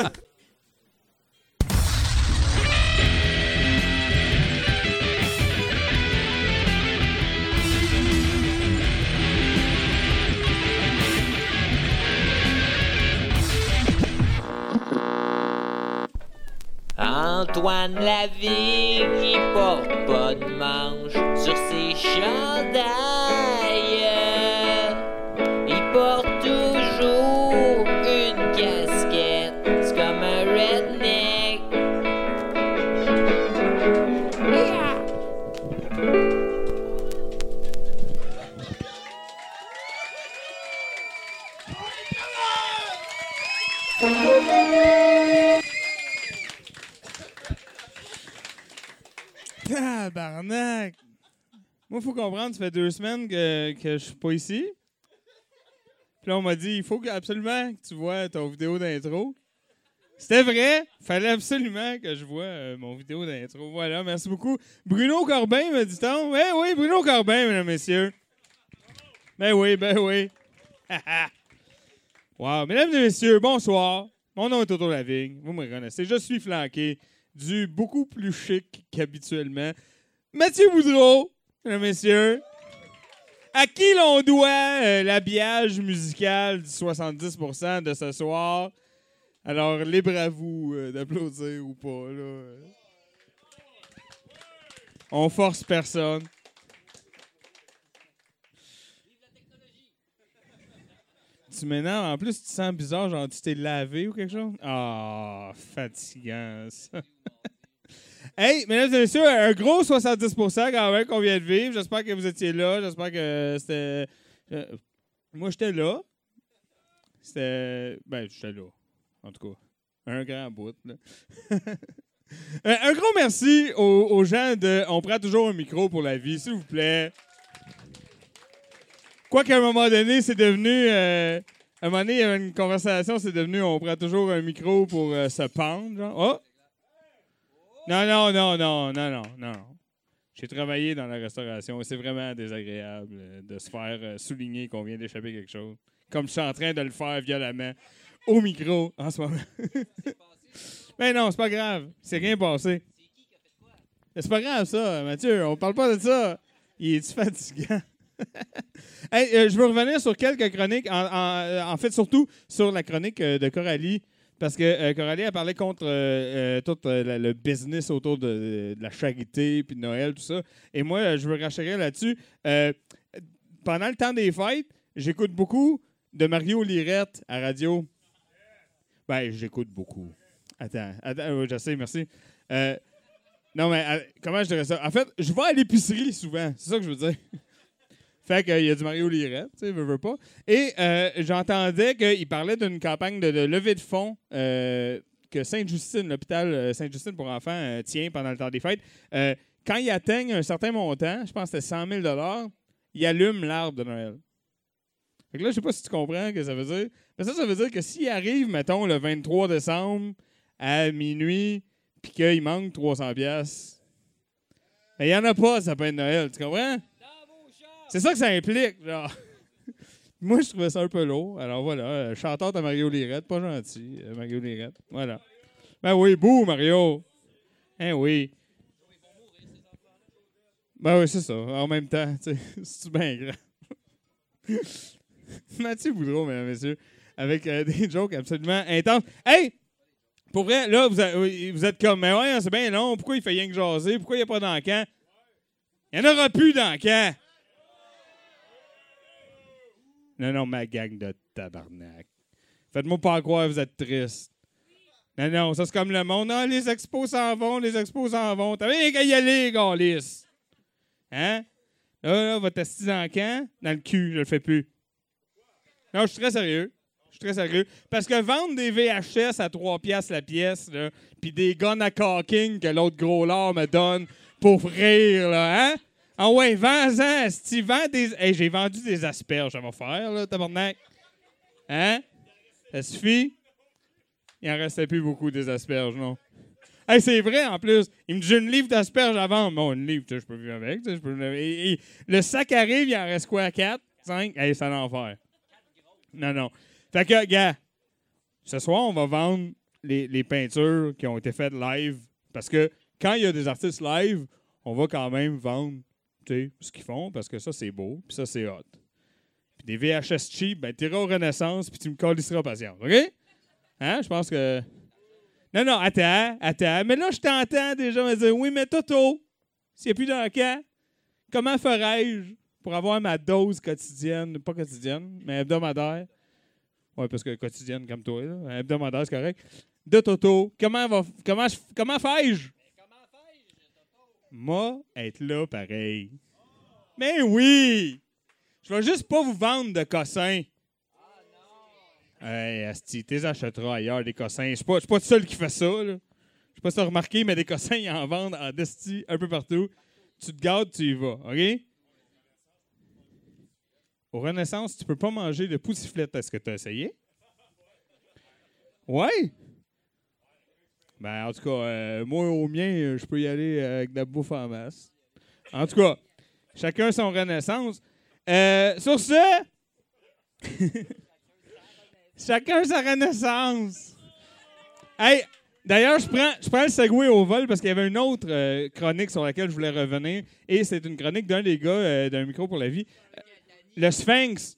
Antoine Lavigne, il porte pas de manche sur ses chandails. Tabarnak! Moi, il faut comprendre, ça fait deux semaines que, que je suis pas ici. Puis là, on m'a dit, il faut absolument que tu vois ton vidéo d'intro. C'était vrai. Fallait absolument que je vois euh, mon vidéo d'intro. Voilà, merci beaucoup. Bruno Corbin, me dit-on. Eh oui, Bruno Corbin, mesdames, messieurs. Ben oui, ben oui. wow. Mesdames et messieurs, bonsoir. Mon nom est Toto Lavigne. Vous me reconnaissez. Je suis flanqué du beaucoup plus chic qu'habituellement. Mathieu Boudreau, mesdames messieurs. À qui l'on doit euh, l'habillage musical du 70% de ce soir? Alors, libre à vous euh, d'applaudir ou pas. Là. On force personne. Tu m'énerves. En plus, tu sens bizarre, genre tu t'es lavé ou quelque chose? Ah, fatigant, ça. hey, mesdames et messieurs, un gros 70% quand même qu'on vient de vivre. J'espère que vous étiez là. J'espère que c'était. euh, moi, j'étais là. C'était. Ben, j'étais là. En tout cas, un grand bout. là. Euh, un gros merci aux, gens de On prend toujours un micro pour la vie, s'il vous plaît. Quoi qu'à un moment donné, c'est devenu. euh, à un moment donné, il y a une conversation, c'est devenu on prend toujours un micro pour se pendre. genre. Oh! Non, non, non, non, non, non, non. J'ai travaillé dans la restauration c'est vraiment désagréable euh, de se faire euh, souligner qu'on vient d'échapper quelque chose. Comme je suis en train de le faire violemment au micro en ce moment. Mais non, c'est pas grave. C'est rien passé. C'est pas grave, ça, Mathieu. On parle pas de ça. Il est-tu fatigant? Hey, euh, je veux revenir sur quelques chroniques. En, fait, surtout sur la chronique de Coralie. Parce que euh, Coralie a parlé contre euh, euh, tout le business autour de, la charité puis de Noël, tout ça. Et moi, je veux racheter là-dessus. Pendant le temps des fêtes, j'écoute beaucoup de Mario Lirette à radio. Ben, j'écoute beaucoup. Attends, attends, je sais, merci. Non, mais comment je dirais ça? En fait, je vais à l'épicerie souvent. C'est ça que je veux dire. Fait qu'il y a du Mario Lirette, tu sais, veux, veux pas. Et euh, j'entendais qu'il parlait d'une campagne de, levée de fonds euh, que Sainte-Justine, l'hôpital euh, Sainte-Justine pour enfants, tient pendant le temps des fêtes. Quand ils atteignent un certain montant, je pense que c'était 100 000 ils allument l'arbre de Noël. Fait que là, je sais pas si tu comprends ce que ça veut dire. Mais ça, ça veut dire que s'il arrive, mettons, le 23 décembre à minuit, puis qu'il manque 300 pièces, il n'y en a pas, ça peut être Noël, tu comprends? C'est ça que ça implique, genre. Moi, je trouvais ça un peu lourd. Alors voilà, euh, chanteur de Mario Lirette, pas gentil, euh, Mario Lirette. Voilà. Ben oui, bouh, Mario. Hein oui. Ben oui, c'est ça. En même temps, c'est bien grand? Mathieu Boudreau, mesdames messieurs, avec euh, des jokes absolument intenses. Hey! Pour vrai, là, oui, vous êtes comme, mais ouais, c'est bien long. Pourquoi il fait rien que jaser? Pourquoi il n'y a pas d'encan? Il n'y en aura plus d'encan. Non, non, ma gang de tabarnak. Faites-moi pas croire vous êtes triste. Non, non, ça c'est comme le monde. Ah, les expos s'en vont, les expos s'en vont. T'as qu'à y aller. Hein? Là, là, votre esti d'encan, dans le cul, je le fais plus. Non, je suis très sérieux. Je suis très sérieux. Parce que vendre des VHS à 3 piastres la pièce, puis des guns à caulking que l'autre gros lard me donne pour rire, là, hein? Ah ouais, vends-en, esti, vends des... Hey, j'ai vendu des asperges, ça va faire, là, tabarnak. Hein? Ça suffit? Il en restait plus beaucoup des asperges, non? Hey, c'est vrai, en plus. Il me dit, une livre d'asperges à vendre. Bon, une livre, je peux vivre avec. peux... et- et le sac arrive, il en reste quoi? 4? 5? Hey, c'est l'enfer. Non, non. Fait que, gars, ce soir, on va vendre les, les peintures qui ont été faites live. Parce que quand il y a des artistes live, on va quand même vendre ce qu'ils font parce que ça, c'est beau, puis ça, c'est hot. Puis des VHS cheap, ben, t'iras au Renaissance, puis tu me calisseras patience, OK? Hein? Je pense que. Non, non, attends, attends. Mais là, je t'entends déjà me dire Oui, mais Toto, s'il n'y a plus d'encan, comment ferais-je pour avoir ma dose quotidienne, pas quotidienne, mais hebdomadaire? Oui, parce que quotidienne comme toi, là, hebdomadaire, c'est correct. De Toto, comment, comment, comment fais-je? Moi, être là pareil. Mais oui! Je vais juste pas vous vendre de cossins. Hey, Asti, t'es achèteras ailleurs des cossins. Je suis pas, pas le seul qui fait ça. Je sais pas si remarqué, mais des cossins, ils en vendent en Desti un peu partout. Tu te gardes, tu y vas, OK? Au Renaissance, tu peux pas manger de poussiflette. Est-ce que tu as essayé? Ouais? Ben, en tout cas, euh, moi, au mien, je peux y aller euh, avec de la bouffe en masse. En tout cas, chacun son renaissance. Euh, sur ce, chacun sa renaissance. Hey, d'ailleurs, je prends, je prends le segway au vol parce qu'il y avait une autre chronique sur laquelle je voulais revenir. Et c'est une chronique d'un des gars d'un micro pour la vie. Le Sphinx.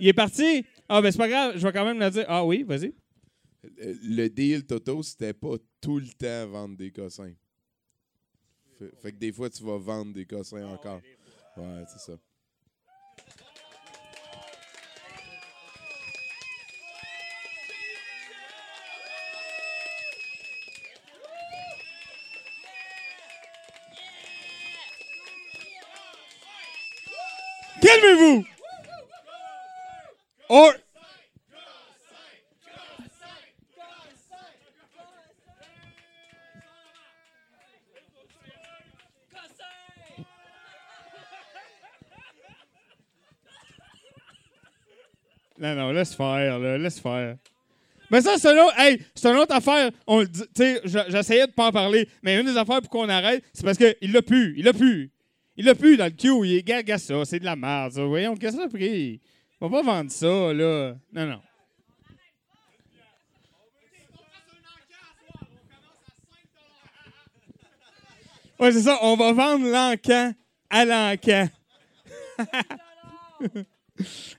Il est parti? Ah, ben c'est pas grave, je vais quand même le dire. Ah oui, vas-y. Euh, Le deal, Toto, c'était pas tout le temps vendre des cossins. Fait, fait que des fois, tu vas vendre des cossins encore. Ouais, c'est ça. Calmez-vous! Or... Non, non, laisse faire, là, laisse faire. Mais ça, c'est une autre, hey, c'est une autre affaire. On, le j'essayais de pas en parler, mais une des affaires pour qu'on arrête, c'est parce qu'il l'a pu, il l'a pu. Il l'a pu dans le queue, il est gaga ça, c'est de la merde, ça. Voyons, qu'est-ce que a pris? On va pas vendre ça, là. Non, non. Ouais, c'est ça, on va vendre l'encan à l'encan.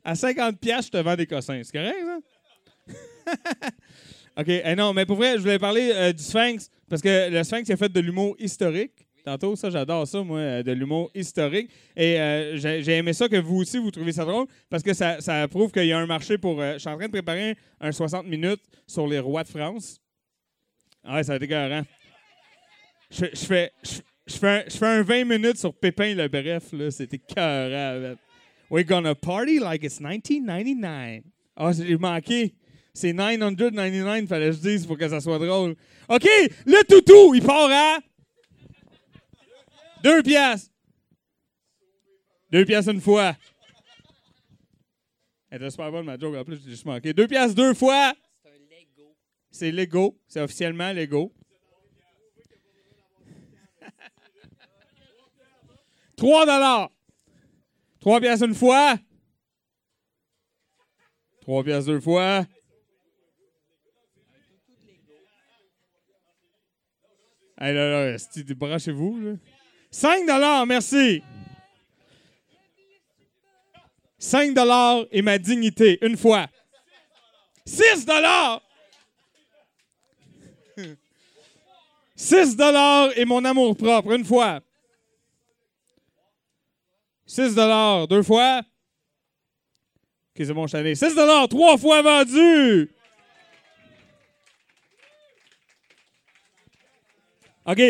à 50 pièces, je te vends des cossins. C'est correct, ça? OK. eh non, mais pour vrai, je voulais parler euh, du Sphinx parce que le Sphinx il a fait de l'humour historique. Tantôt, ça, j'adore ça, moi, euh, de l'humour historique. Et euh, j'ai aimé ça que vous aussi, vous trouvez ça drôle parce que ça, prouve qu'il y a un marché pour. je suis en train de préparer un 60 minutes sur les rois de France. Ah ouais, ça va être écœurant. Je, fais. Un, je fais un 20 minutes sur Pépin le Bref, là. C'était écœurant. We're gonna party like it's 1999. Ah, j'ai manqué. C'est 999, fallait que je dise pour que ça soit drôle. OK, le toutou, il part à... Deux piastres. Deux piastres une fois. Elle était super bonne, ma joke. En plus, j'ai juste manqué. Deux piastres deux fois. C'est Lego. C'est officiellement Lego. Trois dollars. Trois piastres une fois. Trois piastres deux fois. Hey, là, là, branchez-vous, là. 5 dollars, merci. 5 dollars et ma dignité, une fois. 6 dollars. 6 dollars et mon amour propre, une fois. 6 dollars, deux fois. OK, c'est bon, je allé. 6 dollars, trois fois vendu. OK.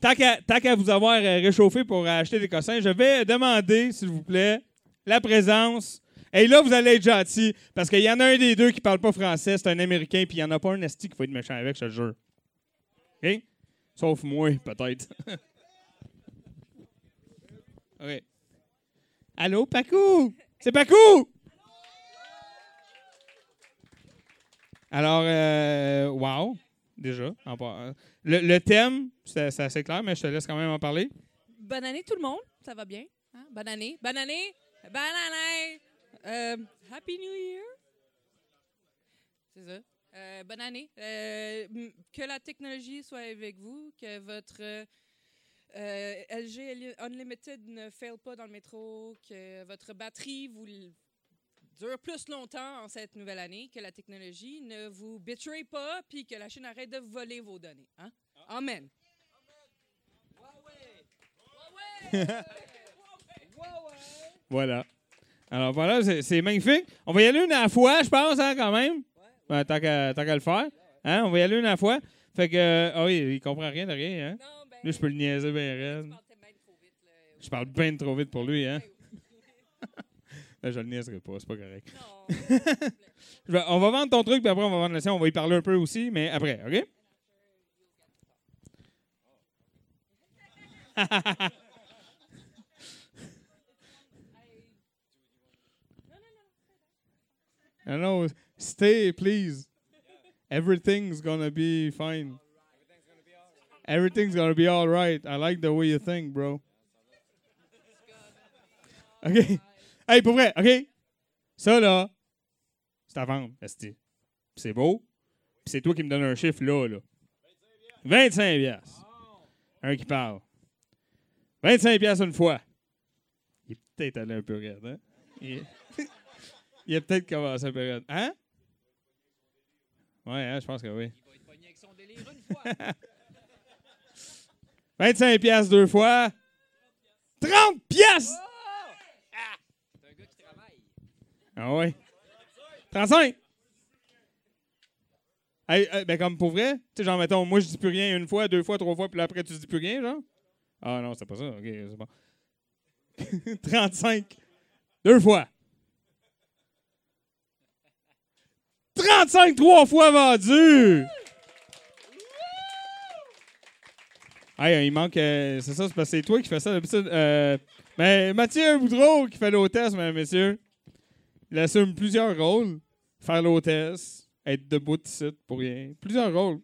Tant qu'à vous avoir euh, réchauffé pour acheter des cossins, je vais demander, s'il vous plaît, la présence. Et là, vous allez être gentil, parce qu'il y en a un des deux qui parle pas français, c'est un Américain, puis il n'y en a pas un esti qui va être méchant avec, je te jure. OK? Sauf moi, peut-être. OK. Allô, Pacou? C'est Pacou! Alors, euh, wow, déjà. Le, thème, c'est assez clair, mais je te laisse quand même en parler. Bonne année tout le monde, ça va bien? Hein? Bonne année, bonne année, bonne année! Euh, Happy New Year! C'est ça. Euh, bonne année. Que la technologie soit avec vous, que votre euh, LG Unlimited ne fail pas dans le métro, que votre batterie vous dure plus longtemps en cette nouvelle année, que la technologie ne vous betray pas, puis que la Chine arrête de voler vos données. Hein? Amen. Voilà. Alors voilà, c'est- magnifique. On va y aller une à la fois, je pense, hein, quand même. Ben, tant qu'à le faire. Hein, on va y aller une à la fois. Fait que, euh, ah oui, il comprend rien de rien, hein. Lui, je peux le niaiser bien raide. Je parle bien trop vite pour lui, hein. Là, je le niaiserai pas, c'est pas correct. On va vendre ton truc, puis après, on va vendre le sien. On va y parler un peu aussi, mais après, OK? non, non, stay, please. Everything's gonna be fine. Everything's gonna be all right. I like the way you think, bro. OK. Hey, pour vrai, OK? Ça, là, c'est à vendre. C'est beau. Puis c'est toi qui me donne un chiffre là, là. 25 piastres. Un qui parle. 25 piastres une fois. Il est peut-être allé un peu raide, hein? Il, est- il a peut-être commencé un peu raide. Hein? Ouais, hein, je pense que oui. 25 piastres deux fois. 30 piastres! Ah ouais. 35! Hey, hey, ben comme pour vrai, tu sais, genre, mettons, moi je dis plus rien une fois, deux fois, trois fois, puis après tu dis plus rien, genre? Ah non, c'est pas ça, ok, c'est bon. 35, deux fois. 35, trois fois vendu! Hey, il manque. euh, c'est ça, c'est parce que c'est toi qui fais ça d'habitude. Euh, mais Mathieu Boudreau qui fait l'hôtesse, mesdames et messieurs. Il assume plusieurs rôles. Faire l'hôtesse, être debout de site pour rien. Plusieurs rôles.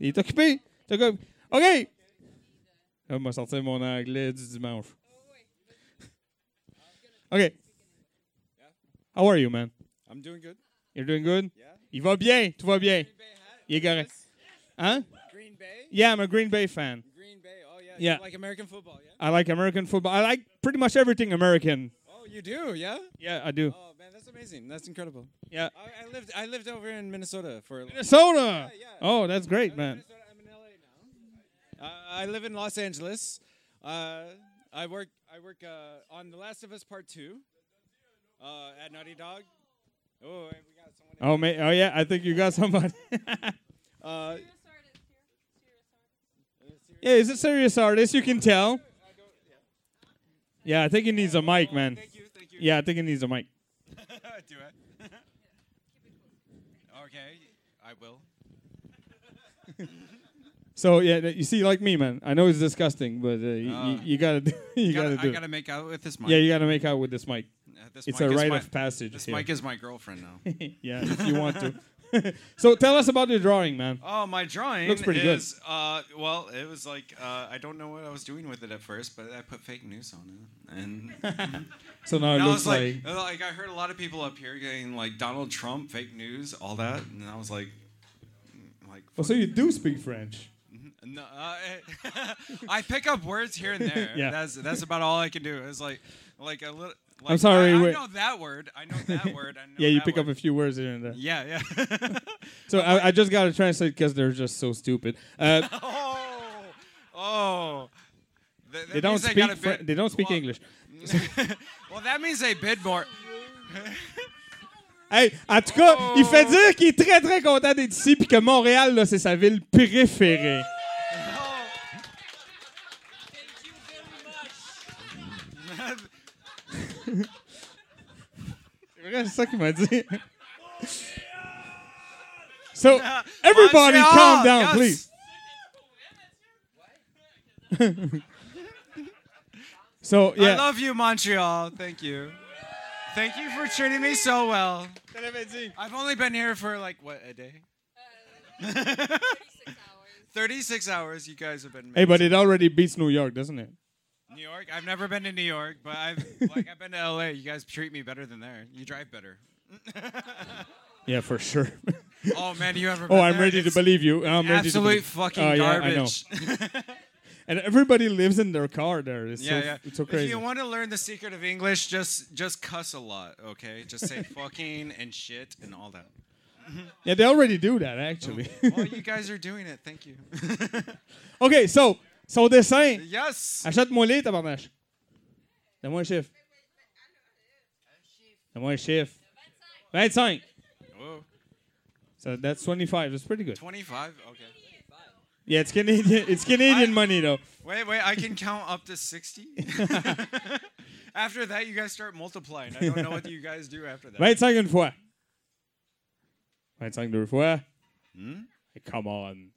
Il est occupé. C'est comme, OK! Là, m'a sorti mon anglais du dimanche. OK. How are you, man? I'm doing good. You're doing good? Il va bien, tout va bien. Il est correct. Hein? Green Bay? Yeah, I'm a Green Bay fan. Green Bay. Oh yeah. Yeah. You like American football, yeah? I like American football. I like pretty much everything American. Oh, you do, yeah? Yeah, I do. Oh man, that's amazing. That's incredible. Yeah. I, I lived I lived over in Minnesota for Minnesota. Yeah, yeah. Oh, that's great, man. Uh, I live in Los Angeles. Uh, I work I work uh, on The Last of Us Part Two uh, at Naughty Dog. Oh, we got someone. Oh. Oh, yeah. I think you got somebody. Yeah, he's a serious artist. You can tell. Yeah, I think he needs a mic, man. Yeah, I think he needs a mic. do it. okay, I will. So yeah, you see, like me, man. I know it's disgusting, but uh, you, Uh, you, you gotta, do, you gotta- gotta do. I gotta make out with this mic. Yeah, you gotta make out with this mic. Uh, this it's mic a rite my- of passage. This here. mic is my girlfriend now. yeah, if you want to. so tell us about your drawing, man. Oh, my drawing Looks pretty good. is, Uh, well, it was like uh, I don't know what I was doing with it at first, but I put fake news on it, and So now it and looks like, like- like I heard a lot of people up here getting like Donald Trump fake news, all that, and I was like, like Well, so you do speak French. no, uh, I pick up words here and there. Yeah. That's that's about all I can do. It's like like a little. Like, I'm sorry, I, I know that word. I know that word. I know yeah, you pick word. up a few words here and there. Yeah, yeah. so I, I just gotta translate because they're just so stupid. Uh, Oh. That- that they don't means speak. got a Fr- bit- they don't speak English. well, that means they bid more. Hey, en tout cas, il fait dire qu'il est très très content d'être ici puis que Montréal là, c'est sa ville préférée. C'est vrai, c'est ça qu'il m'a dit. So, everybody Montreal, calm down, yes. please. so, I yeah. love you, Montreal. Thank you. Thank you for treating me so well. I've only been here for like what a day. Uh, thirty-six hours. You guys have been. Hey, but it already beats New York, doesn't it? New York. I've never been to New York, but I've like I've been to LA. You guys treat me better than there. You drive better. Yeah, for sure. Oh, man, you ever Oh, I'm there? ready to believe you. I'm ready to absolute fucking Oh, yeah, I know. garbage. and everybody lives in their car there. It's yeah, so, yeah. It's so crazy. If you want to learn the secret of English, just just cuss a lot, okay? Just say fucking and shit and all that. Yeah, they already do that, actually. Oh, well, you guys are doing it. Thank you. OK, so, son dessin. Yes. Achète-moi les, tabarnache. Donne-moi un chiffre. Donne-moi un chiffre. 25. Whoa. So that's 25. That's pretty good. 25? Okay. Yeah, it's Canadian. It's Canadian money, though. Wait, wait, I can count up to 60? after that, you guys start multiplying. I don't know what you guys do after that. 25 une fois. 25 deux fois. Hmm? Hey, come on.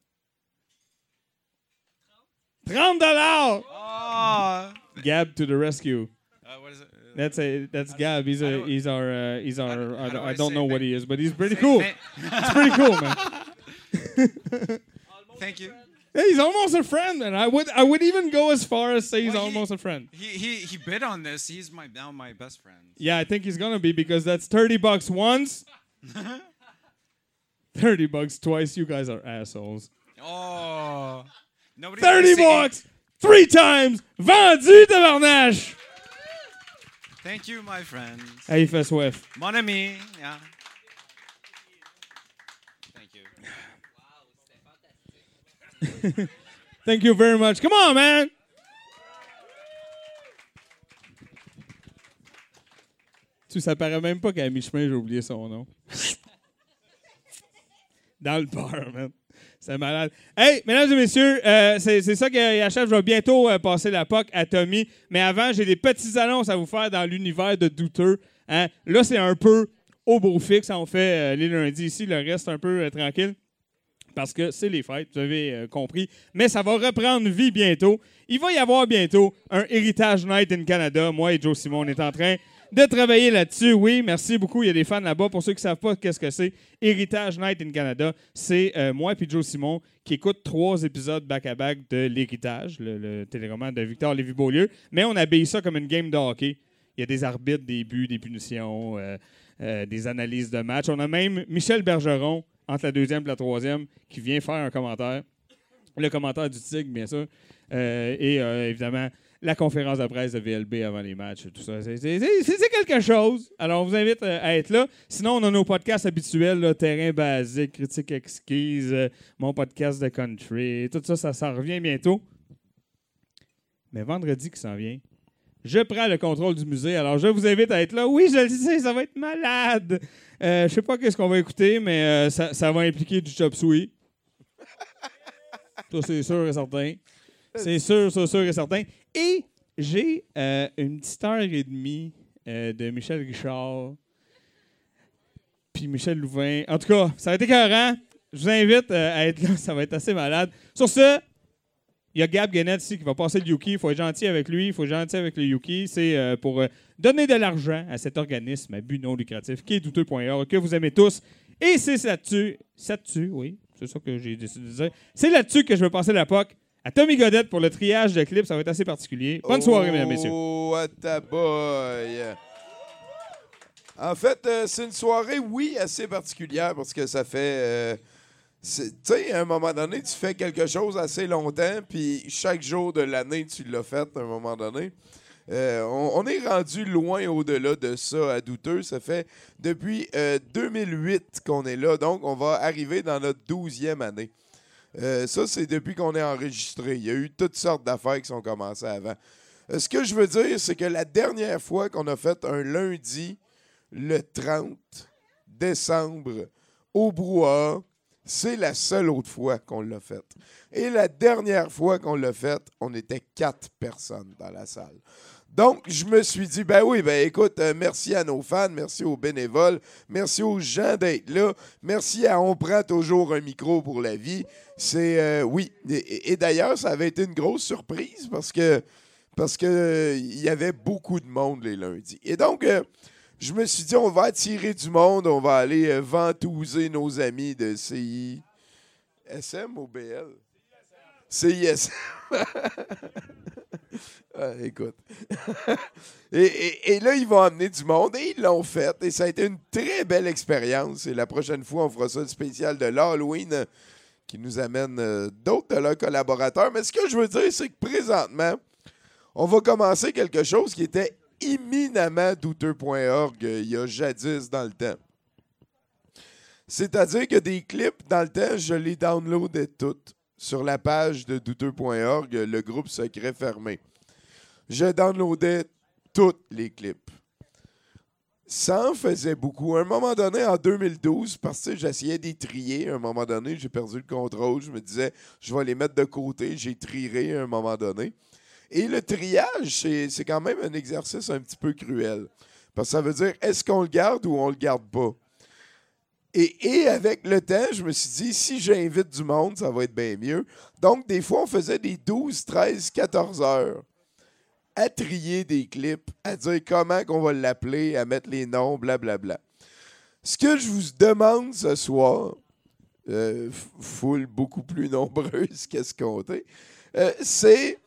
30 dollars. Oh. Gab to the rescue. Uh, what is it? That's a that's Gab. He's a he's our uh, he's our I, do I don't know what he is, but he's pretty cool. it's pretty cool, man. Thank you. Yeah, he's almost a friend, and I would I would even go as far as say he's Well, he- almost a friend. He, he he bid on this. He's my now my best friend. Yeah, I think he's gonna be because that's thirty bucks once, thirty bucks twice. You guys are assholes. Oh, nobody. Thirty bucks three times. Vendu tabarnache. Thank you, my friend. Hey, il fait soif. Mon ami. Yeah. Thank you. Thank you very much. Come on, man. Tu, ça paraît même pas qu'à mi-chemin, j'ai oublié son nom. Dans le bar, man. C'est malade. Hey, mesdames et messieurs, euh, c'est ça qui achève. Je vais bientôt euh, passer la POC à Tommy. Mais avant, j'ai des petites annonces à vous faire dans l'univers de douteux. Hein. Là, c'est un peu au beau fixe. On fait euh, les lundis ici. Le reste, un peu tranquille parce que c'est les fêtes, vous avez compris. Mais ça va reprendre vie bientôt. Il va y avoir bientôt un Héritage Night in Canada. Moi et Joe Simon, on est en train de travailler là-dessus. Oui, merci beaucoup. Il y a des fans là-bas. Pour ceux qui ne savent pas qu'est-ce que c'est, Héritage Night in Canada, c'est euh, moi et Joe Simon qui écoutent trois épisodes back-à-back de L'Héritage, le, le téléroman de Victor Lévy-Beaulieu. Mais on habille ça comme une game de hockey. Il y a des arbitres, des buts, des punitions, euh, euh, des analyses de match. On a même Michel Bergeron, entre la deuxième et la troisième, qui vient faire un commentaire. Le commentaire du Tigre, bien sûr. Et évidemment, la conférence de presse de VLB avant les matchs, tout ça. C'est- quelque chose. Alors, on vous invite euh, à être là. Sinon, on a nos podcasts habituels, Terrain basique, Critique exquise, euh, mon podcast de country. Tout ça, ça s'en revient bientôt. Mais vendredi qui s'en vient, je prends le contrôle du musée. Alors, je vous invite à être là. Oui, je le sais, ça va être malade. Euh, je sais pas qu'est-ce qu'on va écouter, mais ça, ça va impliquer du chop suey. Ça, c'est sûr et certain. C'est sûr, c'est sûr et certain. Et j'ai euh, une petite heure et demie euh, de Michel Richard puis Michel Louvain. En tout cas, ça va être écœurant. Je vous invite euh, à être là. Ça va être assez malade. Sur ce, il y a Gab Guénette ici qui va passer le Yuki. Il faut être gentil avec lui. Il faut être gentil avec le Yuki. C'est pour donner de l'argent à cet organisme à but non lucratif qui est douteux.org, que vous aimez tous. Et c'est là-dessus, c'est là-dessus, oui, c'est ça que j'ai décidé de dire. C'est là-dessus que je vais passer la POC à Tommy Godette pour le triage de clips. Ça va être assez particulier. Bonne soirée, mesdames messieurs. Oh, ta boy. En fait, euh, c'est une soirée, oui, assez particulière parce que ça fait. euh, tu sais, à un moment donné, tu fais quelque chose assez longtemps, puis chaque jour de l'année, tu l'as fait à un moment donné. Euh, on, on est rendu loin au-delà de ça à douteux. Ça fait depuis euh, 2008 qu'on est là, donc on va arriver dans notre 12e année. Euh, ça, c'est depuis qu'on est enregistré. Il y a eu toutes sortes d'affaires qui sont commencées avant. Euh, ce que je veux dire, c'est que la dernière fois qu'on a fait un lundi, le 30 décembre, au brouhaha, c'est la seule autre fois qu'on l'a fait. Et la dernière fois qu'on l'a fait, on était quatre personnes dans la salle. Donc, je me suis dit, ben oui, ben écoute, euh, merci à nos fans, merci aux bénévoles, merci aux gens d'être là, merci à On prend toujours un micro pour la vie. C'est, euh, oui, et, d'ailleurs, ça avait été une grosse surprise parce que, parce que euh, y avait beaucoup de monde les lundis. Et donc, je me suis dit, on va attirer du monde, on va aller ventouser nos amis de CI. SM ou BL? CISM. Ah, écoute. et, là, ils vont amener du monde et ils l'ont fait. Et ça a été une très belle expérience. Et la prochaine fois, on fera ça le spécial de l'Halloween euh, qui nous amène euh, d'autres de leurs collaborateurs. Mais ce que je veux dire, c'est que présentement, on va commencer quelque chose qui était éminemment douteux.org euh, il y a jadis dans le temps. C'est-à-dire que des clips, dans le temps, je les downloadais toutes sur la page de douteux.org, le groupe secret fermé. Je downloadais tous les clips. Ça en faisait beaucoup. À un moment donné, en 2012, parce que j'essayais d'y trier, à un moment donné, j'ai perdu le contrôle. Je me disais, je vais les mettre de côté. J'ai trierai à un moment donné. Et le triage, c'est quand même un exercice un petit peu cruel. Parce que ça veut dire, est-ce qu'on le garde ou on le garde pas? Et, et avec le temps, je me suis dit, si j'invite du monde, ça va être bien mieux. Donc, des fois, on faisait des 12, 13, 14 heures à trier des clips, à dire comment qu'on va l'appeler, à mettre les noms, blablabla. Ce que je vous demande ce soir, euh, foule beaucoup plus nombreuse qu'escomptée, euh, c'est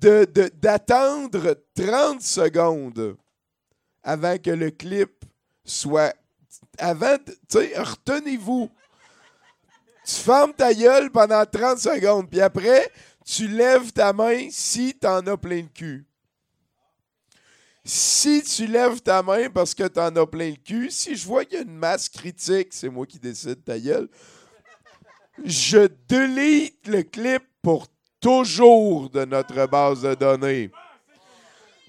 de- de- d'attendre 30 secondes avant que le clip soit. Avant, tu sais, retenez-vous. Tu fermes ta gueule pendant 30 secondes, puis après, tu lèves ta main si t'en as plein le cul. Si tu lèves ta main parce que t'en as plein le cul, si je vois qu'il y a une masse critique, c'est moi qui décide ta gueule, je delete le clip pour toujours de notre base de données.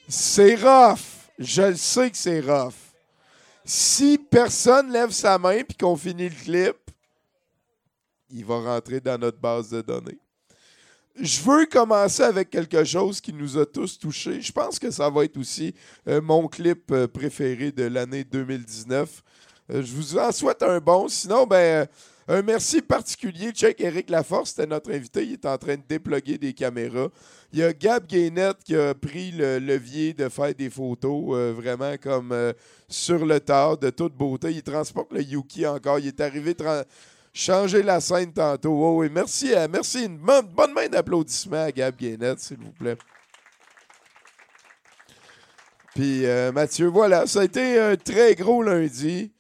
C'est rough. Je le sais que c'est rough. Si personne lève sa main puis qu'on finit le clip, il va rentrer dans notre base de données. Je veux commencer avec quelque chose qui nous a tous touchés. Je pense que ça va être aussi euh, mon clip euh, préféré de l'année 2019. Euh, je vous en souhaite un bon. Sinon, ben, un merci particulier. Check Eric Laforce, c'était notre invité. Il est en train de déploguer des caméras. Il y a Gab Gainette qui a pris le levier de faire des photos, vraiment comme sur le tard, de toute beauté. Il transporte le Yuki encore. Il est arrivé changer la scène tantôt. Oh oui, merci, à- merci. Une bonne, main d'applaudissements à Gab Gainette, s'il vous plaît. Puis euh, Mathieu, voilà, ça a été un très gros lundi.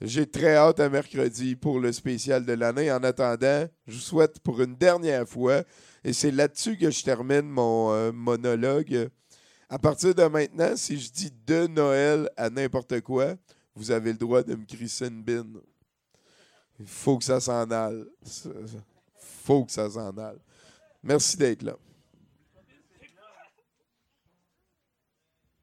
J'ai très hâte à mercredi pour le spécial de l'année. En attendant, je vous souhaite pour une dernière fois, et c'est là-dessus que je termine mon euh, monologue. À partir de maintenant, si je dis de Noël à n'importe quoi, vous avez le droit de me crisser une bine. Il faut que ça s'en aille. Il faut que ça s'en aille. Merci d'être là.